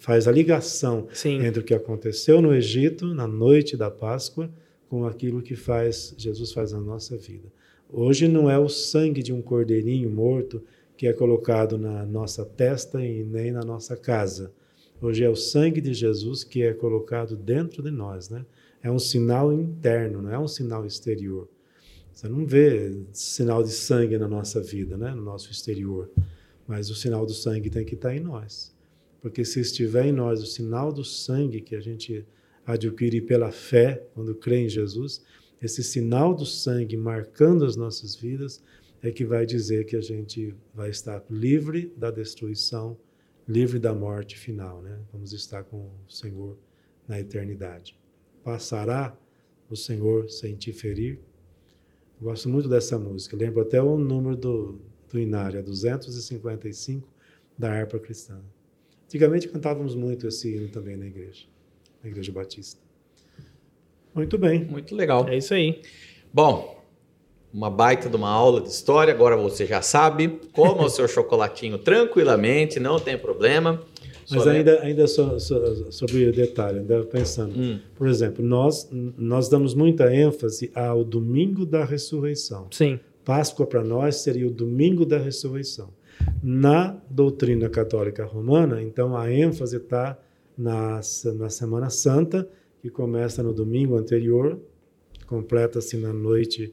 faz a ligação Sim. entre o que aconteceu no Egito na noite da Páscoa com aquilo que faz Jesus faz na nossa vida. Hoje não é o sangue de um cordeirinho morto que é colocado na nossa testa e nem na nossa casa. Hoje é o sangue de Jesus que é colocado dentro de nós, né? É um sinal interno, não é um sinal exterior. Você não vê sinal de sangue na nossa vida, né? No nosso exterior. Mas o sinal do sangue tem que estar em nós. Porque se estiver em nós o sinal do sangue que a gente adquire pela fé, quando crê em Jesus, esse sinal do sangue marcando as nossas vidas é que vai dizer que a gente vai estar livre da destruição, livre da morte final, né? Vamos estar com o Senhor na eternidade. Passará o Senhor sem te ferir? Eu gosto muito dessa música. Lembro até o número do, do Inário, 255 da harpa cristã. Antigamente cantávamos muito esse hino também na igreja, na igreja batista. Muito bem. muito legal. É isso aí. Bom, uma baita de uma aula de história, agora você já sabe. Coma o seu chocolatinho tranquilamente, não tem problema. Mas ainda, ainda so- so- sobre o detalhe, andava pensando. Hum. Por exemplo, nós, nós damos muita ênfase ao domingo da ressurreição. Sim. Páscoa para nós seria o domingo da ressurreição. Na doutrina católica romana, então a ênfase está na, na Semana Santa, que começa no domingo anterior, completa-se na noite,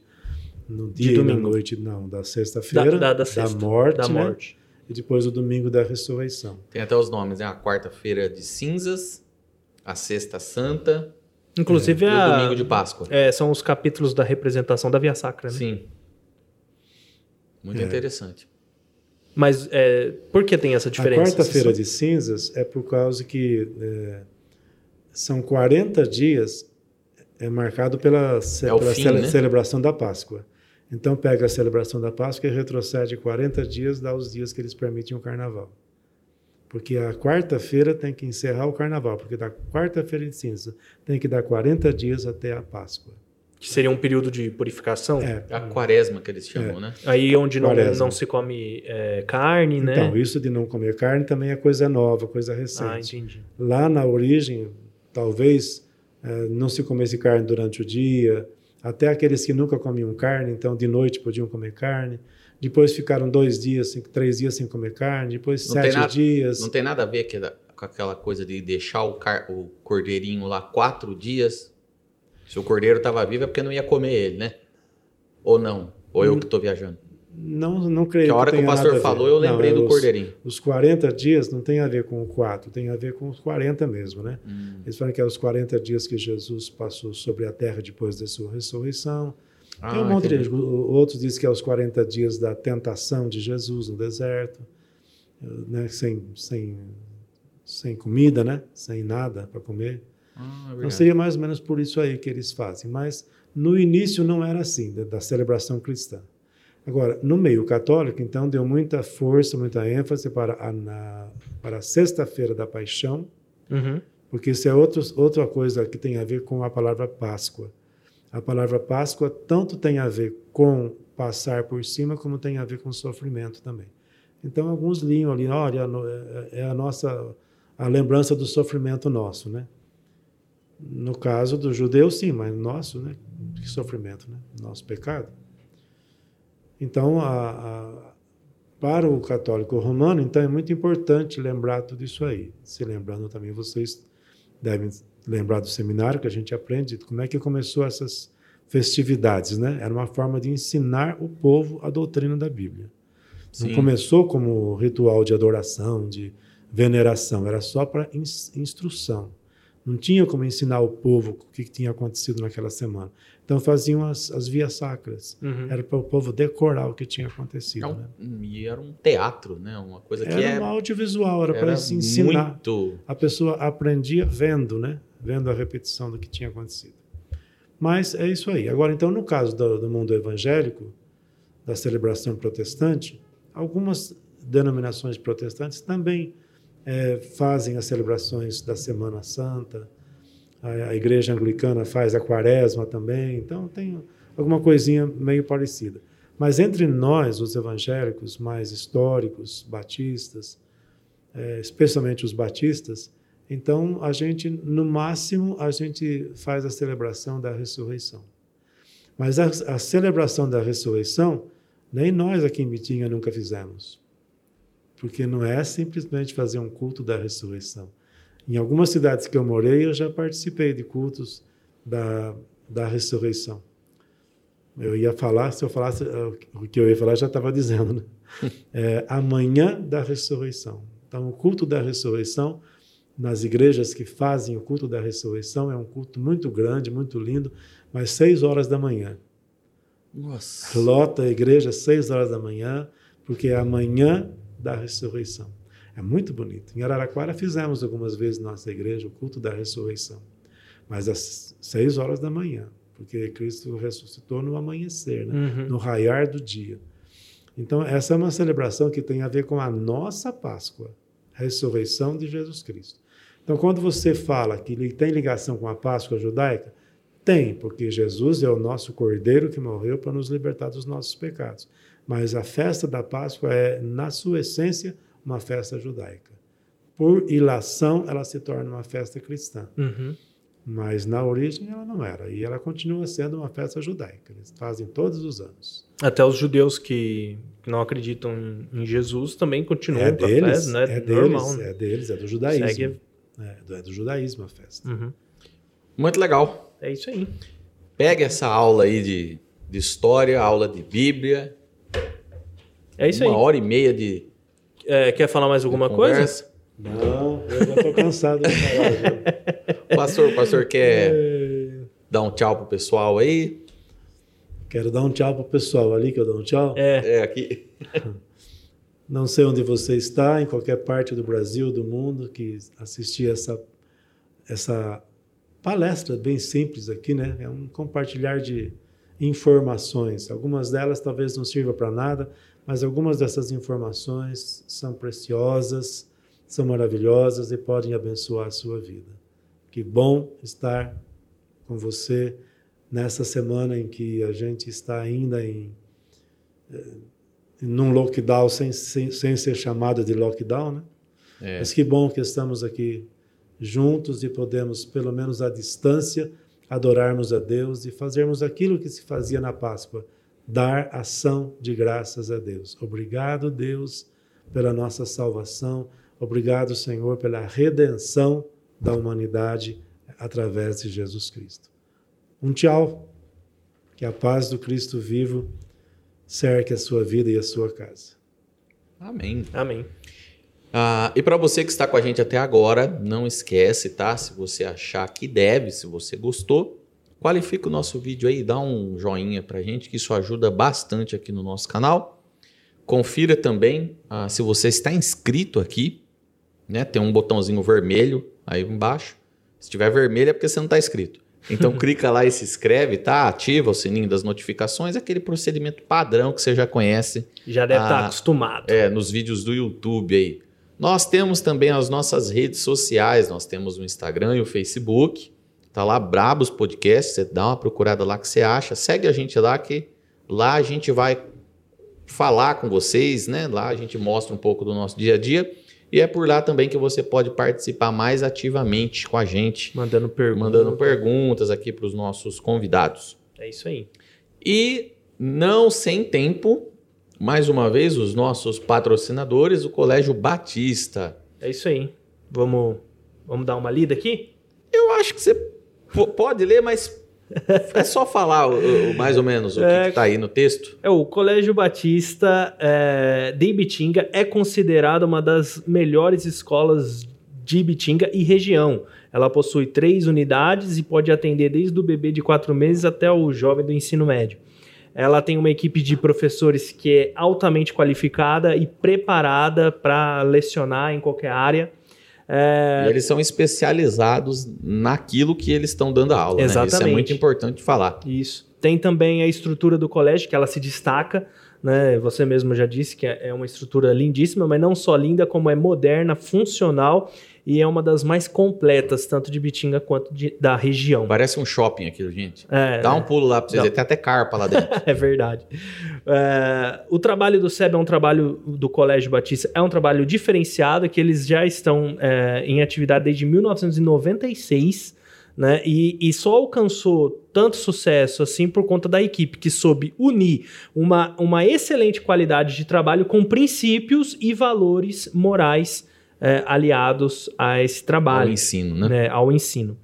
no dia e na noite, não, da sexta-feira, Da- da- da da, sexta, morte, da né? morte. e depois o domingo da ressurreição. Tem até os nomes, né? A quarta-feira de cinzas, a sexta santa Inclusive, e o a- domingo de Páscoa. é, são os capítulos da representação da Via Sacra, né? Sim. Muito É. interessante. Mas é, por que tem essa diferença? A quarta-feira de cinzas é por causa que é, são 40 dias é marcado pela, ce- É pela fim, cele- né? celebração da Páscoa. Então pega a celebração da Páscoa e retrocede 40 dias, dá os dias que eles permitem o carnaval. Porque a quarta-feira tem que encerrar o carnaval, porque da quarta-feira de cinzas tem que dar 40 dias até a Páscoa. Que seria um período de purificação? É, A quaresma que eles chamam, né? Aí onde não, não se come é, carne, né? Então, isso de não comer carne também é coisa nova, coisa ah, recente. entendi. Lá na origem, talvez eh, não se comesse carne durante o dia, até aqueles que nunca comiam carne, então de noite podiam comer carne. Depois ficaram dois dias, cinco, três dias sem comer carne, depois Não sete nada- dias. Não tem nada a ver com aquela coisa de deixar o, car- o cordeirinho lá quatro dias. Se o cordeiro estava vivo é porque não ia comer ele, né? Ou não? Ou eu que estou viajando? Não, não creio Que a hora que o tenha nada pastor falou, eu lembrei Não, é do os- cordeirinho. Os 40 dias não tem a ver com o 4, tem a ver com os 40 mesmo, né? Hum. Eles falam que é os 40 dias que Jesus passou sobre a terra depois da sua ressurreição. Ah, Tem um monte entendi. de o- Outros dizem que é os 40 dias da tentação de Jesus no deserto, né? sem, sem, sem comida, né? sem nada para comer. Ah, é Então seria mais ou menos por isso aí que eles fazem. Mas no início não era assim, da, da celebração cristã. Agora, no meio católico, então, deu muita força, muita ênfase para a, na, para a sexta-feira da paixão, Uhum. porque isso é outros, outra coisa que tem a ver com a palavra Páscoa. A palavra Páscoa tanto tem a ver com passar por cima, como tem a ver com sofrimento também. Então, alguns liam ali, olha, no- é- é a nossa a lembrança do sofrimento nosso, né? No caso do judeu, sim, mas nosso, né? Que sofrimento, né? Nosso pecado. Então, a- a- para o católico romano, então é muito importante lembrar tudo isso aí. Se lembrando também, vocês devem lembrar do seminário que a gente aprende como é que começou essas festividades, né? Era uma forma de ensinar o povo a doutrina da Bíblia. Não Sim. começou como ritual de adoração, de veneração, era só para instrução. Não tinha como ensinar o povo o que tinha acontecido naquela semana. Então faziam as, as vias sacras. Uhum. Era para o povo decorar o que tinha acontecido. É um- né? E era um teatro, né? Uma coisa que Era é, um audiovisual, era, era para se ensinar. muito... A pessoa aprendia vendo, né? Vendo a repetição do que tinha acontecido. Mas é isso aí. Agora, então, no caso do, do mundo evangélico, da celebração protestante, algumas denominações protestantes também eh, fazem as celebrações da Semana Santa. A, igreja anglicana faz a quaresma também. Então, tem alguma coisinha meio parecida. Mas entre nós, os evangélicos mais históricos, batistas, eh, especialmente os batistas, então a gente, no máximo, a gente faz a celebração da ressurreição. Mas a, a celebração da ressurreição, nem nós aqui em Bitinga nunca fizemos. Porque não é simplesmente fazer um culto da ressurreição. Em algumas cidades que eu morei, eu já participei de cultos da, da ressurreição. Eu ia falar, se eu falasse eh, o que eu ia falar, já estava dizendo, né? É, amanhã da ressurreição. Então, o culto da ressurreição, nas igrejas que fazem o culto da ressurreição, é um culto muito grande, muito lindo, mas seis horas da manhã. Nossa. Lota a igreja seis horas da manhã, porque é amanhã da ressurreição. É muito bonito. Em Araraquara fizemos algumas vezes na nossa igreja o culto da ressurreição, mas às seis horas da manhã, porque Cristo ressuscitou no amanhecer, né? Uhum. no raiar do dia. Então, essa é uma celebração que tem a ver com a nossa Páscoa, a ressurreição de Jesus Cristo. Então, quando você fala que ele tem ligação com a Páscoa judaica, tem, porque Jesus é o nosso cordeiro que morreu para nos libertar dos nossos pecados. Mas a festa da Páscoa é, na sua essência, uma festa judaica. Por ilação, ela se torna uma festa cristã. Uhum. Mas na origem ela não era. E ela continua sendo uma festa judaica. Eles fazem todos os anos. Até os judeus que não acreditam em, Jesus também continuam É com a deles, festa, né? é Normal, deles, né? é deles, é do judaísmo. Segue- É, do, é do judaísmo a festa. Uhum. Muito legal. É isso aí. Pega essa aula aí de, de história, aula de Bíblia. É isso uma aí. hora e meia de, É, quer falar mais alguma coisa? Não, eu já tô cansado de falar. pastor, pastor quer É. dar um tchau pro pessoal aí? Quero dar um tchau pro pessoal ali, que eu dou um tchau. É, É, aqui. Não sei onde você está, em qualquer parte do Brasil, do mundo, que assistir essa, essa palestra bem simples aqui, né? É um compartilhar de informações. Algumas delas talvez não sirvam para nada, mas algumas dessas informações são preciosas, são maravilhosas e podem abençoar a sua vida. Que bom estar com você nessa semana em que a gente está ainda em num lockdown sem, sem, sem ser chamado de lockdown, né? É. Mas que bom que estamos aqui juntos e podemos, pelo menos à distância, adorarmos a Deus e fazermos aquilo que se fazia na Páscoa, dar ação de graças a Deus. Obrigado, Deus, pela nossa salvação. Obrigado, Senhor, pela redenção da humanidade através de Jesus Cristo. Um tchau. Que a paz do Cristo vivo cerque a sua vida e a sua casa. Amém. amém. Ah, e para você que está com a gente até agora, não esquece, tá? Se você achar que deve, se você gostou, qualifica o nosso vídeo aí, dá um joinha pra gente, que isso ajuda bastante aqui no nosso canal. Confira também ah, se você está inscrito aqui, né? Tem um botãozinho vermelho aí embaixo. Se tiver vermelho é porque você não está inscrito. Então clica lá e se inscreve, tá? Ativa o sininho das notificações, aquele procedimento padrão que você já conhece Já deve estar Ah, acostumado. é, nos vídeos do YouTube aí. Nós temos também as nossas redes sociais, nós temos o Instagram e o Facebook. Tá lá Brabos Podcast, você dá uma procurada lá que você acha. Segue a gente lá que lá a gente vai falar com vocês, né? Lá a gente mostra um pouco do nosso dia a dia e é por lá também que você pode participar mais ativamente com a gente, Mandando perguntas. mandando perguntas aqui para os nossos convidados. É isso aí. E não sem tempo, mais uma vez, os nossos patrocinadores, o Colégio Batista. É isso aí. Vamos, vamos dar uma lida aqui? Eu acho que você pode ler, mas é só falar o- o- mais ou menos o que É. está aí no texto. É, o Colégio Batista é, de Ibitinga é considerado uma das melhores escolas de Ibitinga e região. Ela possui três unidades e pode atender desde o bebê de quatro meses até o jovem do ensino médio. Ela tem uma equipe de professores que é altamente qualificada e preparada para lecionar em qualquer área. É, E eles são especializados naquilo que eles estão dando aula. Né? Isso é Exatamente. muito importante falar. Isso. Tem também a estrutura do colégio, que ela se destaca, né? Você mesmo já disse que é é uma estrutura lindíssima, mas não só linda, como é moderna, funcional e é uma das mais completas, tanto de Bitinga quanto de- da região. Parece um shopping aquilo, gente. É, Dá um pulo lá para vocês. Tem até carpa lá dentro. É verdade. É, o trabalho do SEB é um trabalho do Colégio Batista, é um trabalho diferenciado, que eles já estão é, em atividade desde 1996, né? E, e só alcançou tanto sucesso assim por conta da equipe que soube unir uma, uma excelente qualidade de trabalho com princípios e valores morais é, aliados a esse Ao trabalho ensino, né? né, ao ensino.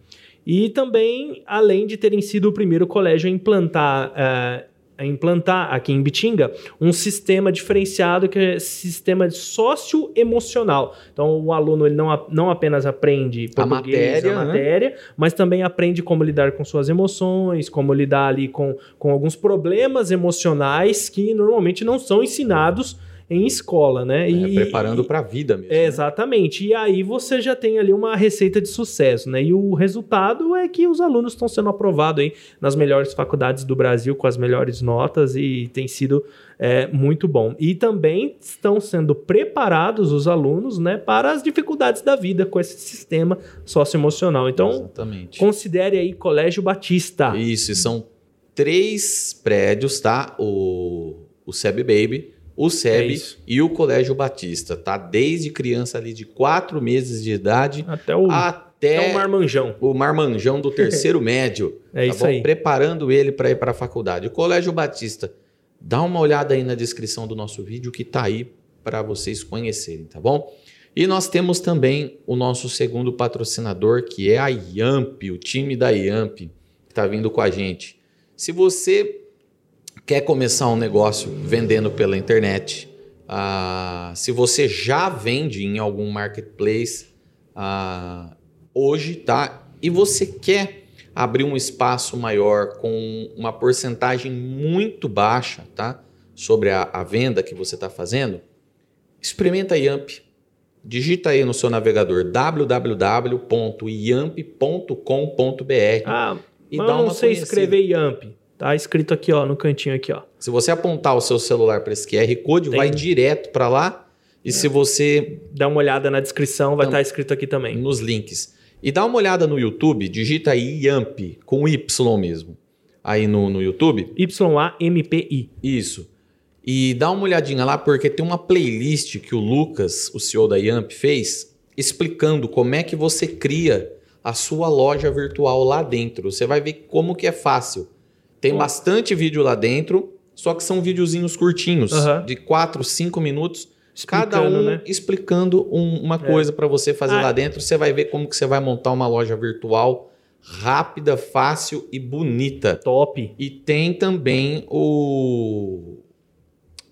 E também, além de terem sido o primeiro colégio a implantar, eh, a implantar aqui em Bitinga um sistema diferenciado que é sistema socioemocional. Então, o aluno ele não, não apenas aprende A matéria, a né? matéria, mas também aprende como lidar com suas emoções, como lidar ali com, com alguns problemas emocionais que normalmente não são ensinados em escola, né? É, E- preparando para a vida mesmo. é, né? exatamente. E aí você já tem ali uma receita de sucesso, né? E o resultado é que os alunos estão sendo aprovados aí nas melhores faculdades do Brasil com as melhores notas e tem sido é, muito bom. E também estão sendo preparados os alunos, né, para as dificuldades da vida com esse sistema socioemocional. Então, Exatamente. considere aí Colégio Batista. Isso, e são três prédios, tá? O, o SEB Baby, o É SEB isso. e o Colégio Batista, tá? Desde criança ali de quatro meses de idade Até o até até É um marmanjão. o marmanjão do terceiro médio. É isso bom? aí. Preparando ele para ir para a faculdade. O Colégio Batista, dá uma olhada aí na descrição do nosso vídeo que tá aí para vocês conhecerem, tá bom? E nós temos também o nosso segundo patrocinador, que é a Yamp, o time da Yamp, que está vindo com a gente. Se você quer começar um negócio vendendo pela internet, ah, se você já vende em algum marketplace ah, hoje, tá? E você quer abrir um espaço maior com uma porcentagem muito baixa, tá? Sobre a, a venda que você está fazendo, experimenta a Yamp. Digita aí no seu navegador www.yamp.com.br Ah, e dá eu não sei conhecida. escrever Yamp. Tá escrito aqui, ó, no cantinho aqui, ó. Se você apontar o seu celular para esse QR Code, Tem. vai direto para lá. E se você Dá uma olhada na descrição, vai Então- estar escrito aqui também. nos links. E dá uma olhada no YouTube, digita aí Yamp, com Y mesmo. Aí no, no YouTube, Y-A-M-P-I. isso. E dá uma olhadinha lá, porque tem uma playlist que o Lucas, o CEO da Yamp, fez, explicando como é que você cria a sua loja virtual lá dentro. Você vai ver como que é fácil. Tem Pô. bastante vídeo lá dentro, só que são videozinhos curtinhos, de 4, 5 minutos, cada Explicando, um né? explicando um- uma É. coisa para você fazer Ah. lá dentro. Você vai ver como que você vai montar uma loja virtual rápida, fácil e bonita. Top. E tem também o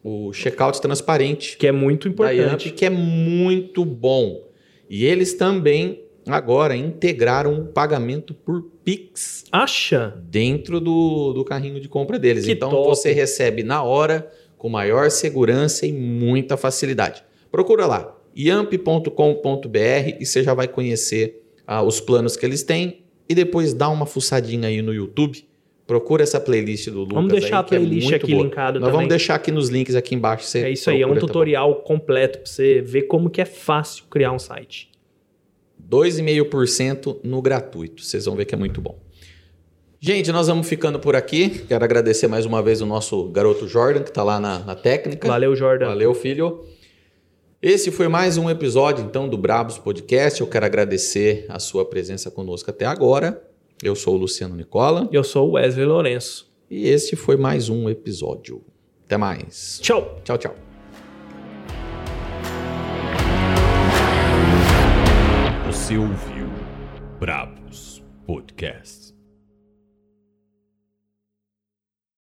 o checkout transparente Que é muito da Yamp, importante. que é muito bom. E eles também agora integraram o pagamento por Pix Acha? dentro do, do carrinho de compra deles. Que então top. você recebe na hora, com maior segurança e muita facilidade. Procura lá, yamp.com.br e você já vai conhecer ah, os planos que eles têm e depois dá uma fuçadinha aí no YouTube. Procura essa playlist do Lucas Vamos deixar aí, a é playlist muito aqui boa. linkado Nós também. vamos deixar aqui nos links aqui embaixo. É isso aí, é um tá tutorial completo pra você ver como que é fácil criar um site. 2,5% no gratuito. Vocês vão ver que é muito bom. Gente, nós vamos ficando por aqui. Quero agradecer mais uma vez o nosso garoto Jordan, que está lá na, na técnica. Valeu, Jordan. Valeu, filho. Esse foi mais um episódio, então, do Brabos Podcast. Eu quero agradecer a sua presença conosco até agora. Eu sou o Luciano Nicola Eu sou o Wesley Lourenço. e este foi mais um episódio. Até mais. Tchau. Tchau, tchau. Você ouviu Brabos Podcast.